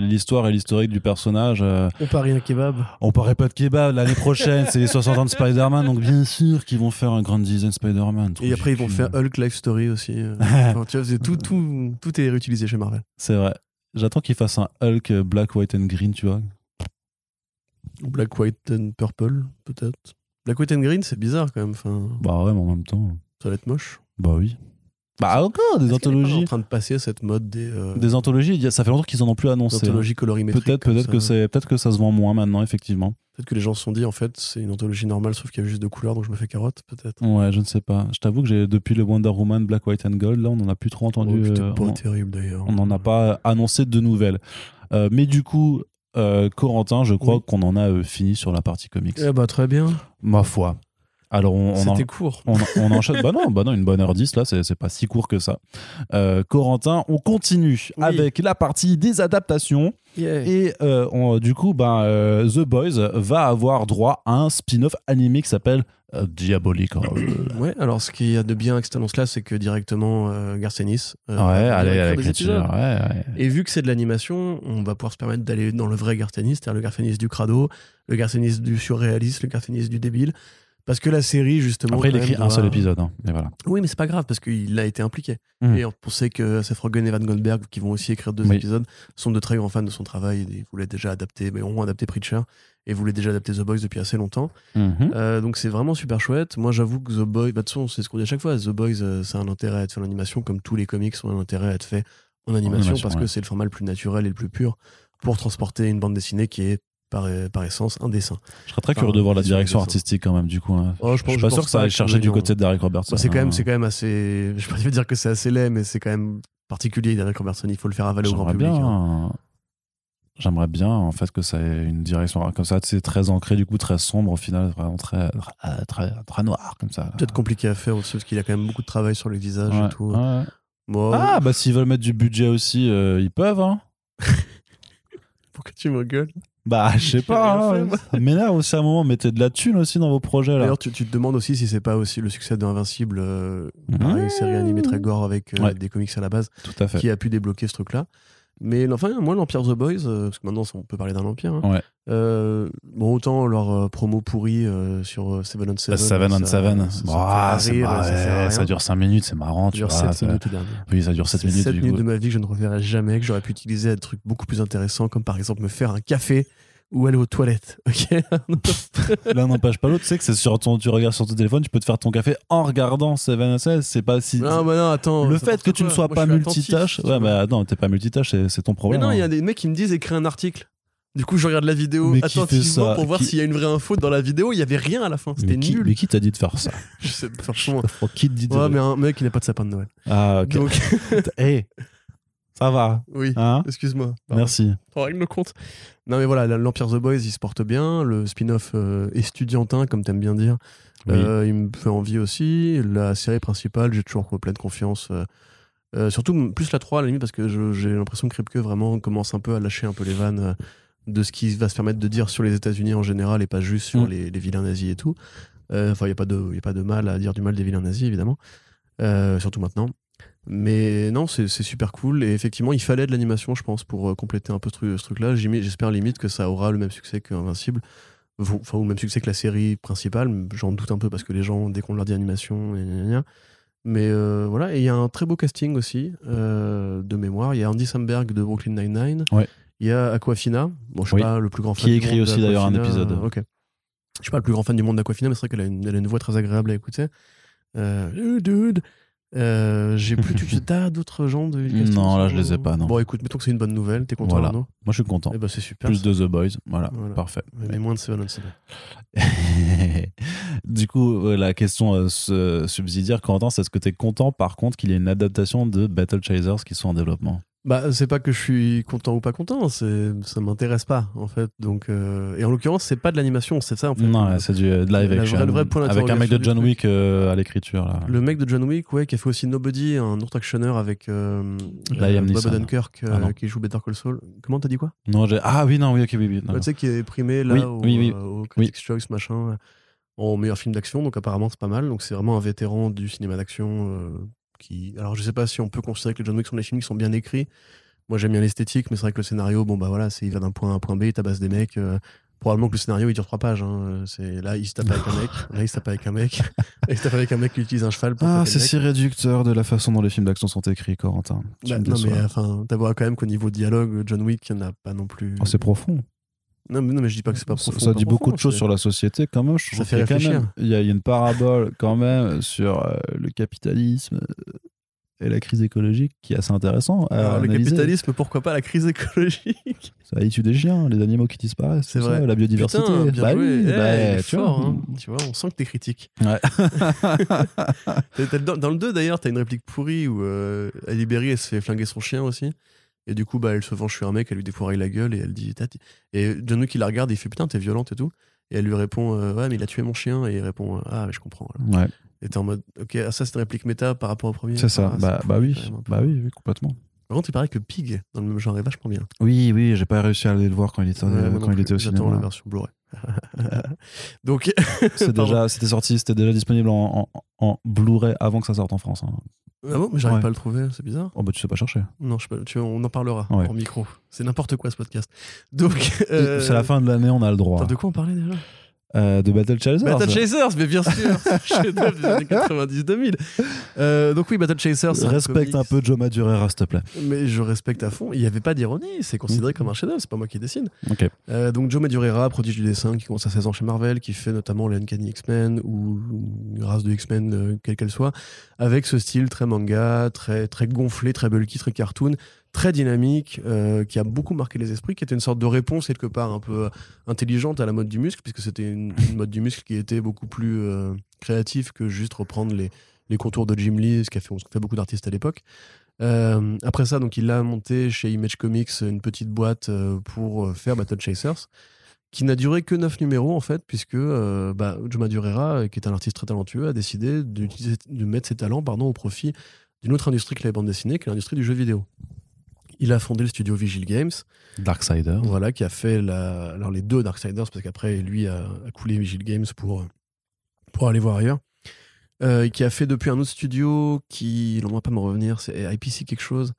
A: l'histoire et l'historique du personnage. euh.
B: On parie un kebab.
A: On paraît pas de kebab l'année prochaine, c'est les 60 ans de Spider-Man, donc bien sûr qu'ils vont faire un grand design Spider-Man.
B: Et après, ils vont faire Hulk Life Story aussi. euh. Enfin, tu vois, c'est tout, tout, tout est réutilisé chez Marvel.
A: C'est vrai. J'attends qu'ils fassent un Hulk euh, Black, White and Green, tu vois.
B: Black, White and Purple, peut-être. Black, White and Green, c'est bizarre quand même. Enfin,
A: Bah ouais, mais en même temps.
B: ça va être moche.
A: Bah oui. Bah encore, des
B: qu'elle est
A: anthologies.
B: en train de passer cette mode des, euh,
A: Des anthologies, a- ça fait longtemps qu'ils en ont plus
B: des
A: annoncé. hein.
B: anthologies colorimétriques.
A: Peut-être
B: comme
A: peut-être
B: ça.
A: que c'est peut-être que ça se vend moins maintenant effectivement.
B: Peut-être que les gens se sont dit, en fait, c'est une anthologie normale, sauf qu'il y avait juste deux couleurs, donc je me fais carotte, peut-être.
A: Ouais, je ne sais pas. Je t'avoue que j'ai depuis le Wonder Woman Black White and Gold là, on n'en a plus trop
B: Oh,
A: entendu.
B: c'était
A: euh,
B: pas
A: on-
B: terrible d'ailleurs.
A: on n'en a pas annoncé de nouvelles. Euh, mais du coup, Corentin, je crois
B: Oui.
A: qu'on en a fini sur la partie comics.
B: Eh bah, très bien.
A: Ma foi. Alors on, on
B: C'était court.
A: on, on enchaîne. bah non, bah non, une bonne heure 10 là, c'est c'est pas si court que ça. Euh, Corentin, on continue
B: Oui.
A: avec la partie des adaptations. Et euh, on- du coup, ben, euh, The Boys va avoir droit à un spin-off animé qui s'appelle Diabolical.
B: Ouais, alors ce qu'il y a de bien avec cette annonce-là, c'est que directement Garcenis.
A: ouais, allez, avec. Ouais, ouais.
B: Et vu que c'est de l'animation, on va pouvoir se permettre d'aller dans le vrai Garcenis, c'est-à-dire le Garcenis du crado, le Garcenis du surréaliste, le Garcenis du débile. Parce que la série, justement.
A: Après, il écrit un seul épisode. hein, mais voilà.
B: Oui, mais c'est pas grave parce qu'il a été impliqué.
A: Mhm.
B: Et on sait que Seth Rogen et Van Goldberg, qui vont aussi écrire deux
A: Oui.
B: épisodes, sont de très grands fans de son travail. Ils voulaient déjà adapter, mais ont adapté Preacher et voulaient déjà adapter The Boys depuis assez longtemps.
A: Mhm.
B: Euh, donc c'est vraiment super chouette. Moi, j'avoue que The Boys, bah, de toute façon, c'est ce qu'on dit à chaque fois. The Boys, euh, c'est un intérêt à être fait en animation, comme tous les comics ont un intérêt à être fait en animation,
A: animation,
B: parce
A: ouais.
B: que c'est le format le plus naturel et le plus pur pour transporter une bande dessinée qui est par, par essence un dessin.
A: Je serais très
B: Enfin,
A: curieux de voir la direction artistique quand même, du coup. hein.
B: Oh, je pense-
A: suis pas sûr que ça aille chercher du côté de Derek Robertson.
B: Bah, c'est quand
A: hein.
B: même, c'est quand même assez. Je vais pas dire que c'est assez laid, mais c'est quand même particulier. Derek Robertson, il faut le faire avaler au grand public.
A: bien.
B: hein.
A: J'aimerais bien en fait que ça ait une direction comme ça, c'est très ancré du coup très sombre au final, vraiment très très très, très noir comme ça.
B: Peut-être compliqué à faire aussi parce qu'il y a quand même beaucoup de travail sur les visages
A: Ouais,
B: et tout.
A: ouais.
B: Moi,
A: Ah bah s'ils veulent mettre du budget aussi, euh, ils peuvent. Hein.
B: pourquoi tu me gueules?
A: Bah je sais pas. hein. Ça m'énerve aussi à un moment, mettez de la thune aussi dans vos projets là.
B: D'ailleurs, tu, tu te demandes aussi si c'est pas aussi le succès de Invincible, euh,
A: Mmh.
B: pareil, série animée très gore avec euh,
A: Ouais.
B: des comics à la base,
A: Tout à fait.
B: qui a pu débloquer ce truc-là. Mais enfin, moi, l'Empire The Boys, euh, parce que maintenant on peut parler d'un empire. hein,
A: Ouais.
B: euh, bon, autant leur euh, promo pourri euh, sur euh, Seven on Seven.
A: Seven on Seven.
B: ça-
A: Bah, dure 5 minutes, c'est marrant.
B: Ça
A: Tu
B: dure
A: vois,
B: 7
A: ça-
B: minutes.
A: Oui, ça dure 7
B: C'est
A: minutes.
B: 7
A: du
B: minutes
A: coup.
B: de ma vie que je ne reverrai jamais, que j'aurais pu utiliser à des trucs beaucoup plus intéressants, comme par exemple me faire un café ou aller aux toilettes. Ok
A: L'un n'empêche pas l'autre. Tu sais que c'est sur ton, tu regardes sur ton téléphone, tu peux te faire ton café en regardant Seven SL. C'est pas si.
B: Non, bah non, attends.
A: le fait que tu ne sois pas multitâche, ouais, bah non, t'es pas multitâche, c'est ton
B: Mais
A: problème.
B: non, il y a
A: hein.
B: des mecs qui me disent écrire un article. Du coup, je regarde la vidéo
A: Mais
B: attentivement pour voir
A: Qui-
B: s'il y a une vraie info dans la vidéo. Il y avait rien à la fin. C'était
A: mais
B: nul.
A: mais qui t'a dit de faire ça
B: Je sais, franchement.
A: Qui te dit de.
B: Ouais, mais un mec qui n'a pas de sapin de Noël.
A: Ah, ok.
B: Donc,
A: Hey, ça va.
B: oui.
A: Hein
B: Excuse-moi.
A: Merci.
B: On règle le compte. Non, mais voilà, l'Empire The Boys, il se porte bien. Le spin-off euh, estudiantin, comme t'aimes bien dire,
A: Oui.
B: euh, il me fait envie aussi. La série principale, j'ai toujours pleine confiance. euh, euh, surtout plus la 3 à la limite parce que j'ai l'impression que Kripke vraiment commence un peu à lâcher un peu les vannes de ce qu'il va se permettre de dire sur les États-Unis en général et pas juste sur
A: Mm.
B: les, les vilains nazis et tout. Euh, Enfin, il n'y a, pas de- y a pas de mal à dire du mal des vilains nazis évidemment, Euh, surtout maintenant. Mais non, c'est super cool. Et effectivement, il fallait de l'animation, je pense, pour euh, compléter un peu ce, truc- ce truc-là. J'espère limite que ça aura le même succès qu'Invincible. Enfin, ou le même succès que la série principale. J'en doute un peu parce que les gens, dès qu'on leur dit animation, et gna gna gna. Mais euh, voilà, et il y a un très beau casting aussi, euh, de mémoire. Il y a Andy Samberg de Brooklyn Nine-Nine.
A: Ouais.
B: Il y a Aquafina. Bon, je suis
A: Oui.
B: pas le plus grand fan
A: Qui écrit aussi d'ailleurs un épisode.
B: Ok. Je suis pas le plus grand fan du monde d'Aquafina, mais c'est vrai qu'elle a, une- elle a une voix très agréable à écouter. Euh, dude. Euh, j'ai plus. tu as d'autres gens de casting
A: Non, là, je les ai pas, non.
B: Bon, écoute, mettons que c'est une bonne nouvelle. T'es content,
A: Voilà.
B: Arnaud
A: Moi, je suis content.
B: Eh ben, c'est super.
A: Plus
B: ça.
A: de The Boys, voilà,
B: Voilà.
A: parfait.
B: Mais moins de Seven Seven.
A: du coup, euh, la question euh, se- subsidiaire, Corentin, c'est est-ce que tu es content par contre qu'il y ait une adaptation de Battle Chasers qui soit en développement?
B: Bah, c'est pas que je suis content ou pas content, c'est ça m'intéresse pas en fait. Donc, euh, et en l'occurrence, c'est pas de l'animation, c'est ça en fait.
A: Non, c'est du euh, de live action.
B: vraie- le vrai point
A: avec un mec de John Wick euh, à l'écriture. là.
B: le mec de John Wick, ouais, qui a fait aussi Nobody, un autre actionneur avec euh,
A: Liam
B: Bob euh,
A: Ah non.
B: qui joue Better Call Saul. Comment t'as dit quoi?
A: Non, ah oui, non, oui, ok, oui, oui.
B: Tu sais qui est primé là
A: Oui,
B: au,
A: oui, oui.
B: euh, au Critics' Choice machin en meilleur film d'action. Donc apparemment c'est pas mal. Donc c'est vraiment un vétéran du cinéma d'action euh, qui. Alors je sais pas si on peut considérer que les John Wick sont des films qui sont bien écrits. Moi j'aime bien l'esthétique, mais c'est vrai que le scénario, bon bah voilà, c'est il va d'un point A à un point B, il tabasse des mecs. euh, Probablement que le scénario il dure trois pages. hein. C'est là il se tape avec un mec, là il se tape avec un mec, là il se tape avec un mec qui utilise un cheval pour
A: Ah, c'est si réducteur de la façon dont les films d'action sont écrits, Corentin.
B: Bah, non mais enfin, t'avoueras quand même qu'au niveau dialogue, John Wick, il n'y en a pas non plus.
A: Oh, c'est profond.
B: Non, mais, non mais je dis pas que c'est pas
A: Ça,
B: profond.
A: ça
B: pas
A: dit beaucoup de choses sur la société quand même. Je
B: Ça fait réfléchir.
A: même- Il y, a il y a une parabole quand même sur euh, le capitalisme euh, et la crise écologique qui est assez intéressant. à
B: Alors, le capitalisme, pourquoi pas la crise écologique?
A: Ça tue des chiens, les animaux qui disparaissent.
B: C'est vrai.
A: ça, la biodiversité.
B: Putain, bien
A: Bah
B: joué.
A: oui,
B: Eh,
A: bah,
B: est
A: tu
B: fort,
A: vois.
B: hein. Tu vois, on sent que t'es critique.
A: Ouais.
B: Dans, le 2, d'ailleurs, t'as une réplique pourrie où euh, Ali Berry, elle se fait flinguer son chien aussi. Et du coup, bah, elle se venge sur un mec, elle lui défouraille la gueule et elle dit. Tati. Et John Wick, il la regarde et il fait Putain, t'es violente et tout. Et elle lui répond euh, Ouais, mais il a tué mon chien. Et il répond Ah, mais je comprends. voilà.
A: Ouais,
B: Et t'es en mode Ok, ah, ça, c'est une réplique méta par rapport au premier.
A: c'est ça.
B: Ah,
A: bah, bah oui,
B: peu.
A: bah oui, oui, complètement.
B: Par contre, il paraît que Pig, dans le même genre, est vachement bien.
A: Oui, oui, j'ai pas réussi à aller le voir quand il était,
B: Ouais,
A: quand il était au
B: J'attends la
A: cinéma.
B: version Blu-ray. Donc,
A: C'est
B: Pardon.
A: déjà, c'était sorti, c'était déjà disponible en, en, en Blu-ray avant que ça sorte en France. hein.
B: ah bon, mais j'arrive
A: Ouais.
B: pas à le trouver, c'est bizarre.
A: Oh bah tu sais pas chercher.
B: Non, je sais pas, tu, on en parlera
A: Ouais.
B: en micro. C'est n'importe quoi ce podcast. Donc, euh,
A: C'est la fin de l'année, on a le droit.
B: Attends, de quoi on parlait déjà?
A: Euh, de Battle Chasers.
B: Battle Chasers, mais bien sûr, chef-d'œuvre des années 90-2000. Euh, donc oui, Battle Chasers, un
A: Respecte un peu Joe Madureira, s'il te plaît.
B: Mais je respecte à fond. Il n'y avait pas d'ironie, c'est considéré comme un chef-d'œuvre, c'est pas moi qui dessine. Euh, donc Joe Madureira, prodige du dessin, qui commence à 16 ans chez Marvel, qui fait notamment les Uncanny X-Men ou une race de X-Men, euh, quelle qu'elle soit, avec ce style très manga, très, très gonflé, très bulky, très cartoon, très dynamique, euh, qui a beaucoup marqué les esprits, qui était une sorte de réponse quelque part un peu euh, intelligente à la mode du muscle, puisque c'était une, mode du muscle qui était beaucoup plus euh, créative que juste reprendre les, les contours de Jim Lee, ce qu'a fait, fait beaucoup d'artistes à l'époque. Euh, après ça, donc il a monté chez Image Comics une petite boîte pour faire Battle Chasers, qui n'a duré que 9 numéros en fait, puisque bah, Joe Madureira, euh, qui est un artiste très talentueux, a décidé de mettre ses talents pardon, au profit d'une autre industrie que la bande dessinée, qui est l'industrie du jeu vidéo. Il a fondé le studio Vigil Games,
A: Darksider.
B: voilà, qui a fait la... alors les deux Darksiders, parce qu'après lui a, a coulé Vigil Games pour, pour aller voir ailleurs. Euh, qui a fait depuis un autre studio qui, on ne va pas me revenir, c'est IPC quelque chose,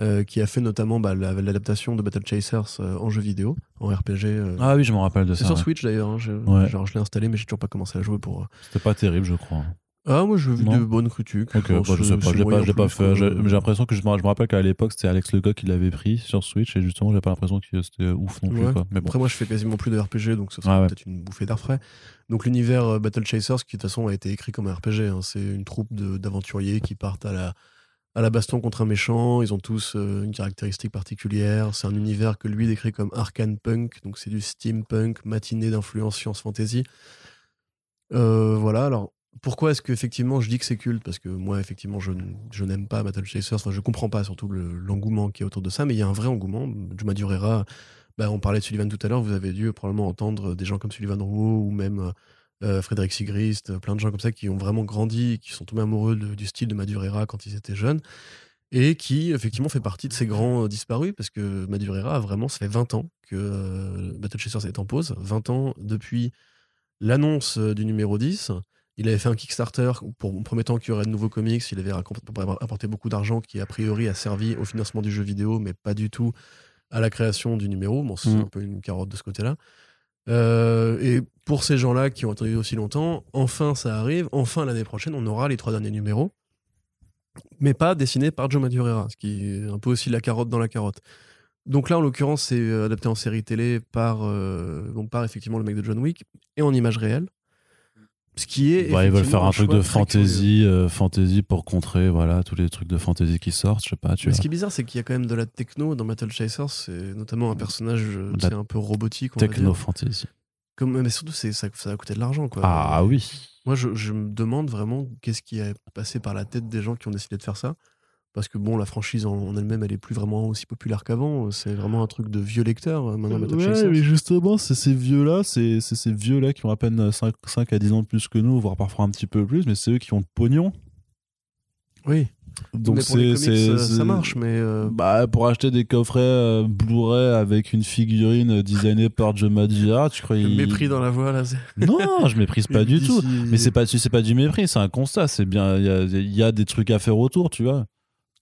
B: euh, qui a fait notamment bah, la- l'adaptation de Battle Chasers euh, en jeu vidéo, en RPG. euh.
A: Ah oui, je me rappelle de
B: c'est
A: ça.
B: sur
A: ouais.
B: Switch d'ailleurs, hein, je,
A: Ouais.
B: je l'ai installé mais j'ai toujours pas commencé à jouer pour...
A: C'était pas terrible, je crois.
B: Ah moi je vu
A: Non.
B: de bonnes critiques.
A: Ok,
B: Bon,
A: bah, je sais pas, l'ai pas, pas fait. J'ai j'ai l'impression que je me, je me rappelle qu'à l'époque c'était Alex Lecoq qui l'avait pris sur Switch et justement j'ai pas l'impression que c'était ouf non plus.
B: Ouais.
A: Quoi. Mais bon.
B: Après, moi, je fais quasiment plus de RPG, donc ça serait
A: Ah ouais.
B: peut-être une bouffée d'air frais. Donc, l'univers euh, Battle Chasers, qui de toute façon a été écrit comme un RPG, hein, c'est une troupe d'aventuriers qui partent à la, à la baston contre un méchant. Ils ont tous euh, une caractéristique particulière. C'est un univers que lui décrit comme arcane punk, donc c'est du steampunk, matinée d'influence science-fantasy. Euh, voilà, alors. Pourquoi est-ce que effectivement je dis que c'est culte? Parce que moi effectivement je, n'aime pas Battle Chasers, enfin je comprends pas surtout le- l'engouement qui est autour de ça, mais il y a un vrai engouement. Juma Durera, bah, on parlait de Sullivan tout à l'heure, vous avez dû probablement entendre des gens comme Sullivan Rouault ou même euh, Frédéric Sigrist, plein de gens comme ça qui ont vraiment grandi, qui sont tombés amoureux du style de Madureira quand ils étaient jeunes, et qui effectivement fait partie de ces grands euh, disparus, parce que Madureira a vraiment, ça fait 20 ans que euh, Battle Chasers est en pause, 20 ans depuis l'annonce euh, du numéro 10. Il avait fait un Kickstarter pour en promettant qu'il y aurait de nouveaux comics. Il avait apporté beaucoup d'argent qui, a priori, a servi au financement du jeu vidéo, mais pas du tout à la création du numéro. Bon, c'est
A: Mm.
B: un peu une carotte de ce côté-là. Euh, et pour ces gens-là qui ont attendu aussi longtemps, enfin ça arrive. Enfin l'année prochaine, on aura les trois derniers numéros, mais pas dessinés par Joe Madureira, ce qui est un peu aussi la carotte dans la carotte. Donc là, en l'occurrence, c'est euh, adapté en série télé par, euh, donc par effectivement le mec de John Wick et en image réelle. Ce qui est.
A: Bah, ils veulent faire un truc de fantasy, euh, fantasy pour contrer voilà tous les trucs de fantasy qui sortent. Je sais pas, tu
B: Mais
A: vois.
B: ce qui est bizarre, c'est qu'il y a quand même de la techno dans Battle Chasers, c'est notamment un personnage euh,
A: La
B: c'est un peu robotique. on va
A: Techno
B: dire.
A: fantasy.
B: Comme, mais surtout, c'est, ça, ça a coûté de l'argent. Quoi.
A: Ah oui.
B: Moi, je, je me demande vraiment qu'est-ce qui est passé par la tête des gens qui ont décidé de faire ça. Parce que bon, la franchise en, elle-même, elle est plus vraiment aussi populaire qu'avant. C'est vraiment un truc de vieux lecteurs euh, maintenant, Battle
A: Ouais, mais justement, c'est ces vieux-là, c'est ces vieux-là qui ont à peine 5, 5 à 10 ans de plus que nous, voire parfois un petit peu plus, mais c'est eux qui ont le pognon.
B: Oui,
A: Donc c'est
B: euh, ça marche, mais euh,
A: Bah, pour acheter des coffrets euh, Blu-ray avec une figurine designée par Joe Madureira, tu crois
B: le
A: il...
B: mépris dans la voix, là.
A: Non, je méprise pas du tout. Mais c'est pas, c'est pas du mépris, c'est un constat. C'est bien, il y a, il y a des trucs à faire autour, tu vois.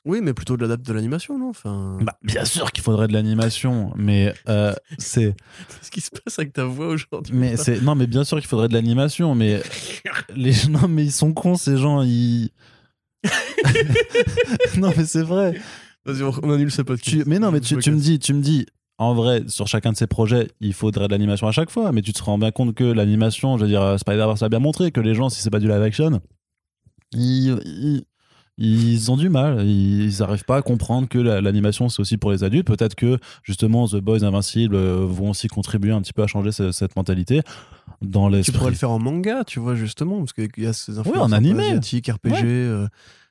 B: Oui, mais plutôt de l'adapte de l'animation, non enfin...
A: Bah, bien sûr qu'il faudrait de l'animation, mais euh, c'est,
B: Qu'est-ce qui se passe avec ta voix aujourd'hui
A: mais c'est, non, mais bien sûr qu'il faudrait de l'animation, mais les non, mais ils sont cons ces gens, ils. non, mais c'est vrai.
B: Vas-y, on, annule ce podcast.
A: Tu- mais non, mais tu, tu me dis, tu me dis, en vrai, sur chacun de ces projets, il faudrait de l'animation à chaque fois, mais tu te rends bien compte que l'animation, je veux dire, euh, Spider-Verse a bien montré que les gens, si c'est pas du live action, ils, ils, ils ont du mal, ils n'arrivent pas à comprendre que la- l'animation c'est aussi pour les adultes. Peut-être que justement The Boys Invincible euh, vont aussi contribuer un petit peu à changer ce- cette mentalité dans les.
B: Tu pourrais le faire en manga, tu vois, justement, parce qu'il y a ces influences
A: en
B: un peu
A: animé.
B: asiatiques, RPG,
A: Ouais.
B: euh,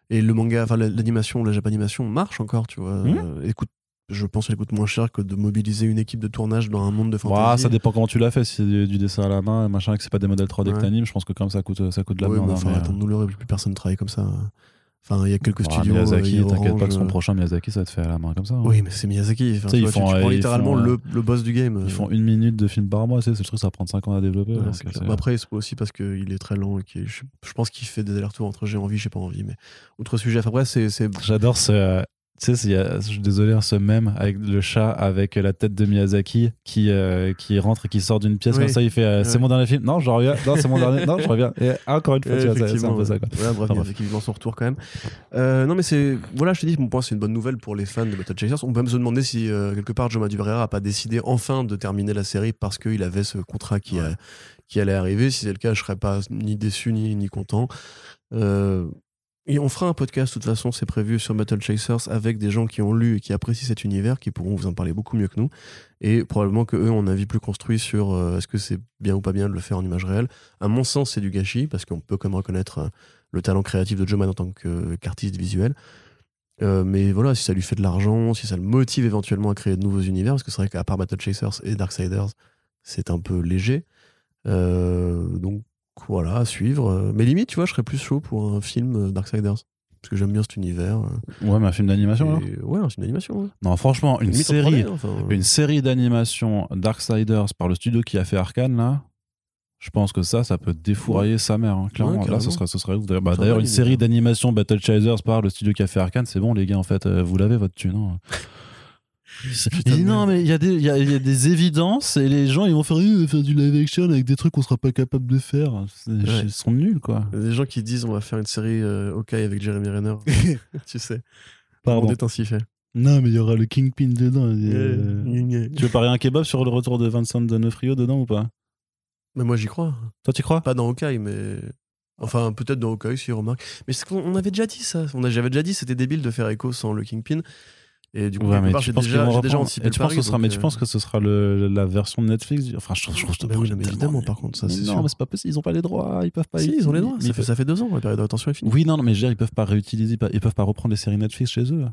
B: et le manga, enfin la- l'animation, la japanimation marche encore, tu vois.
A: Mhm.
B: Euh, écoute, je pense qu'elle coûte moins cher que de mobiliser une équipe de tournage dans un monde de
A: Ouah,
B: fantasy.
A: ça dépend comment tu l'as fait. Si c'est du, du dessin à la main, machin, que c'est pas des modèles 3D que
B: Ouais.
A: t'animes, je pense que quand même ça coûte, ça coûte de la
B: Ouais,
A: merde. hein,
B: enfin,
A: mais,
B: attends, nous le plus personne ne travaille comme ça. Enfin, il y a quelques
A: Ah,
B: studios. euh,
A: Miyazaki,
B: il a
A: t'inquiète pas que son
B: euh,
A: prochain Miyazaki, ça va te fait à la main comme ça. hein.
B: Oui, mais c'est Miyazaki. Enfin,
A: Tu
B: vois,
A: font,
B: tu
A: euh,
B: prends
A: ils
B: littéralement
A: font, euh,
B: le, le boss du game.
A: Ils
B: euh,
A: font une minute de film par mois, sais, ce truc ça prend 5 ans à développer.
B: Ouais,
A: donc,
B: c'est
A: euh,
B: clair.
A: c'est-
B: Bah après, c'est aussi parce qu'il est très lent et je, je pense qu'il fait des allers-retours entre j'ai envie, j'ai pas envie. Mais autre sujet. Enfin, c'est. c'est-
A: J'adore ce. Tu sais, je suis désolé, hein, ce même avec le chat avec la tête de Miyazaki qui, euh, qui rentre et qui sort d'une pièce
B: Oui.
A: comme ça. Il fait euh, C'est
B: Ouais.
A: mon dernier film. Non, je reviens. Non, c'est mon dernier. Non, je reviens. Et encore une fois,
B: Ouais,
A: tu vois, c'est- un peu ça. Quoi.
B: Ouais, bref, a effectivement son retour quand même. Euh, non, mais c'est. Voilà, je te dis, mon point, c'est une bonne nouvelle pour les fans de Battle Chasers. On peut même se demander si, quelque part, Joe Madureira a pas décidé enfin de terminer la série parce qu'il avait ce contrat qui, a- qui allait arriver. Si c'est le cas, je serais pas ni déçu ni, ni content. Euh, on fera un podcast, de toute façon, c'est prévu sur Battle Chasers avec des gens qui ont lu et qui apprécient cet univers, qui pourront vous en parler beaucoup mieux que nous. Et probablement que eux ont un avis plus construit sur euh, est-ce que c'est bien ou pas bien de le faire en image réelle. À mon sens, c'est du gâchis, parce qu'on peut quand même reconnaître euh, le talent créatif de Joe Mann en tant que- qu'artiste visuel. Euh, mais voilà, si ça lui fait de l'argent, si ça le motive éventuellement à créer de nouveaux univers, parce que c'est vrai qu'à part Battle Chasers et Darksiders, c'est un peu léger. Euh, donc voilà, à suivre. Mais limite, tu vois, je serais plus chaud pour un film euh, Darksiders. Parce que j'aime bien cet univers. euh,
A: Ouais, mais un film d'animation,
B: Ouais, un film d'animation. ouais.
A: Non, franchement, une série,
B: 3D, enfin,
A: une série d'animation Darksiders par le studio qui a fait Arkane, là. Je pense que ça, ça peut défourailler sa mère, hein, clairement.
B: Ouais,
A: Là, ce serait, ce serait ouf. D'ailleurs, bah, une série d'animation Battle Chasers par le studio qui a fait Arkane, c'est bon, les gars, en fait, euh, vous l'avez votre thune. hein.
B: Putain
A: Il dit, non, mais il y, a des- il y, a, il y a des évidences et les gens, ils vont faire, on va faire du live action avec des trucs qu'on sera pas capable de faire. C'est-
B: Ouais.
A: Ils sont nuls, quoi.
B: Il y a des gens qui disent on va faire une série euh, OK avec Jeremy Renner. tu sais.
A: Pardon.
B: On est ainsi fait.
A: Non, mais il y aura le Kingpin dedans. et, euh,
B: Gna, gna.
A: Tu veux parier un kebab sur le retour de Vincent D'Onofrio dedans ou pas?
B: Mais moi j'y crois.
A: Toi, tu crois?
B: Pas dans Hawkeye, mais. Enfin, peut-être dans Hawkeye, si, remarque. Mais c'est qu'on on avait déjà dit ça. On a- J'avais déjà dit c'était débile de faire écho sans le Kingpin. Et du coup,
A: Ouais, mais
B: part,
A: tu penses
B: déjà,
A: vont
B: anticipé
A: tu penses que
B: pari,
A: ce sera, mais tu
B: euh,
A: penses que ce sera le, la version de Netflix Enfin, je je trouve ce
B: Bah oui, non, évidemment, par contre, ça, c'est
A: non,
B: sûr.
A: mais c'est pas possible. Ils ont pas les droits. Ils peuvent pas.
B: Si, ils ont les droits. Ça fait, ça fait deux ans, la période de rétention est finie.
A: Oui, non, non, mais je veux dire, ils peuvent pas réutiliser, ils peuvent- pas reprendre les séries Netflix chez eux.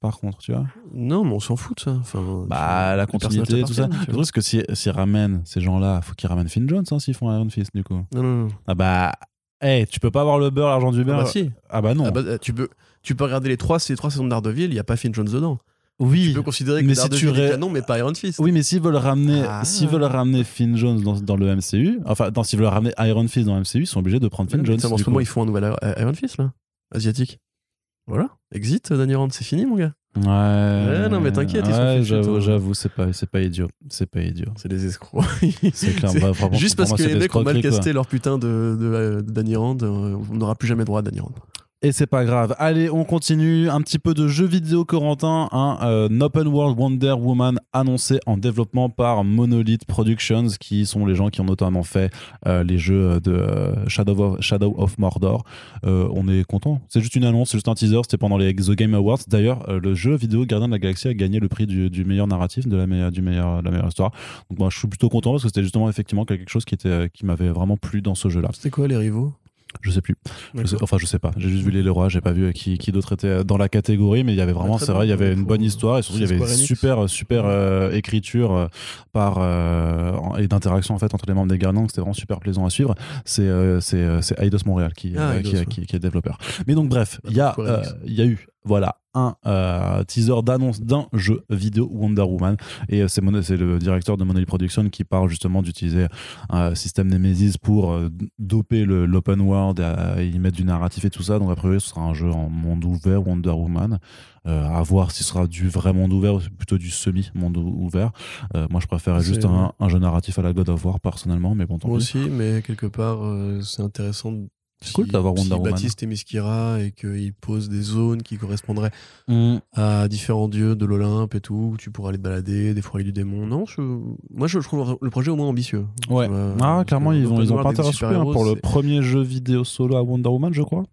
A: Par contre, tu vois.
B: Non, mais on s'en fout de ça. Enfin,
A: Bah, la continuité, tout ça. Le truc, c'est que si- s'ils ramènent ces gens-là, faut qu'ils ramènent Finn Jones, hein, s'ils font Iron Fist, du coup.
B: Non, non, non.
A: Ah bah, hey, tu peux pas avoir le beurre, l'argent du
B: Ah
A: beurre.
B: bah si.
A: Ah bah non.
B: Ah bah, tu, peux, tu peux regarder les trois, ces trois saisons de Daredevil, il n'y a pas Finn Jones dedans.
A: oui.
B: Tu peux considérer que
A: mais si
B: Daredevil
A: tu ré-
B: est canon, mais pas Iron Fist.
A: Oui, mais s'ils veulent ramener,
B: Ah.
A: s'ils veulent ramener Finn Jones dans, dans le MCU, enfin, dans, s'ils veulent ramener Iron Fist dans le MCU, ils sont obligés de prendre Finn
B: Ouais,
A: Jones.
B: en ce moment, ils font un nouvel Iron Fist, là. Asiatique. Voilà. Exit, Danny Rand, c'est fini, mon gars.
A: Ouais.
B: Ouais, non, mais t'inquiète,
A: Ouais, j'avoue, j'avoue, c'est pas, c'est pas idiot. C'est pas idiot.
B: C'est des escrocs.
A: C'est clair. Bah, vraiment,
B: Juste parce
A: moi,
B: que les mecs ont mal
A: quoi.
B: casté leur putain de, de, euh, de Danny Rand, euh, on n'aura plus jamais droit à Danny Rand.
A: Et c'est pas grave. Allez, on continue. Un petit peu de jeux vidéo, Corentin. Un euh, Open World Wonder Woman annoncé en développement par Monolith Productions, qui sont les gens qui ont notamment fait euh, les jeux de euh, Shadow, of, Mordor. On est content. C'est juste une annonce, c'est juste un teaser. C'était pendant les The Game Awards. D'ailleurs, le jeu vidéo Gardien de la Galaxie a gagné le prix du, meilleur narratif, de la meilleure, du meilleur, de la meilleure histoire. Donc moi, je suis plutôt content parce que c'était justement effectivement quelque chose qui qui m'avait vraiment plu dans ce jeu-là.
B: C'était quoi les rivaux?
A: Je sais plus. Je sais-
B: D'accord.
A: enfin, je sais pas. J'ai juste vu les Leroy, j'ai pas vu qui, qui d'autre était dans la catégorie, mais il y avait vraiment,
B: très
A: c'est vrai, il y avait une bonne histoire et surtout il y avait une super, super euh, écriture euh, par euh, et d'interaction en fait entre les membres des Gardiens. C'était vraiment super plaisant à suivre. C'est euh, c'est euh, Eidos Montréal qui,
B: Ah,
A: euh,
B: Eidos,
A: qui,
B: ouais.
A: qui, qui est développeur. Mais donc bref, il y a euh, il y a eu voilà un euh, teaser d'annonce d'un jeu vidéo Wonder Woman et euh, c'est le directeur de Monolith Production qui parle justement d'utiliser un système Nemesis pour euh, doper le- l'open world et, y mettre du narratif et tout ça donc a priori ce sera un jeu en monde ouvert Wonder Woman euh, à voir si ce sera du vrai monde ouvert ou plutôt du semi monde ou- ouvert Euh, moi je préférais
B: C'est-
A: juste un, un jeu narratif à la God of War personnellement mais bon tant
B: Moi
A: pis.
B: aussi, mais quelque part, euh, c'est intéressant.
A: C'est cool
B: si-
A: d'avoir
B: si
A: Wonder Woman.
B: Baptiste et Miskira et qu'il pose des zones qui correspondraient
A: Mm.
B: à différents dieux de l'Olympe et tout, où tu pourras aller te balader, des foyers du démon. Non, je... moi je trouve le projet au moins ambitieux.
A: Ouais.
B: Vois,
A: Ah, clairement,
B: que
A: ils ont, ils ont pas souper, hein, pour le premier jeu vidéo solo à Wonder Woman, je crois.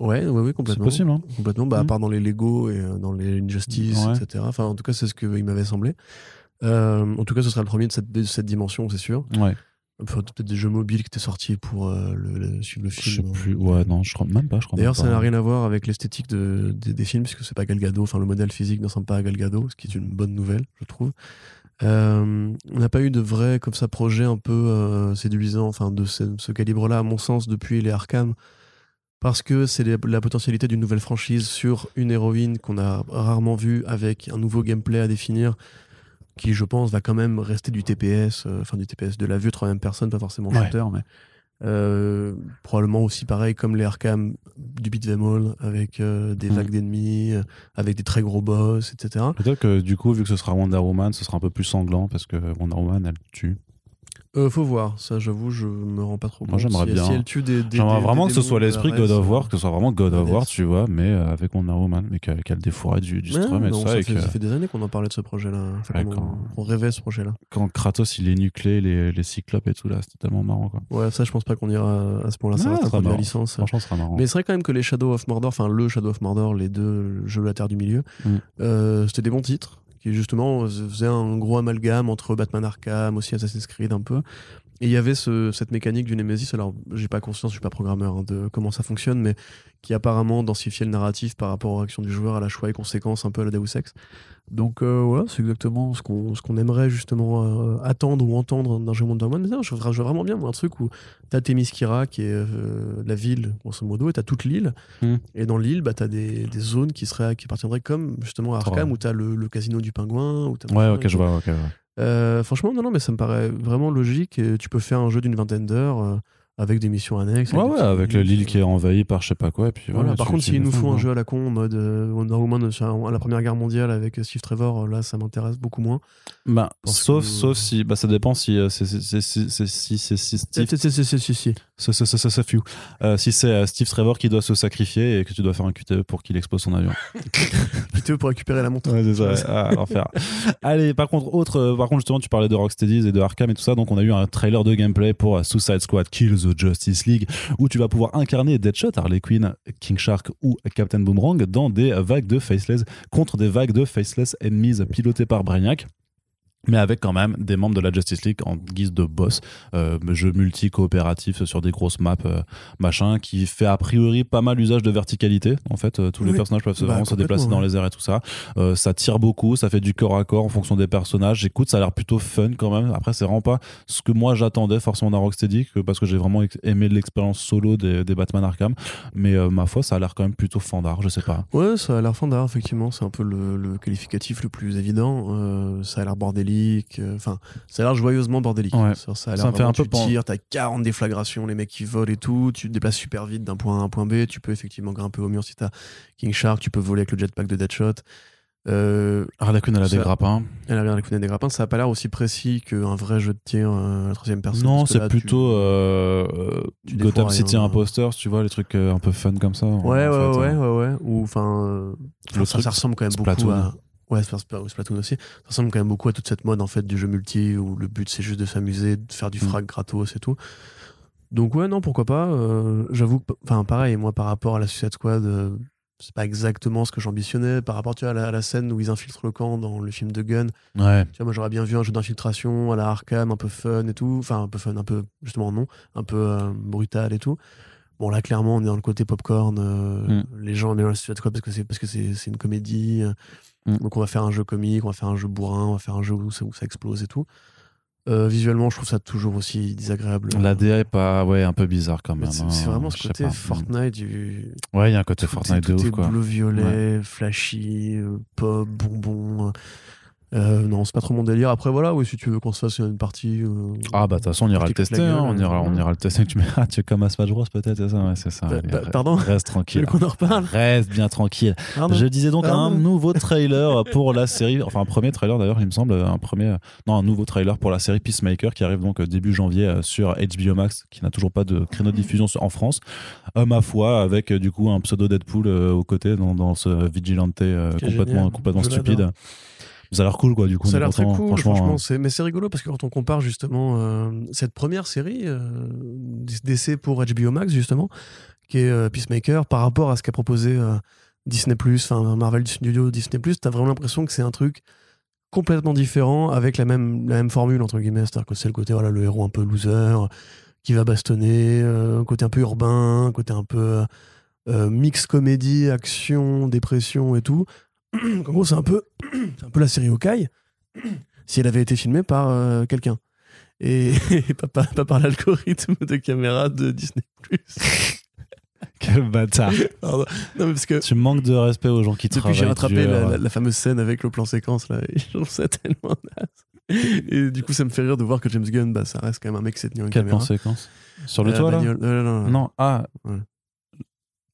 B: Ouais, ouais, oui,
A: C'est
B: complètement.
A: possible, hein.
B: Complètement, bah, à
A: Mm.
B: part dans les Lego et euh, dans les Injustice,
A: Ouais.
B: etc. Enfin, en tout cas, c'est ce qu'il m'avait semblé. Euh, en tout cas, ce sera le premier de cette, de cette dimension, c'est sûr.
A: Ouais.
B: Peut-être des jeux mobiles qui étaient sortis pour euh, le, le- suivre le
A: Je
B: film.
A: sais plus. Ouais, non, je crois même pas. Je
B: D'ailleurs, ça n'a rien à voir avec l'esthétique de, des- des films, puisque c'est pas Gal Gadot. Enfin, le modèle physique ne pas à Gal Gadot, ce qui est une bonne nouvelle, je trouve. Euh, on n'a pas eu de vrai comme ça projet un peu euh, séduisant, enfin de ce, ce calibre-là, à mon sens, depuis les Arkham, parce que c'est la potentialité d'une nouvelle franchise sur une héroïne qu'on a rarement vue avec un nouveau gameplay à définir, qui, je pense, va quand même rester du TPS, euh, enfin du TPS de la vue troisième personne, pas forcément
A: Ouais.
B: shooter, mais euh, probablement aussi pareil comme les Arkham du beat'em all avec euh, des
A: Mm.
B: vagues d'ennemis, euh, avec des très gros boss, etc.
A: Peut-être que du coup, vu que ce sera Wonder Woman, ce sera un peu plus sanglant parce que Wonder Woman, elle tue.
B: Euh, faut voir, ça j'avoue, je me rends pas trop
A: Moi,
B: compte.
A: j'aimerais
B: si,
A: bien.
B: Si elle tue des, des-
A: J'aimerais vraiment
B: des
A: que ce soit l'esprit God of War, que ce soit vraiment God of War, tu vois, mais euh, avec Wonder Woman, mais qu'elle qu'elle défouraille du, du
B: Ouais,
A: strum et
B: non,
A: ça.
B: ça,
A: et
B: fait,
A: que
B: ça fait des années qu'on en parlait de ce projet-là.
A: Ouais, quand-
B: qu'on rêvait ce projet-là.
A: quand Kratos il est nucléé, les, les cyclopes et tout là, c'était tellement marrant quoi.
B: Ouais, ça je pense pas qu'on ira à ce point-là. Ça reste
A: ça marrant.
B: licence.
A: Franchement, ce sera marrant.
B: Mais c'est vrai quand même que les Shadow of Mordor, enfin le Shadow of Mordor, les deux jeux de la Terre du Milieu,
A: Mm.
B: euh, c'était des bons titres qui justement faisaient un gros amalgame entre Batman Arkham, aussi Assassin's Creed un peu. Et il y avait ce- cette mécanique du Nemesis, alors j'ai pas conscience, je suis pas programmeur hein, de comment ça fonctionne, mais qui apparemment densifiait le narratif par rapport aux réactions du joueur, à la choix et conséquences un peu à la Deus Ex. Donc euh, voilà, c'est exactement ce qu'on ce qu'on aimerait justement euh, attendre ou entendre d'un jeu Wonder Woman. Mais non, je voudrais vraiment bien moi, un truc où t'as Themyscira qui est euh, la ville grosso modo et t'as toute l'île.
A: Hmm.
B: Et dans l'île, bah, t'as des, des zones qui seraient qui appartiendraient comme justement à Arkham où t'as le, le casino du pingouin. Où
A: Ouais, ok, je vois, ok, vois.
B: Euh, franchement, non, non, mais ça me paraît vraiment logique. Tu peux faire un jeu d'une vingtaine d'heures euh, avec des missions annexes.
A: Ouais,
B: des
A: ouais, avec le
B: euh.
A: qui est envahie par je sais pas quoi, et puis
B: Voilà.
A: voilà.
B: Par contre, s'ils nous font un
A: quoi.
B: jeu à la con en mode euh, Wonder Woman à la Première Guerre mondiale avec euh, Steve Trevor, euh, là, ça m'intéresse beaucoup moins.
A: Bah, sauf,
B: que-
A: sauf si, bah, ça dépend si euh, c'est si c'est Steve,
B: si,
A: c'est- Steve Trevor qui doit se sacrifier et que tu dois faire un QTE pour qu'il explose son avion.
B: Plutôt pour récupérer la montre.
A: Ouais, c'est ça. Ah, l'enfer. Allez, par contre, autre, par contre, justement, tu parlais de Rocksteady et de Arkham et tout ça. Donc, on a eu un trailer de gameplay pour Suicide Squad Kill Justice League où tu vas pouvoir incarner Deadshot, Harley Quinn, King Shark ou Captain Boomerang dans des vagues de faceless contre des vagues de faceless enemies pilotées par Brainiac. Mais avec quand même des membres de la Justice League en guise de boss, euh, jeu multi-coopératif sur des grosses maps, euh, machin, qui fait a priori pas mal usage de verticalité. En fait, euh, tous les personnages peuvent se,
B: Bah,
A: vraiment se déplacer dans les airs et tout ça. Euh, ça tire beaucoup, ça fait du corps à corps en fonction des personnages. J'écoute, ça a l'air plutôt fun quand même. Après, c'est vraiment pas ce que moi j'attendais forcément d'un Rocksteady, que- parce que j'ai vraiment aimé l'expérience solo des, des Batman Arkham. Mais ma foi, ça a l'air quand même plutôt fandard, je sais pas.
B: Ouais, ça a l'air fandard, effectivement. C'est un peu le, le qualificatif le plus évident. Ça a l'air bordélique. Euh, Enfin, ça a l'air joyeusement bordélique.
A: Ouais.
B: Ça, ça a
A: Ça
B: l'air
A: me fait un peu
B: tu tires, t'as 40 déflagrations, les mecs qui volent et tout. Tu te déplaces super vite d'un point A à un point B. Tu peux effectivement grimper au mur si t'as King Shark. Tu peux voler avec le jetpack de Deadshot. Euh,
A: Harley Quinn, elle a des
B: Ça-
A: grappins.
B: elle a l'air des coups des grappins. Ça a pas l'air aussi précis qu'un vrai jeu de tir euh, à la troisième personne.
A: Non, c'est
B: là, tu-
A: plutôt euh, euh,
B: tu
A: Gotham City
B: rien.
A: Imposters, tu vois, les trucs euh, un peu fun comme ça.
B: Ouais, ouais,
A: fait,
B: ouais,
A: hein.
B: ouais, ouais. Ou enfin, ça, ça ressemble quand même beaucoup à. Ouais, Spl- Splatoon aussi. Ça ressemble quand même beaucoup à toute cette mode en fait du jeu multi où le but c'est juste de s'amuser, de faire du
A: Mm.
B: frag gratos et tout. Donc ouais, non, pourquoi pas. euh, J'avoue que, enfin, pareil, moi par rapport à la Suicide Squad, euh, c'est pas exactement ce que j'ambitionnais. Par rapport tu vois, à, la, à la scène où ils infiltrent le camp dans le film de Gun,
A: Ouais.
B: tu vois, moi j'aurais bien vu un jeu d'infiltration à la Arkham, un peu fun et tout. Enfin, un peu fun, un peu, justement, non, un peu euh, brutal et tout. Bon, là, clairement, on est dans le côté popcorn. euh, Les gens aiment bien la Suicide Squad parce que c'est parce que c'est une comédie. euh,
A: Mm.
B: Donc, on va faire un jeu comique, on va faire un jeu bourrin, on va faire un jeu où ça, où ça explose et tout. Euh, visuellement, je trouve ça toujours aussi désagréable.
A: La DA est pas, ouais, un peu bizarre quand même.
B: C'est
A: hein,
B: c'est vraiment ce côté. Fortnite du.
A: Ouais, il y a un côté
B: tout
A: Fortnite
B: est,
A: de
B: tout
A: ouf,
B: est
A: quoi.
B: bleu-violet, flashy, euh, pop, bonbon. Euh, non, c'est pas trop mon délire. Après, voilà, oui, si tu veux qu'on se fasse une partie. euh,
A: Ah bah de toute façon on ira le tester, hein, on ira, on ira le tester. Tu mets, ah, tu es comme à Smash Bros peut-être, c'est ça, ouais, c'est ça.
B: bah,
A: Allez,
B: bah,
A: reste-
B: pardon
A: Reste tranquille.
B: qu'on en reparle
A: Reste bien tranquille.
B: Pardon
A: Je disais donc
B: Pardon
A: un nouveau trailer pour la série, enfin un premier trailer d'ailleurs, il me semble, un premier, non un nouveau trailer pour la série Peacemaker qui arrive donc euh, début janvier sur HBO Max, qui n'a toujours pas de créneau de diffusion en France. Euh, ma foi, avec du coup un pseudo Deadpool euh, aux côtés dans, dans ce vigilante complètement, complètement
B: Je
A: stupide. Ça a l'air cool quoi du coup.
B: Ça a l'air très cool,
A: franchement.
B: franchement.
A: hein.
B: c'est- Mais c'est rigolo parce que quand on compare justement euh, cette première série euh, d'essai pour HBO Max, justement, qui est euh, Peacemaker, par rapport à ce qu'a proposé euh, Disney, enfin Marvel Studios, Disney, t'as vraiment l'impression que c'est un truc complètement différent avec la même, la même formule, entre guillemets. C'est-à-dire que c'est le côté, voilà, le héros un peu loser, qui va bastonner, un côté un peu urbain, un côté un peu mix comédie, action, dépression et tout. en gros, c'est un peu, c'est un peu la série Hawkeye si elle avait été filmée par euh, quelqu'un. Et, et pas, pas- pas par l'algorithme de caméra de Disney.
A: Quel bâtard.
B: Pardon. Non, mais parce que
A: tu manques de respect aux gens qui
B: depuis
A: travaillent.
B: j'ai rattrapé la, la- la fameuse scène avec le plan séquence, là, et je trouve ça tellement naze. Et du coup, ça me fait rire de voir que James Gunn, bah, ça reste quand même un mec qui s'est tenu en
A: Quelle
B: caméra.
A: conséquence Sur le
B: Euh,
A: toit là?
B: bagnole- euh, non, non,
A: Non, ah.
B: Ouais.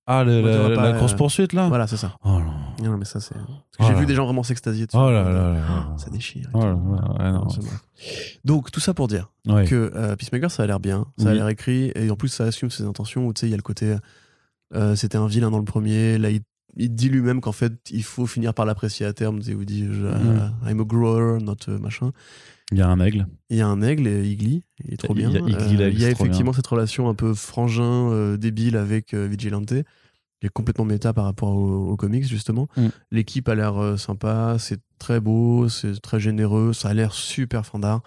A: Ah, le- la, la
B: pas,
A: course
B: euh,
A: poursuite là
B: Voilà, c'est ça.
A: Oh là
B: Non, mais ça, c'est.
A: Oh
B: j'ai vu des gens vraiment s'extasier dessus.
A: Oh là là.
B: Ça déchire.
A: Oh là là, non.
B: Donc, tout ça pour dire
A: Ouais.
B: que euh, Peacemaker, ça a l'air bien, ça a l'air écrit, et en plus, ça assume ses intentions, où tu sais, il y a le côté. euh, C'était un vilain dans le premier, là, il, il dit lui-même qu'en fait, il faut finir par l'apprécier à terme, il dit je-
A: Mhm.
B: I'm a grower, not machin.
A: Il y a un aigle.
B: Il y a un aigle, et Igly, il est trop
A: Il y a
B: bien.
A: Igly,
B: Euh, il y a effectivement cette relation un peu frangin, euh, débile avec euh, Vigilante, qui est complètement méta par rapport au- aux comics, justement.
A: Mm.
B: L'équipe a l'air sympa, c'est très beau, c'est très généreux, ça a l'air super fandard.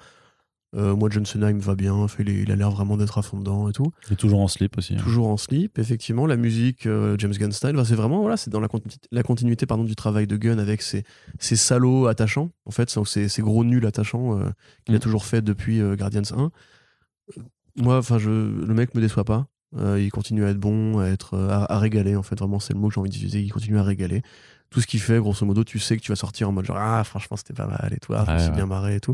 B: Euh, moi, John Cena, il me va bien, il, a l'air vraiment d'être à fond dedans et tout.
A: Il est toujours en slip aussi. hein.
B: Toujours en slip, effectivement. La musique, euh, James Gunn style, c'est vraiment, voilà, c'est dans la continuité, la continuité pardon, du travail de Gunn avec ses, ses salauds attachants, en fait, ces, ces gros nuls attachants euh, qu'il a
A: Mm.
B: toujours fait depuis euh, Guardians 1. Moi, enfin, le mec me déçoit pas. Euh, il continue à être bon, à être à, à régaler. En fait, vraiment, c'est le mot que j'ai envie d'utiliser. Il continue à régaler. Tout ce qu'il fait, grosso modo, tu sais que tu vas sortir en mode genre ah franchement c'était pas mal et tout, ah,
A: ouais.
B: bien marré et tout.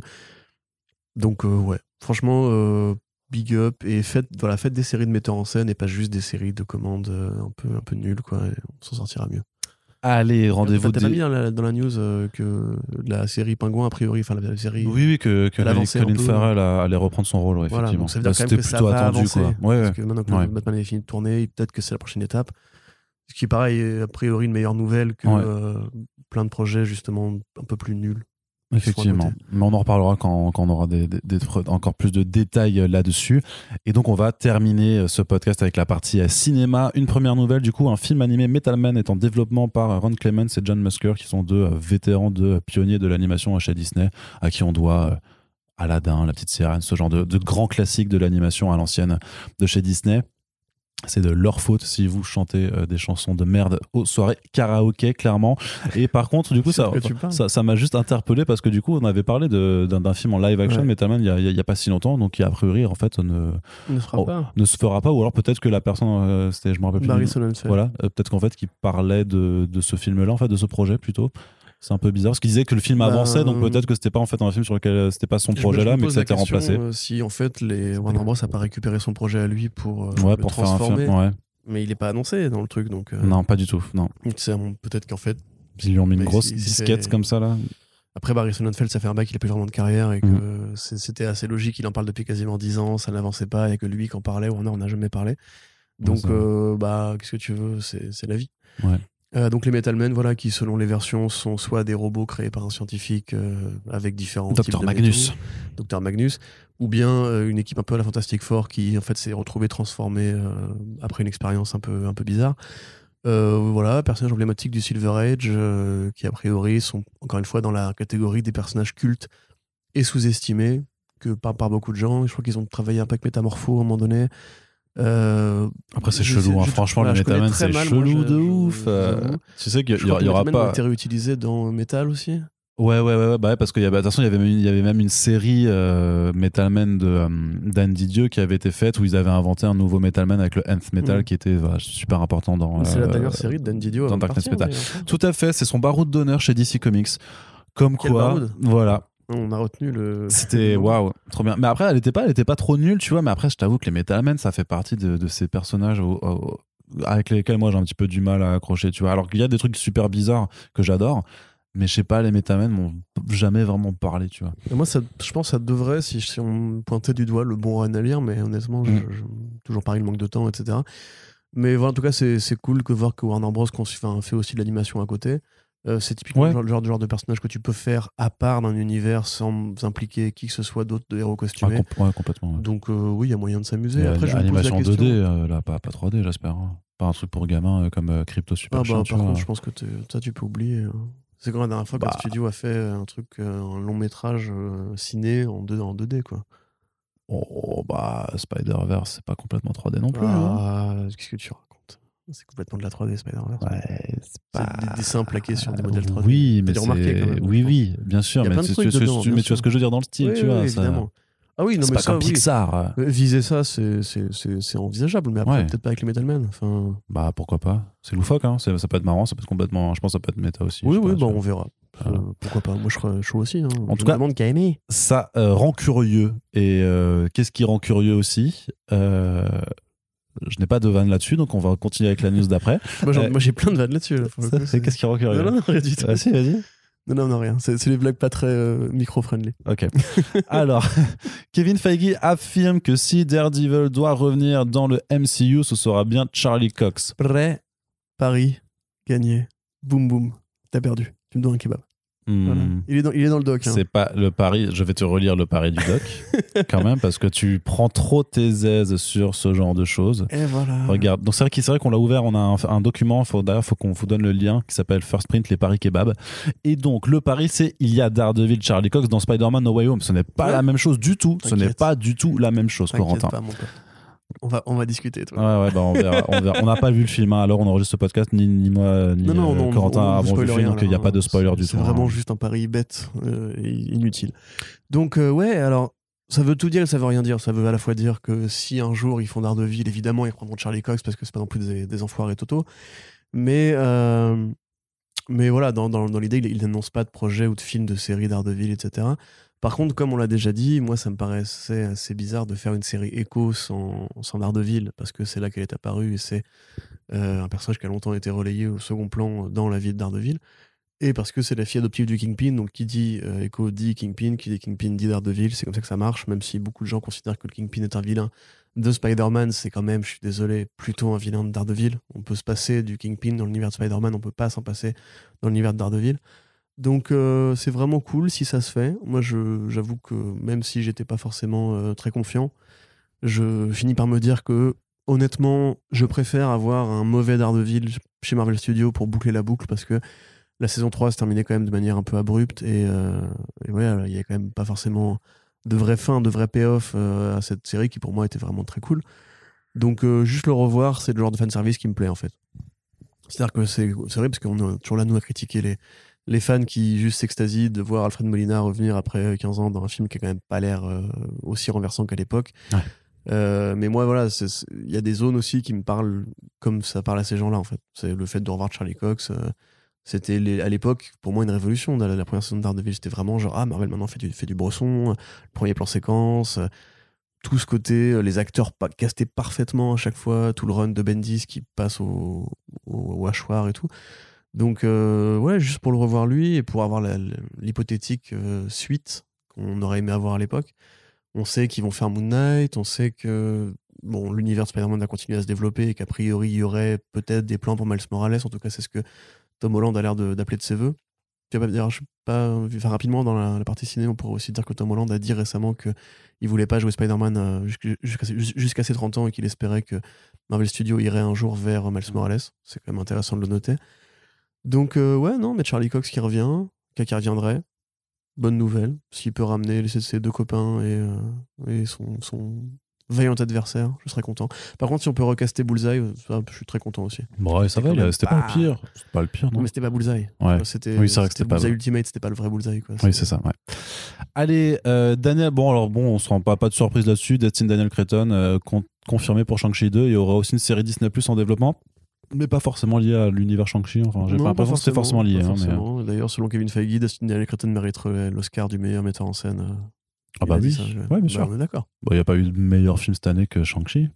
B: Donc euh, ouais, franchement euh, big up et faites voilà faites des séries de metteurs en scène et pas juste des séries de commandes euh, un peu un peu nulles quoi. et on s'en sortira mieux.
A: Allez, rendez-vous.
B: T'as pas
A: des-
B: mis dans la, dans la news euh, que la série Pingouin a priori, enfin la série.
A: Oui, oui, que, que Colin. Farrell a- allait reprendre son rôle, ouais,
B: Voilà,
A: effectivement.
B: donc ça veut dire quand même que ça
A: plutôt
B: va
A: attendu,
B: avancer.
A: quoi. Ouais.
B: Parce que maintenant que
A: Ouais.
B: Batman est fini de tourner, peut-être que c'est la prochaine étape. Ce qui pareil est a priori une meilleure nouvelle que euh, plein de projets justement un peu plus nuls.
A: Effectivement. Mais on en reparlera quand, quand on aura des, des- des- encore plus de détails euh, là-dessus. Et donc, on va terminer euh, ce podcast avec la partie euh, cinéma. Une première nouvelle, du coup, un film animé Metal Man est en développement par Ron Clements et John Musker, qui sont deux vétérans, deux pionniers de l'animation chez Disney, à qui on doit Aladdin, La Petite Sirène, ce genre de, de grands classiques de l'animation à l'ancienne de chez Disney. C'est de leur faute si vous chantez euh, des chansons de merde aux soirées karaoké, clairement. Et par contre, du coup, ça, ça, ça m'a juste interpellé parce que du coup, on avait parlé de- d'un d'un film en live action,
B: Ouais.
A: Metal Man, il y a, pas si longtemps, donc qui a priori, en fait, ne,
B: On ne fera
A: Oh,
B: pas.
A: ne se fera pas, ou alors peut-être que la personne, euh, c'était, je me rappelle plus.
B: Barry.
A: Voilà, euh, peut-être qu'en fait, qui parlait de, de ce film-là, en fait, de ce projet plutôt. C'est un peu bizarre parce qu'il disait que le film
B: Bah,
A: avançait, donc peut-être que c'était pas en fait un film sur lequel euh, c'était pas son projet là, mais que ça a été remplacé.
B: euh, si en fait les Warner Bros a pas récupéré son projet à lui pour, euh,
A: ouais,
B: le
A: pour faire un
B: transformer,
A: film. Ouais.
B: mais il est pas annoncé dans le truc donc. euh,
A: Non, pas du tout. Non.
B: peut-être qu'en fait
A: Ils lui ont mis une grosse disquette comme ça là.
B: Après, Barry Sonnenfeld, ça fait un bac, il a plus vraiment de carrière et que
A: Mm.
B: c'était assez logique. Il en parle depuis quasiment 10 ans, ça n'avançait pas et que lui qui en parlait, Warner, on n'a jamais parlé. Donc, euh, bah, qu'est-ce que tu veux C'est c'est la vie.
A: Ouais.
B: Euh, donc, les Metal Men, voilà, qui selon les versions sont soit des robots créés par un scientifique euh, avec différents types
A: Dr
B: de
A: Magnus.
B: Dr Magnus, ou bien euh, une équipe un peu à la Fantastic Four qui en fait s'est retrouvée transformée après une expérience un peu, un peu bizarre. Voilà, personnage emblématique du Silver Age, qui a priori sont encore une fois dans la catégorie des personnages cultes et sous-estimés que par, par beaucoup de gens. Je crois qu'ils ont travaillé un peu avec Métamorpho à un moment donné. Euh,
A: Après, c'est chelou, hein. franchement,
B: voilà,
A: le
B: je connais
A: Metal Man,
B: très
A: c'est
B: moi,
A: chelou
B: je-
A: de ouf. euh, tu sais qu'il y,
B: que
A: y aura pas.
B: été réutilisés dans Metal aussi.
A: Ouais, ouais, ouais, ouais, bah ouais, parce qu'il y avait, toute façon, il y avait, même- il y avait même une série euh, Metal Man de euh, Dan qui avait été faite où ils avaient inventé un nouveau Metal Man avec le Nth Metal
B: Mhm.
A: qui était voilà, super important dans.
B: c'est la
A: euh,
B: dernière série de Dan Didio.
A: dans
B: partir,
A: Metal. Tout à fait, c'est son baroud d'honneur chez DC Comics. Comme
B: Quel
A: quoi, voilà,
B: On a retenu le.
A: c'était waouh, trop bien. Mais après, elle était pas, elle était pas trop nulle, tu vois. Mais après, je t'avoue que les Metal Man, ça fait partie de, de ces personnages au- au- avec lesquels moi j'ai un petit peu du mal à accrocher, tu vois. Alors qu'il y a des trucs super bizarres que j'adore, mais je sais pas, les Metal Man m'ont jamais vraiment parlé, tu vois.
B: Et moi, ça, je pense que ça devrait, si, si on pointait du doigt le bon run à lire, mais honnêtement, je-
A: Mm.
B: je- toujours pareil, le manque de temps, etc. Mais voilà, en tout cas, c'est cool que voir que Warner Bros. fait aussi de l'animation à côté. Euh, c'est typiquement
A: Ouais.
B: le, genre, le de personnage que tu peux faire à part d'un univers sans impliquer qui que ce soit d'autre de héros
A: Ah,
B: costumés.
A: ouais, complètement. ouais.
B: Donc euh, oui, il y a moyen de s'amuser. Après, je me pose
A: animation
B: la question.
A: 2D, euh, là, pas, pas 3D, j'espère. hein. Pas un truc pour gamins comme Crypto Super
B: Ah bah, par
A: vois.
B: contre, je pense que ça, tu peux oublier. hein. C'est quand la dernière fois que
A: Bah.
B: le studio a fait un truc, un long métrage ciné en, 2, en 2D, quoi.
A: Oh, bah, Spider-Verse, c'est pas complètement 3D non plus. hein.
B: Ah, qu'est-ce que tu racontes? C'est complètement de la 3D Spider-Verse.
A: Ouais, c'est
B: C'est des dessins plaqués sur des modèles 3D.
A: Oui, mais c'est-
B: quand même,
A: Oui, oui, bien sûr. Mais, tu, vois ce que je veux dire dans le style,
B: Oui,
A: tu
B: oui,
A: vois. ça-
B: évidemment. Ah oui, non,
A: C'est
B: mais
A: pas
B: ça,
A: comme
B: oui.
A: Pixar. euh.
B: Viser ça, c'est- c'est c'est- c'est envisageable, mais après,
A: Ouais.
B: peut-être pas avec les Metal Men. Enfin,
A: Bah, pourquoi pas C'est loufoque, hein. Ça peut être marrant, ça peut être complètement. Je pense que ça peut être méta aussi.
B: oui, oui,
A: pas,
B: bah, on verra.
A: Voilà.
B: Euh, pourquoi pas Moi, je serais chaud aussi. Hein.
A: En
B: Je
A: tout cas-
B: demande qui a aimé.
A: Ça euh, rend curieux. Et euh, qu'est-ce qui rend curieux aussi? Je n'ai pas de vanne là-dessus, donc on va continuer avec la news d'après.
B: Moi,
A: Euh,
B: moi, j'ai plein de vannes là-dessus. là,
A: Qu'est-ce qui rend curieux
B: Non, non, non, rien du tout.
A: Vas-y, vas-y.
B: Non, non, non, rien. C'est c'est les blagues pas très euh, micro-friendly.
A: Ok. Alors, Kevin Feige affirme que si Daredevil doit revenir dans le MCU, ce sera bien Charlie Cox.
B: Prêt, Paris, gagné, boum boum, t'as perdu. Tu me dois un kebab.
A: Hmm,
B: Voilà. Il, est dans, il est dans le doc. hein.
A: C'est pas le pari. Je vais te relire le pari du doc, quand même, parce que tu prends trop tes aises sur ce genre de choses.
B: Et voilà.
A: Regarde, donc c'est vrai c'est vrai qu'on l'a ouvert, on a un, un document, faut, d'ailleurs faut qu'on vous donne le lien qui s'appelle First Print, les paris kebab. Et donc le pari c'est il y a Daredevil, Charlie Cox dans Spider-Man No Way Home. Ce n'est pas
B: Ouais.
A: la même chose du tout, ce n'est pas du tout la même chose, Corentin.
B: pas, mon. On va, on va discuter, toi.
A: Ouais, ouais, bah on verra. On n'a pas vu le film, hein, alors on enregistre ce podcast, ni, ni moi, ni
B: non, non,
A: euh,
B: non,
A: Corentin
B: on- spoil
A: le film,
B: rien,
A: donc il n'y a pas de
B: hein.
A: spoiler
B: C'est-
A: du tout.
B: C'est
A: hein.
B: vraiment juste un pari bête euh, et inutile. Donc, euh, ouais, alors, ça veut tout dire et ça veut rien dire. Ça veut à la fois dire que si un jour ils font Daredevil, évidemment, ils prendront Charlie Cox parce que c'est pas non plus des, des enfoirés totaux. Mais, euh, mais voilà, dans, dans, dans l'idée, ils ils n'annoncent pas de projet ou de film, de série Daredevil, etc. Par contre, comme on l'a déjà dit, moi, ça me paraissait assez bizarre de faire une série Echo sans, Daredevil, parce que c'est là qu'elle est apparue et c'est euh, un personnage qui a longtemps été relayé au second plan dans la vie de Daredevil. Et parce que c'est la fille adoptive du Kingpin, donc qui dit euh, Echo dit Kingpin, qui dit Kingpin dit Daredevil, c'est comme ça que ça marche, même si beaucoup de gens considèrent que le Kingpin est un vilain de Spider-Man, c'est quand même, je suis désolé, plutôt un vilain de Daredevil. On peut se passer du Kingpin dans l'univers de Spider-Man, on peut pas s'en passer dans l'univers de Daredevil. Donc euh, c'est vraiment cool si ça se fait. Moi, j'avoue que même si j'étais pas forcément euh, très confiant, je finis par me dire que honnêtement, je préfère avoir un mauvais Daredevil chez Marvel Studios pour boucler la boucle parce que la saison 3 se terminait quand même de manière un peu abrupte et, euh, il y a quand même pas forcément de vraie fin, de vrai payoff euh, à cette série qui pour moi était vraiment très cool. Donc juste le revoir, c'est le genre de fanservice qui me plaît en fait. C'est-à-dire que c'est vrai parce qu'on est toujours là nous à critiquer les, les fans qui juste s'extasient de voir Alfred Molina revenir après 15 ans dans un film qui a quand même pas l'air euh, aussi renversant qu'à l'époque.
A: Ouais.
B: Euh, mais moi voilà, il y a des zones aussi qui me parlent comme ça parle à ces gens-là en fait. C'est le fait de revoir Charlie Cox. euh, c'était à l'époque pour moi une révolution. La, la première saison de Daredevil c'était vraiment genre ah Marvel maintenant fait du, fait du bresson, le premier plan séquence, euh, tout ce côté, euh, les acteurs pa- castés parfaitement à chaque fois, tout le run de Bendis qui passe au, au, au hachoir et tout. Donc, euh, ouais, juste pour le revoir lui et pour avoir l'hypothétique euh, suite qu'on aurait aimé avoir à l'époque. On sait qu'ils vont faire Moon Knight, on sait que bon, l'univers de Spider-Man va continuer à se développer et qu'a priori, il y aurait peut-être des plans pour Miles Morales. En tout cas, c'est ce que Tom Holland a l'air de- d'appeler de ses voeux. Je pas rapidement, dans la, partie ciné, on pourrait aussi dire que Tom Holland a dit récemment qu'il voulait pas jouer Spider-Man euh, jusqu'à ses 30 ans et qu'il espérait que Marvel Studios irait un jour vers Miles Morales. C'est quand même intéressant de le noter. Donc, euh, ouais, non, mais Charlie Cox qui revient, qui qui reviendrait. Bonne nouvelle. S'il peut ramener ses, ses deux copains et, euh, et son, son vaillant adversaire, je serais content. Par contre, si on peut recaster Bullseye, euh, ça, je suis très content aussi.
A: Bon, ouais, ça va, c'était pas
B: pas-
A: le pire. C'était pas le pire,
B: Non,
A: non
B: mais c'était pas Bullseye.
A: Ouais.
B: C'était,
A: Oui, c'est vrai que c'était pas
B: Bullseye
A: vrai.
B: Ultimate, c'était pas le vrai Bullseye. Quoi.
A: Oui, c'est ça, ouais. Allez, euh, Daniel, bon, alors bon, on se rend pas, pas de surprise là-dessus. Destin Daniel Cretton, euh, con- confirmé pour Shang-Chi 2. Il y aura aussi une série Disney Plus en développement, mais pas forcément liée à l'univers Shang-Chi. Enfin, j'ai pas l'impression que c'était forcément lié. hein, mais, euh.
B: D'ailleurs, selon Kevin Feige, Dustin Cretton mériterait l'Oscar du meilleur metteur en scène. euh,
A: Ah bah oui,
B: ça, je-
A: ouais, bien
B: Bah,
A: sûr.
B: On est d'accord.
A: Bon, il n'y a pas eu de meilleur film cette année que Shang-Chi.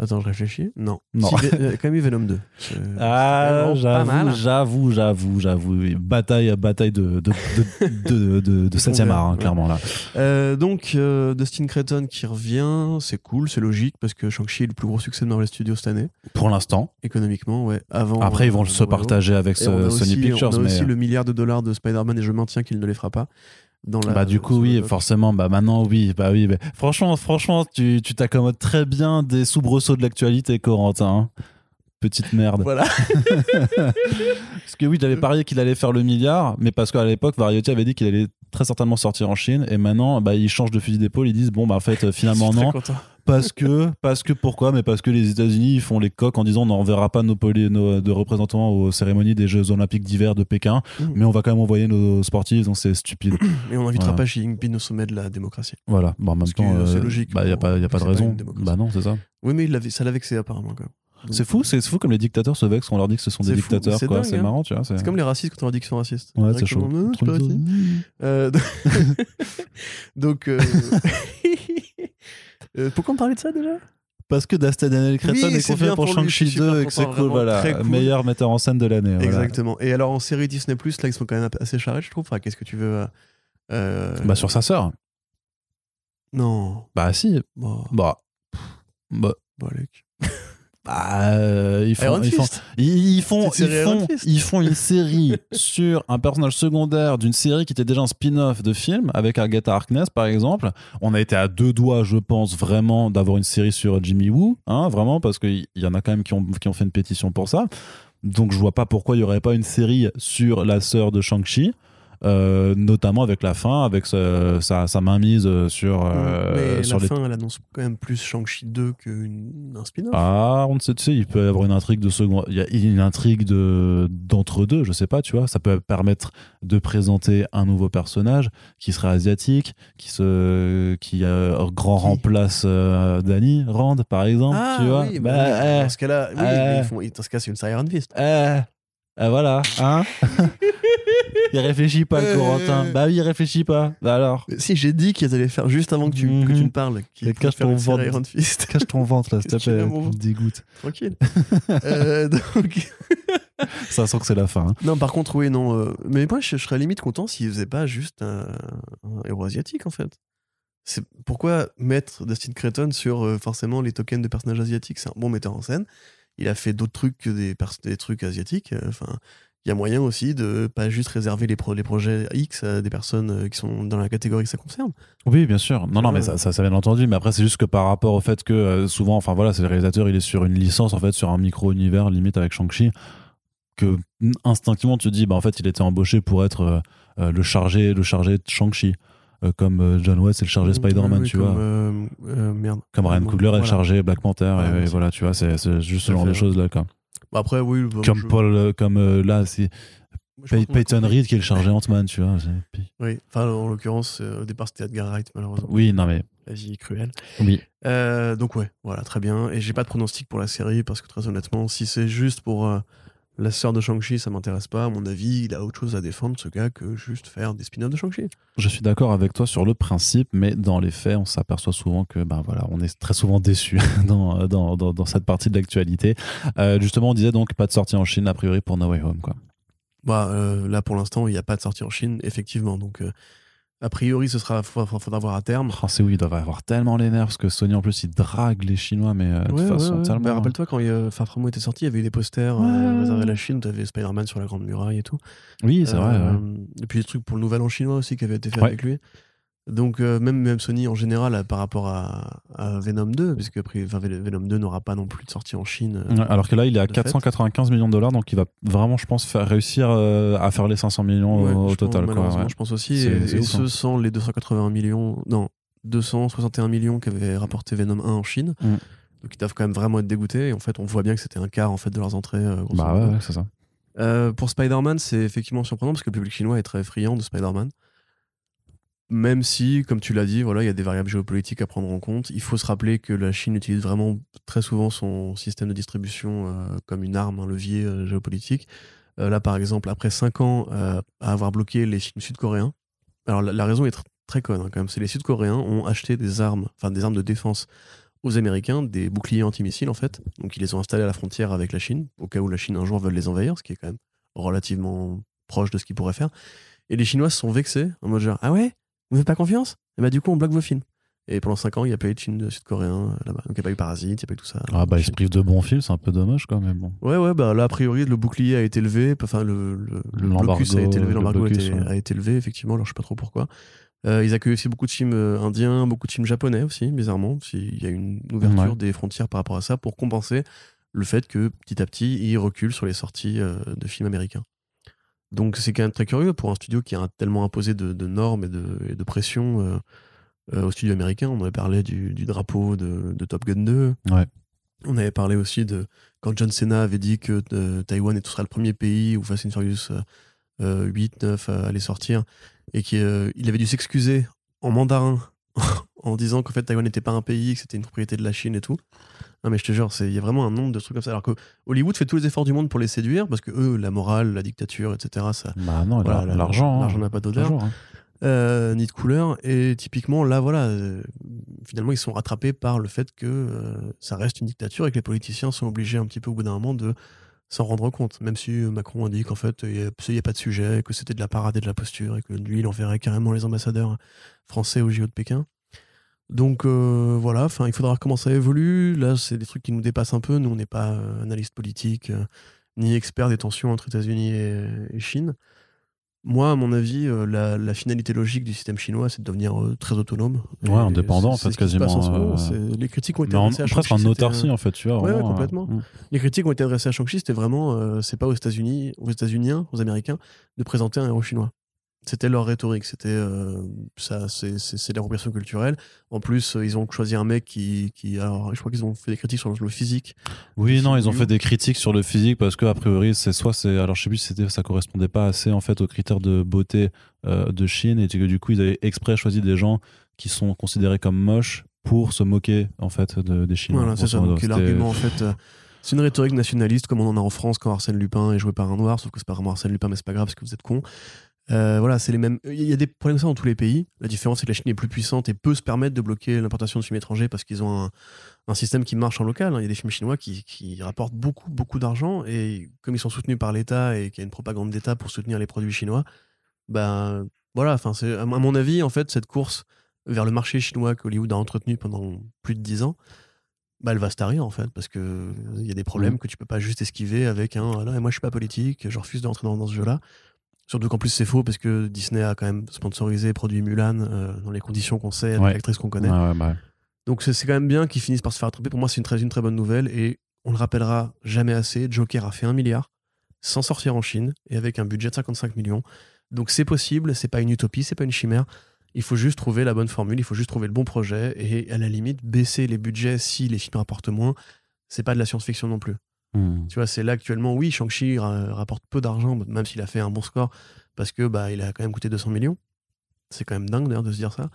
B: Attends, je réfléchis. Non.
A: Non.
B: Si, il y a quand même eu Venom 2. C'est- c'est
A: Ah, j'avoue, j'avoue, j'avoue, j'avoue. Bataille, bataille de, de, de, de, de, de 7
B: ton
A: art, hein, clairement, là.
B: Euh, donc, euh, Dustin Cretton qui revient, c'est cool, c'est logique, parce que Shang-Chi est le plus gros succès de Marvel Studios cette année,
A: Pour l'instant.
B: économiquement, ouais. Avant,
A: Après, ils vont
B: euh,
A: se partager avec ce- Sony
B: aussi,
A: Pictures,
B: on a
A: mais.
B: aussi le milliard de dollars de Spider-Man et je maintiens qu'il ne les fera pas. Dans la,
A: bah du coup
B: le
A: oui forcément bah maintenant oui bah oui mais franchement franchement tu tu t'accommodes très bien des soubresauts de l'actualité Corentin hein. petite merde
B: Voilà.
A: parce que oui j'avais parié qu'il allait faire le milliard mais parce qu'à l'époque Variety avait dit qu'il allait très certainement sortir en Chine et maintenant bah ils changent de fusil d'épaule ils disent bon bah en fait euh, finalement non. Parce que parce que pourquoi? Mais parce que les États-Unis font les coques en disant on n'enverra pas nos, poli- nos de représentants aux cérémonies des Jeux Olympiques d'hiver de Pékin
B: Mhm.
A: mais on va quand même envoyer nos sportifs donc c'est stupide
B: Et on n'invitera
A: Voilà.
B: pas Xi Jinping au sommet de la démocratie.
A: Voilà, bon, en même
B: Parce
A: temps,
B: euh, c'est
A: euh,
B: logique.
A: Bah, il n'y a pas, y a pas de
B: pas
A: raison. Bah non, c'est ça.
B: Oui, mais il l'avait- ça l'a vexé apparemment. quoi.
A: C'est fou, c'est fou comme les dictateurs se vexent on leur dit que ce sont des
B: fou,
A: dictateurs.
B: c'est
A: quoi. C'est
B: hein.
A: marrant, tu vois.
B: C'est comme les racistes quand on leur dit qu'ils sont racistes.
A: Ouais, c'est chaud.
B: Non, non, je suis pas. Euh, donc, euh, euh, pourquoi on parlait de ça déjà?
A: Parce que Dustin Daniel Cretton
B: Oui,
A: est confié pour Shang-Chi
B: suis super
A: 2 et que c'est cool, voilà.
B: cool.
A: Meilleur metteur en scène de l'année. voilà.
B: Exactement. Et alors en série Disney Plus, là, ils sont quand même assez charrés, je trouve. Enfin, qu'est-ce que tu veux euh, euh,
A: Bah, sur sa sœur.
B: Non.
A: Bah, si.
B: Bon,
A: Bah. Bah.
B: bon, Luc.
A: bah, euh, ils, font, ils, font, ils, font, ils font une série sur un personnage secondaire d'une série qui était déjà un spin-off de film avec Agatha Harkness par exemple. On a été à deux doigts, je pense, vraiment d'avoir une série sur Jimmy Woo, hein, vraiment, parce qu'il y en a quand même qui ont, qui ont fait une pétition pour ça. Donc je vois pas pourquoi il y aurait pas une série sur la sœur de Shang-Chi. Euh, notamment avec la fin, avec sa, sa, sa mainmise euh, sur, euh,
B: mais
A: sur
B: la
A: les
B: fin, elle annonce quand même plus Shang-Chi 2 qu'un spin-off.
A: ah, on ne sait, tu sais, il peut y avoir une intrigue de second, il y a une intrigue de d'entre deux, je sais pas, tu vois, ça peut permettre de présenter un nouveau personnage qui serait asiatique, qui se, qui grand remplace Danny Rand par exemple,
B: Ah,
A: tu vois.
B: oui,
A: bah,
B: bah,
A: eh,
B: dans ce cas-là, oui,
A: eh.
B: dans ce cas, c'est une Iron Fist.
A: Eh, voilà, hein. il réfléchit pas, le
B: Euh.
A: Corentin. Bah oui, il réfléchit pas. Bah alors.
B: Si j'ai dit qu'ils allaient faire juste avant que tu, que
A: Mhm.
B: tu ne parles, qu'ils
A: cache
B: faire
A: ton ventre.
B: Iron Fist.
A: Cache ton ventre là, s'il te plaît. me dégoûtes.
B: Tranquille. Euh, donc,
A: Ça sent que c'est la fin. hein.
B: non, par contre, oui, non. euh, mais moi, je, je serais limite content s'ils faisaient pas juste un, un héros asiatique, en fait. C'est pourquoi mettre Dustin Cretton sur euh, forcément les tokens de personnages asiatiques? C'est un bon metteur en scène. Il a fait d'autres trucs que des, trucs asiatiques. euh, Enfin, il y a moyen aussi de pas juste réserver les, pro- les projets X à des personnes euh, qui sont dans la catégorie que ça concerne.
A: Oui, bien sûr. Non, non, mais ça, ça, ça bien entendu. Mais après, c'est juste que par rapport au fait que euh, souvent, enfin voilà, c'est le réalisateur, il est sur une licence, en fait, sur un micro-univers limite avec Shang-Chi, que instinctivement tu te dis, bah en fait, il était embauché pour être euh, le chargé, le chargé de Shang-Chi, Euh, comme euh, John Watts est le chargé Spider-Man,
B: Oui, oui,
A: tu
B: comme,
A: vois.
B: euh, euh, merde.
A: Comme Ryan Coogler
B: voilà.
A: chargé Black Panther,
B: Ouais,
A: et, voilà, tu vois, c'est juste ce genre de choses là, quoi.
B: Bah, après, oui. bah,
A: Comme
B: je-
A: Paul, comme là, c'est Pey- Peyton. Reed qui est le chargé Ant-Man, tu vois.
B: Oui, enfin, en l'occurrence, au départ, c'était Edgar Wright, malheureusement.
A: Oui, non, mais
B: La vie est cruelle.
A: oui.
B: Euh, donc ouais, voilà, très bien. Et j'ai pas de pronostic pour la série parce que très honnêtement, si c'est juste pour euh, la sœur de Shang-Chi, ça m'intéresse pas. À mon avis, il a autre chose à défendre, ce gars, que juste faire des spin-offs de Shang-Chi.
A: Je suis d'accord avec toi sur le principe, mais dans les faits, on s'aperçoit souvent que, ben voilà, on est très souvent déçu dans, dans, dans, dans cette partie de l'actualité. Euh, justement, on disait donc pas de sortie en Chine a priori pour No Way Home, quoi.
B: Bah, euh, là, pour l'instant, il n'y a pas de sortie en Chine, effectivement. Donc, euh, a priori, ce sera, faudra, voir à terme.
A: Oh, c'est où ils doivent avoir tellement les nerfs parce que Sony en plus ils draguent les Chinois, mais euh, de
B: Ouais,
A: toute façon
B: ouais.
A: tellement.
B: Bah, Rappelle-toi, quand il a- Far From Home était sorti, il y avait eu des posters euh, réservés à la Chine. Tu avais Spider-Man sur la Grande Muraille et tout.
A: Oui, c'est vrai.
B: Euh. Et puis des trucs pour le nouvel an chinois aussi qui avaient été faits
A: Ouais.
B: avec lui. Donc euh, même, même Sony en général euh, par rapport à, à Venom 2, parce que après, enfin, Venom 2 n'aura pas non plus de sortie en Chine. euh,
A: Alors que là, il est à
B: de fait.
A: 495 millions de dollars, donc il va vraiment, je pense, faire réussir à faire les 500 millions
B: ouais,
A: au,
B: je
A: total.
B: pense,
A: quoi,
B: malheureusement,
A: ouais.
B: je pense aussi. Et, ce sans les 281 millions, non, 261 millions qu'avait rapporté Venom 1 en Chine.
A: Mm.
B: Donc ils doivent quand même vraiment être dégoûtés. Et en fait, on voit bien que c'était un quart en fait de leurs entrées.
A: Bah ouais, c'est ça.
B: Pour Spider-Man, c'est effectivement surprenant parce que le public chinois est très friand de Spider-Man. Même si, comme tu l'as dit, voilà, il y a des variables géopolitiques à prendre en compte. Il faut se rappeler que la Chine utilise vraiment très souvent son système de distribution euh, comme une arme, un levier euh, géopolitique. Euh, là, par exemple, après 5 ans à avoir bloqué les films sud-coréens, alors la, raison est tr- très conne hein, quand même, c'est les Sud-Coréens ont acheté des armes, enfin des armes de défense aux Américains, des boucliers antimissiles en fait. Donc ils les ont installés à la frontière avec la Chine, au cas où la Chine un jour veuille les envahir, ce qui est quand même relativement proche de ce qu'ils pourraient faire. Et les Chinois se sont vexés, en mode genre, ah ouais, vous n'avez pas confiance? Et bah du coup on bloque vos films. Et pendant 5 ans, il n'y a pas eu de films sud-coréens euh, là-bas. Donc il n'y a pas eu Parasite, il n'y a pas eu tout ça.
A: Ah bah, ils se privent de bons films, c'est un peu dommage quand même. Bon.
B: Ouais, ouais, bah là, a priori, le bouclier a été levé, enfin, le, le, le blocus a été levé,
A: le
B: l'embargo a, été-
A: ouais.
B: a été levé, effectivement, alors je sais pas trop pourquoi. Euh, ils accueillent aussi beaucoup de films euh, indiens, beaucoup de films japonais aussi, bizarrement. Il y a une ouverture
A: Ouais.
B: des frontières par rapport à ça pour compenser le fait que petit à petit, ils reculent sur les sorties de films américains. Donc c'est quand même très curieux pour un studio qui a tellement imposé de, de normes et de, et de pression euh, euh, au studio américain. On avait parlé du, du drapeau de, de Top Gun 2.
A: Ouais.
B: On avait parlé aussi de quand John Cena avait dit que euh, Taïwan sera le premier pays où Fast and Furious euh, euh, 8, 9 euh, allait sortir et qu'il il avait dû s'excuser en mandarin en disant qu'en fait Taïwan n'était pas un pays, que c'était une propriété de la Chine et tout. Non mais je te jure, il y a vraiment un nombre de trucs comme ça. Alors que Hollywood fait tous les efforts du monde pour les séduire parce que eux, la morale, la dictature, etc. Ça,
A: Bah non,
B: Voilà,
A: l'argent. hein.
B: l'argent n'a pas d'odeur.
A: Hein.
B: euh, ni de couleur. Et typiquement, là, voilà, euh, finalement, ils sont rattrapés par le fait que euh, ça reste une dictature et que les politiciens sont obligés un petit peu au bout d'un moment de s'en rendre compte. Même si Macron a dit qu'en fait, il n'y a, a pas de sujet, que c'était de la parade et de la posture et que lui, il enverrait carrément les ambassadeurs français au JO de Pékin. Donc euh, voilà, enfin, il faudra voir comment ça évolue. Là, c'est des trucs qui nous dépassent un peu. Nous, on n'est pas euh, analyste politique euh, ni expert des tensions entre États-Unis et, et Chine. Moi, à mon avis, la, la finalité logique du système chinois, c'est de devenir très autonome.
A: Ouais, indépendant, en fait,
B: c'est ce qui se passe en ce
A: quasiment,
B: C'est- Les critiques ont été
A: en-
B: adressées à
A: presque
B: Shang-Chi,
A: en
B: c'était,
A: autarcie, en fait, tu vois.
B: Ouais,
A: vraiment,
B: complètement.
A: mm.
B: Les critiques ont été adressées à Shang-Chi, c'était vraiment, c'est pas aux États-Unis, aux États-Uniens, aux Américains, de présenter un héros chinois. C'était leur rhétorique, c'était euh, ça, c'est c'est- c'est l'appropriation culturelle. En plus, euh, ils ont choisi un mec qui, qui, alors, je crois qu'ils ont fait des critiques sur le physique.
A: Oui, non, ils ont fait des critiques sur le physique parce que a priori, c'est soit c'est, alors je sais plus si c'était, ça correspondait pas assez en fait aux critères de beauté euh, de Chine et que du coup ils avaient exprès choisi des gens qui sont considérés comme moches pour se moquer en fait de- des Chinois.
B: Voilà, c'est
A: grosso
B: ça.
A: modo.
B: Donc
A: C'était-
B: l'argument, en fait, euh, c'est une rhétorique nationaliste comme on en a en France quand Arsène Lupin est joué par un noir, sauf que c'est pas vraiment Arsène Lupin, mais c'est pas grave parce que vous êtes con. Euh, voilà, c'est les mêmes. Il y a des problèmes comme ça dans tous les pays. La différence, c'est que la Chine est plus puissante et peut se permettre de bloquer l'importation de films étrangers parce qu'ils ont un, un système qui marche en local. Il y a des films chinois qui, qui rapportent beaucoup, beaucoup d'argent et comme ils sont soutenus par l'État et qu'il y a une propagande d'État pour soutenir les produits chinois, ben voilà. Enfin, c'est à mon avis, en fait, cette course vers le marché chinois qu'Hollywood a entretenu pendant plus de dix ans, bah, elle va se tarir en fait, parce que il y a des problèmes
A: Mhm.
B: que tu peux pas juste esquiver avec un ah là, moi je suis pas politique, je refuse d'entrer dans, dans ce jeu-là. Surtout qu'en plus c'est faux parce que Disney a quand même sponsorisé et produit Mulan euh, dans les conditions qu'on sait, avec
A: Ouais.
B: l'actrice qu'on connaît.
A: Ouais, ouais, bah,
B: Donc c'est c'est quand même bien qu'ils finissent par se faire attraper. Pour moi, c'est une très, une très bonne nouvelle et on le rappellera jamais assez. Joker a fait un milliard sans sortir en Chine et avec un budget de 55 millions. Donc c'est possible, c'est pas une utopie, c'est pas une chimère. Il faut juste trouver la bonne formule, il faut juste trouver le bon projet et à la limite baisser les budgets si les films rapportent moins. C'est pas de la science-fiction non plus.
A: Hmm.
B: Tu vois, c'est là actuellement, oui, Shang-Chi ra- rapporte peu d'argent, même s'il a fait un bon score, parce que bah, il a quand même coûté 200 millions. C'est quand même dingue d'ailleurs de se dire ça.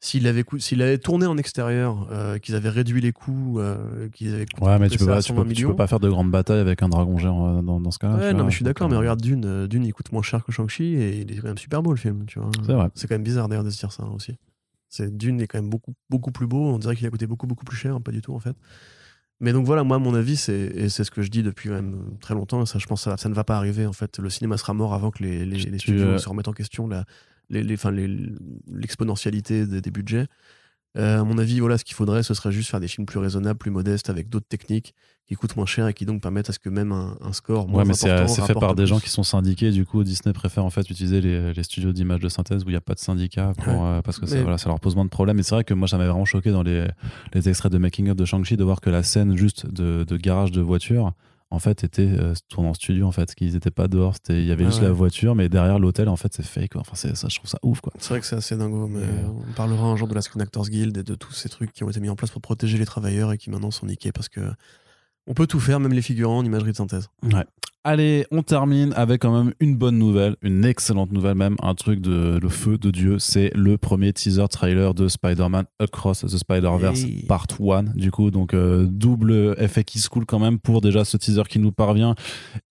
B: S'il avait, s'il avait tourné en extérieur, euh, qu'ils avaient réduit les coûts, euh, qu'ils avaient
A: Ouais, mais tu peux, pas, tu,
B: 120
A: peux, tu
B: millions.
A: peux pas faire de grandes batailles avec un dragon géant euh, dans, dans ce cas-là.
B: Ouais, non,
A: vois.
B: mais je suis d'accord, mais regarde Dune, Dune, il coûte moins cher que Shang-Chi et il est quand même super beau le film, tu vois.
A: C'est vrai.
B: C'est quand même bizarre d'ailleurs de se dire ça aussi. C'est Dune est quand même beaucoup beaucoup plus beau. On dirait qu'il a coûté beaucoup beaucoup plus cher, pas du tout en fait. Mais donc voilà, moi, mon avis, c'est, et c'est ce que je dis depuis même très longtemps, et ça, je pense que ça, ça ne va pas arriver. En fait, le cinéma sera mort avant que les, les, les
A: Tu,
B: studios
A: euh,
B: se remettent en question la, les, les, les- l'exponentialité des, des budgets. Euh, à mon avis, voilà, ce qu'il faudrait, ce serait juste faire des films plus raisonnables, plus modestes, avec d'autres techniques qui coûtent moins cher et qui donc permettent à ce que même un, un score moins
A: Ouais, mais c'est
B: important
A: c'est fait par des gens qui sont syndiqués. Du coup, Disney préfère en fait utiliser les, les studios d'images de synthèse où il n'y a pas de syndicat pour,
B: Ouais.
A: euh, parce que ça,
B: Mais-
A: voilà, ça leur pose moins de problèmes. Et c'est vrai que moi, ça m'avait vraiment choqué dans les, les extraits de Making of de Shang-Chi de voir que la scène juste de, de garage de voiture en fait était euh, tournée en studio en fait qu'ils n'étaient pas dehors c'était il y avait
B: Ah
A: juste
B: ouais.
A: la voiture mais derrière l'hôtel en fait c'est fake quoi. enfin c'est ça je trouve ça ouf quoi
B: C'est vrai que c'est assez dingo, mais
A: Ouais.
B: on parlera un jour de la Screen Actors Guild et de tous ces trucs qui ont été mis en place pour protéger les travailleurs et qui maintenant sont niqués parce que on peut tout faire, même les figurants en imagerie de synthèse.
A: Ouais. Allez, on termine avec quand même une bonne nouvelle, une excellente nouvelle même, un truc de le feu de Dieu. C'est le premier teaser trailer de Spider-Man Across the Spider-Verse
B: Hey.
A: Part 1. Du coup, donc euh, double effet qui se coule quand même pour déjà ce teaser qui nous parvient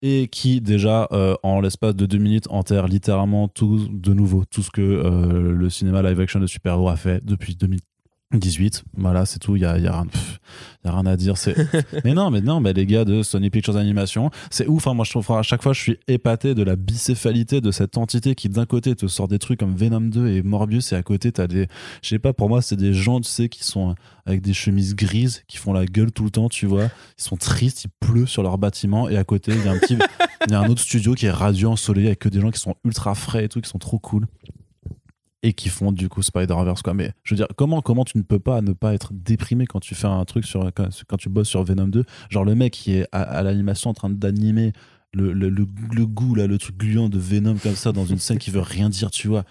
A: et qui déjà euh, en l'espace de deux minutes enterre littéralement tout de nouveau, tout ce que euh, le cinéma live action de super-héros a fait depuis 2018. Voilà, c'est tout. Il y a, y a y a rien à dire. C'est mais non, mais non, mais les gars de Sony Pictures Animation, c'est ouf. hein. Moi, je trouve à chaque fois, je suis épaté de la bicéphalité de cette entité qui, d'un côté, te sort des trucs comme Venom 2 et Morbius, et à côté, t'as des, je sais pas, pour moi, c'est des gens, tu sais, qui sont avec des chemises grises, qui font la gueule tout le temps, tu vois. Ils sont tristes, il pleut sur leur bâtiment, et à côté, il y a un petit, il y a un autre studio qui est radieux, ensoleillé, avec que des gens qui sont ultra frais et tout, qui sont trop cool et qui font du coup Spider-Verse quoi. Mais je veux dire comment comment tu ne peux pas ne pas être déprimé quand tu fais un truc sur quand, tu bosses sur Venom 2 genre le mec qui est à, l'animation en train d'animer le, le, le, le goût là le truc gluant de Venom comme ça dans une scène qui veut rien dire tu vois.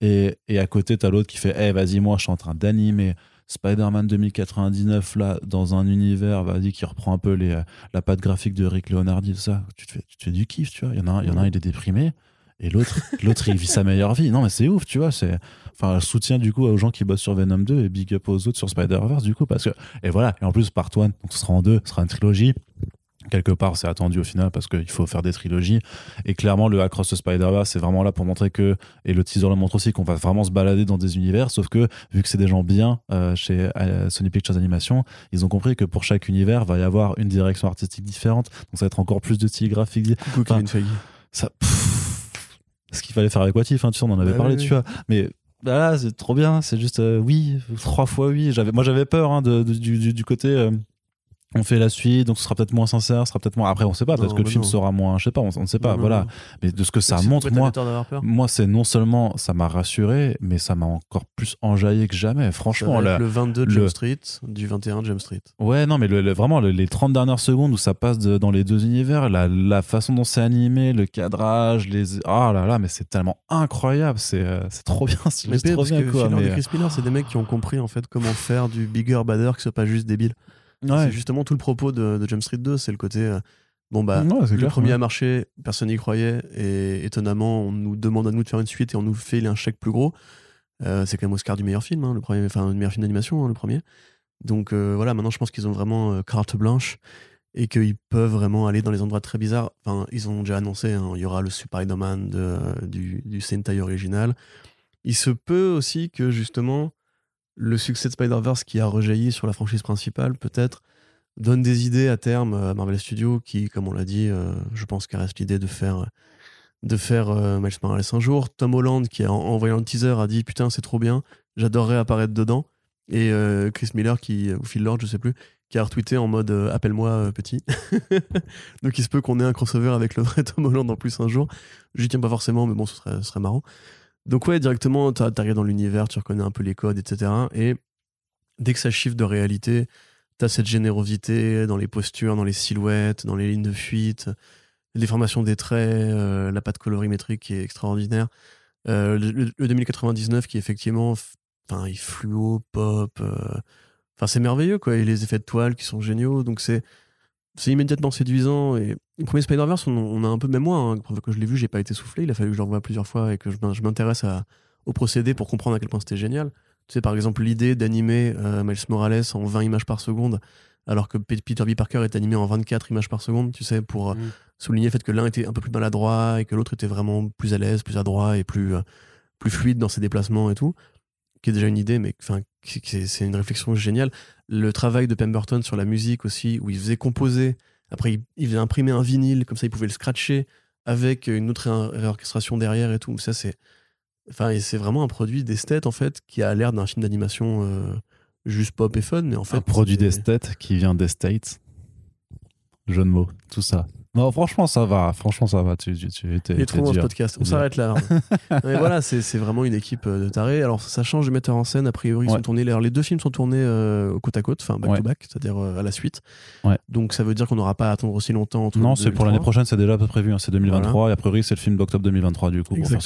A: Et, et à côté t'as l'autre qui fait eh vas-y moi je suis en train d'animer Spider-Man 2099 là dans un univers vas-y qui reprend un peu les, la patte graphique de Rick Leonardi tout ça. Tu te fais, tu fais du kiff tu vois. Il y en a il y en a un il est déprimé et l'autre l'autre il vit sa meilleure vie. Non mais c'est ouf tu vois c'est enfin soutien du coup aux gens qui bossent sur Venom 2 et big up aux autres sur Spider-Verse du coup parce que et voilà. Et en plus part 1 donc ce sera en deux ce sera une trilogie. Quelque part c'est attendu au final parce qu'il faut faire des trilogies. Et clairement le Across the Spider-Verse c'est vraiment là pour montrer que et le teaser le montre aussi qu'on va vraiment se balader dans des univers. Sauf que vu que c'est des gens bien euh, chez euh, Sony Pictures Animation ils ont compris que pour chaque univers va y avoir une direction artistique différente. Donc ça va être encore plus de style graphique.
B: Coucou
A: Enfin,
B: Kevin Feige.
A: ça pff, ce qu'il fallait faire avec What If, hein, tu sais on en avait
B: Bah
A: parlé
B: oui,
A: tu vois. Mais bah là c'est trop bien c'est juste euh, oui trois fois oui. J'avais moi j'avais peur hein, de, de- du, du, du côté euh, on fait la suite donc ce sera peut-être moins sincère ce sera peut-être moins après on sait pas peut-être que le film
B: non.
A: sera moins je sais pas on, ne sait pas
B: Non,
A: voilà
B: non.
A: mais de ce que ça montre moi moi c'est non seulement ça m'a rassuré mais ça m'a encore plus enjaillé que jamais franchement
B: le 22 de
A: le-
B: Jump Street, du 21 de Jump Street.
A: Ouais, non, mais le- le- vraiment, le- les 30 dernières secondes où ça passe de- dans les deux univers, la, la façon dont c'est animé, le cadrage, les. Ah là là, mais c'est tellement incroyable, c'est euh, trop bien, c'est trop
B: parce
A: bien,
B: que
A: quoi. Mais,
B: et Chris Miller, c'est des mecs qui ont compris en fait comment faire du bigger, badder, que ce soit pas juste débile.
A: Ouais.
B: C'est justement tout le propos de, de Jump Street 2, c'est le côté. euh, bon, bah,
A: Ouais,
B: le
A: clair,
B: premier
A: ouais.
B: a marché, personne n'y croyait, et étonnamment, on nous demande à nous de faire une suite et on nous fait un chèque plus gros. Euh, c'est quand même Oscar du meilleur film, hein, le premier, enfin, le meilleur film d'animation, hein, le premier. Donc euh, voilà, maintenant je pense qu'ils ont vraiment euh, carte blanche et qu'ils peuvent vraiment aller dans les endroits très bizarres. Enfin, ils ont déjà annoncé, hein, il y aura le Spider-Man de- du, du Sentai original. Il se peut aussi que justement le succès de Spider-Verse qui a rejailli sur la franchise principale, peut-être, donne des idées à terme à Marvel Studios qui, comme on l'a dit, euh, je pense qu'il reste l'idée de faire de faire euh, Miles Morales un jour. Tom Holland, qui en, voyant le teaser, a dit Putain, c'est trop bien, j'adorerais apparaître dedans. Et euh, Chris Miller, qui, ou Phil Lord, je sais plus, qui a retweeté en mode Appelle-moi petit. Donc il se peut qu'on ait un crossover avec le vrai Tom Holland en plus un jour. J'y tiens pas forcément, mais bon, ce serait marrant. Donc ouais, directement, t'arrives dans l'univers, tu reconnais un peu les codes, etc. Et dès que ça chiffre de réalité, t'as cette générosité dans les postures, dans les silhouettes, dans les lignes de fuite, les déformations des traits, euh, la patte colorimétrique qui est extraordinaire. Euh, le, le- le 2099 qui effectivement, enfin, fluo, pop. euh, Enfin, c'est merveilleux, quoi. Et les effets de toile qui sont géniaux. Donc, c'est c'est immédiatement séduisant. Et le premier Spider-Verse, on, on a un peu, même moi, hein, que je l'ai vu, j'ai pas été soufflé. Il a fallu que je le revoie plusieurs fois et que je, m'in- je m'intéresse au procédé pour comprendre à quel point c'était génial. Tu sais, par exemple, l'idée d'animer euh, Miles Morales en 20 images par seconde, alors que Pe- Peter B. Parker est animé en 24 images par seconde, tu sais, pour euh,
A: Mm.
B: souligner le fait que l'un était un peu plus maladroit et que l'autre était vraiment plus à l'aise, plus adroit et plus, euh, plus fluide dans ses déplacements et tout, qui est déjà une idée, mais c'est une réflexion géniale. Le travail de Pemberton sur la musique aussi, où il faisait composer, après il, faisait imprimer un vinyle, comme ça il pouvait le scratcher avec une autre ré- réorchestration derrière et tout. Ça, c'est. Enfin, c'est vraiment un produit d'esthète, en fait, qui a l'air d'un film d'animation euh, juste pop et fun, mais en fait.
A: un produit d'esthète qui vient des States. Jeu de mots, tout ça. Non, franchement, ça va. Franchement, ça va. Tu, tu, tu t'es-
B: Il est trop dans ce podcast. On s'arrête là. Non, mais voilà, c'est vraiment une équipe euh, de tarés. Alors, ça change de metteur en scène. A priori, ils
A: Ouais.
B: sont tournés. Alors, les deux films sont tournés euh, côte à côte, enfin back
A: Ouais.
B: to back, c'est-à-dire euh, à la suite.
A: Ouais.
B: Donc, ça veut dire qu'on n'aura pas à attendre aussi longtemps. entre
A: Non, c'est pour l'année prochaine, c'est déjà pas prévu. hein, C'est 2023. Et a priori, c'est le film d'octobre 2023, du coup. Pour faire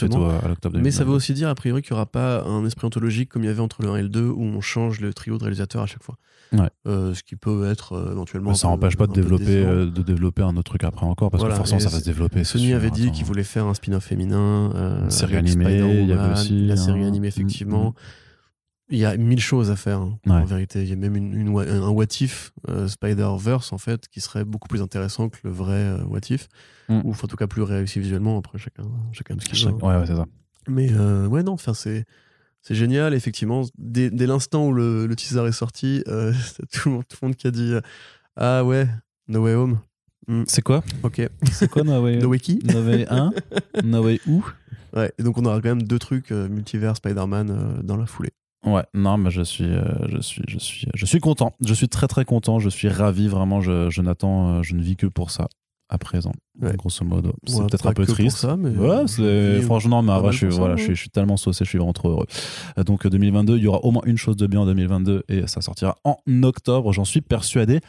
A: à l'octobre
B: Mais ça
A: 2022.
B: veut aussi dire, a priori, qu'il n'y aura pas un esprit anthologique comme il y avait entre le 1 et le 2, où on change le trio de réalisateurs à chaque fois. Euh, ce qui peut être éventuellement.
A: Mais ça n'empêche pas de développer, de développer un autre truc après encore, parce
B: Voilà,
A: que forcément, ça va se développer.
B: Sony avait dit qu'il voulait faire un spin-off féminin. euh,
A: Une série animée, il y avait aussi,
B: La série animée, effectivement.
A: Mm,
B: Il y a mille choses à faire, hein,
A: Ouais.
B: en vérité. Il y a même une, une wa- un what if euh, Spider-Verse, en fait, qui serait beaucoup plus intéressant que le vrai euh, what if.
A: Mm.
B: Ou en tout cas plus réussi visuellement. Après, chacun, chacun ce qu'il veut.
A: Ouais, ouais, c'est ça.
B: Mais euh, ouais, non, enfin, c'est. C'est génial, effectivement. Dès, dès l'instant où le, le teaser est sorti, euh, c'est tout, le monde, tout le monde qui a dit Ah ouais, No Way Home.
A: C'est quoi
B: Ok.
A: C'est quoi No Way
B: No Way qui?
A: No Way 1 No Way où?
B: Ouais, et donc on aura quand même deux trucs euh, multivers Spider-Man euh, dans la foulée.
A: Ouais, non, mais je suis, euh, je suis, je suis, je suis content. Je suis très très content. Je suis ravi. Vraiment, je, je n'attends, euh, je ne vis que pour ça à présent.
B: Ouais.
A: Grosso modo, c'est
B: Ouais,
A: peut-être un peu triste.
B: ça, mais,
A: Ouais, c'est franchement, mais
B: mal
A: je suis,
B: pour ça,
A: voilà,
B: ouais.
A: je suis, je suis tellement saucé, je suis vraiment trop heureux. Donc euh, 2022, il y aura au moins une chose de bien en 2022 et ça sortira en octobre. J'en suis persuadé.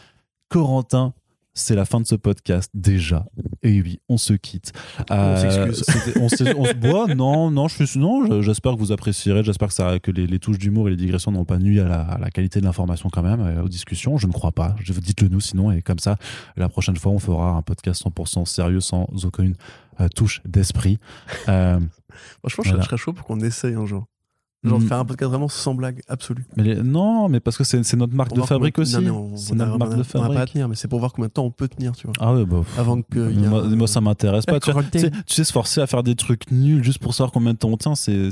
A: Corentin. C'est la fin de ce podcast déjà. Et oui, on se quitte.
B: On s'excuse.
A: c'était- On, se boit. Non, non, je suis non. je- J'espère que vous apprécierez. J'espère que ça, que les, les touches d'humour et les digressions n'ont pas nuit à la, à la qualité de l'information quand même, euh, aux discussions. Je ne crois pas. Je vous dites-le nous sinon et comme ça, la prochaine fois, on fera un podcast 100% sérieux sans aucune euh, touche d'esprit. Euh,
B: Franchement,
A: Voilà.
B: je serais chaud pour qu'on essaye un jour. Genre
A: Mm.
B: faire un podcast vraiment sans blague absolue.
A: mais les- non, mais parce que c'est notre marque de fabrique aussi. C'est notre marque de
B: On n'a pas à
A: fabrique.
B: tenir, mais c'est pour voir combien de temps on peut tenir, tu vois.
A: Ah ouais, bah.
B: Avant que.
A: moi,
B: un-
A: moi, ça m'intéresse pas. Tu, vois. Tu sais, tu sais, se forcer à faire des trucs nuls juste pour savoir combien de temps on tient, c'est.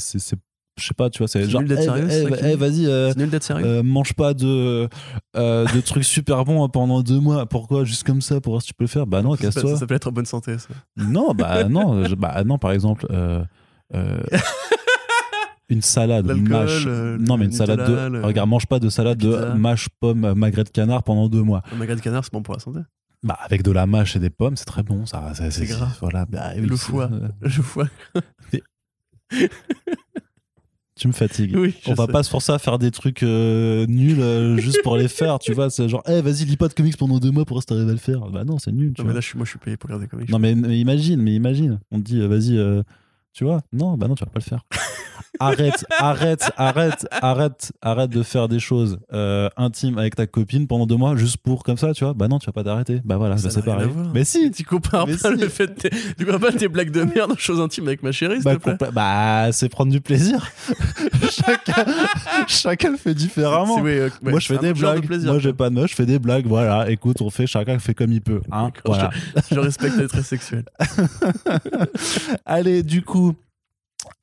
A: Je sais pas, tu vois, c'est genre.
B: nul d'être
A: eh,
B: sérieux,
A: eh,
B: ça qui
A: eh,
B: est
A: vas-y, euh,
B: nul d'être sérieux.
A: euh, mange pas de, euh, de trucs super bons pendant deux mois. Pourquoi? Juste comme ça, pour voir si tu peux le faire Bah non,
B: ça, s'appelle- ça
A: casse-toi.
B: s'appelle être en bonne santé, ça.
A: Non, bah non, bah non, par exemple. euh, euh, une salade mâche.
B: euh,
A: non, mais une
B: le
A: salade de.
B: le-
A: Regarde, mange pas de salade
B: la
A: de mâche, pomme, magret de canard pendant deux mois.
B: Un magret de canard, c'est bon pour la santé.
A: Bah, avec de la mâche et des pommes, c'est très bon. Ça,
B: C'est gras.
A: Voilà, bah, oui,
B: Le
A: c'est-
B: foie.
A: euh,
B: Je vois.
A: tu me fatigues.
B: Oui,
A: On va
B: sais.
A: pas se forcer à faire des trucs euh, nuls euh, juste pour les faire, tu vois. C'est genre, eh, vas-y, lis pas de comics pendant deux mois pour si t'arrives à le faire. Bah non, c'est nul, tu
B: Non, mais
A: vois.
B: là, je suis, moi, je suis payé pour regarder des comics.
A: Non, mais, mais imagine, mais imagine. On te dit, euh, vas-y, euh, tu vois. Non, bah non, tu vas pas le faire. arrête, arrête, arrête, arrête, arrête de faire des choses euh, intimes avec ta copine pendant deux mois juste pour comme ça, tu vois. Bah non, tu vas pas t'arrêter. Bah voilà, bah, c'est pareil. Mais si,
B: Tu compares pas
A: si.
B: le fait de tu compares pas tes blagues de merde aux choses intimes avec ma chérie, s'il
A: Bah,
B: te plaît.
A: bah, c'est prendre du plaisir. chacun, chacun le fait différemment.
B: Euh, ouais,
A: moi, je fais des
B: de
A: blagues.
B: plaisir,
A: moi, j'ai pas de meuf, je fais des blagues. Voilà, écoute, on fait, chacun fait comme il peut. Hein, voilà.
B: Je respecte les traits sexuels.
A: Allez, du coup.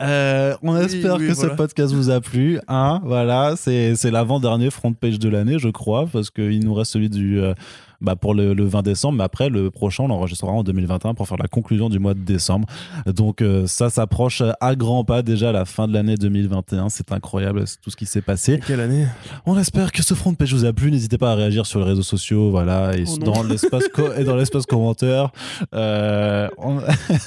A: Euh, on espère
B: oui,
A: que
B: voilà.
A: ce podcast vous a plu. Hein, voilà, c'est c'est l'avant-dernier front page de l'année, je crois, parce qu'il nous reste celui du euh, bah, pour le, le 20 décembre, mais après le prochain, on l'enregistrera en 2021 pour faire la conclusion du mois de décembre. Donc euh, ça s'approche à grands pas déjà à la fin de l'année 2021. C'est incroyable c'est tout ce qui s'est passé.
B: Quelle année?
A: On espère que ce front page vous a plu. N'hésitez pas à réagir sur les réseaux sociaux, voilà, et
B: Oh
A: dans l'espace co- et dans l'espace commentaire. Euh, on...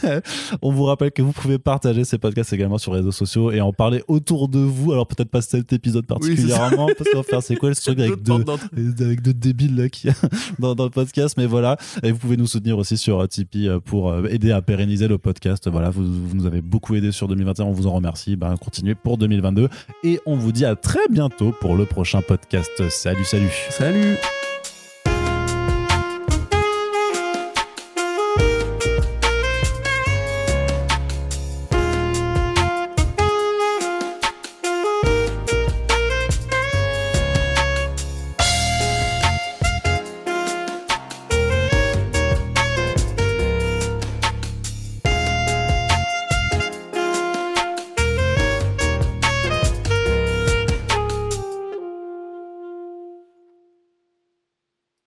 A: on vous rappelle que vous pouvez partager ces podcasts également sur les réseaux sociaux et en parler autour de vous. Alors peut-être pas cet épisode
B: Oui,
A: particulièrement, parce qu'on va faire c'est quoi ce truc avec deux avec deux débiles là qui dans, dans le podcast mais voilà. Et vous pouvez nous soutenir aussi sur euh, Tipeee euh, pour euh, aider à pérenniser le podcast. Voilà vous, vous nous avez beaucoup aidé sur 2021 on vous en remercie. Ben, continuez pour 2022 et on vous dit à très bientôt pour le prochain podcast. Salut salut.
B: Salut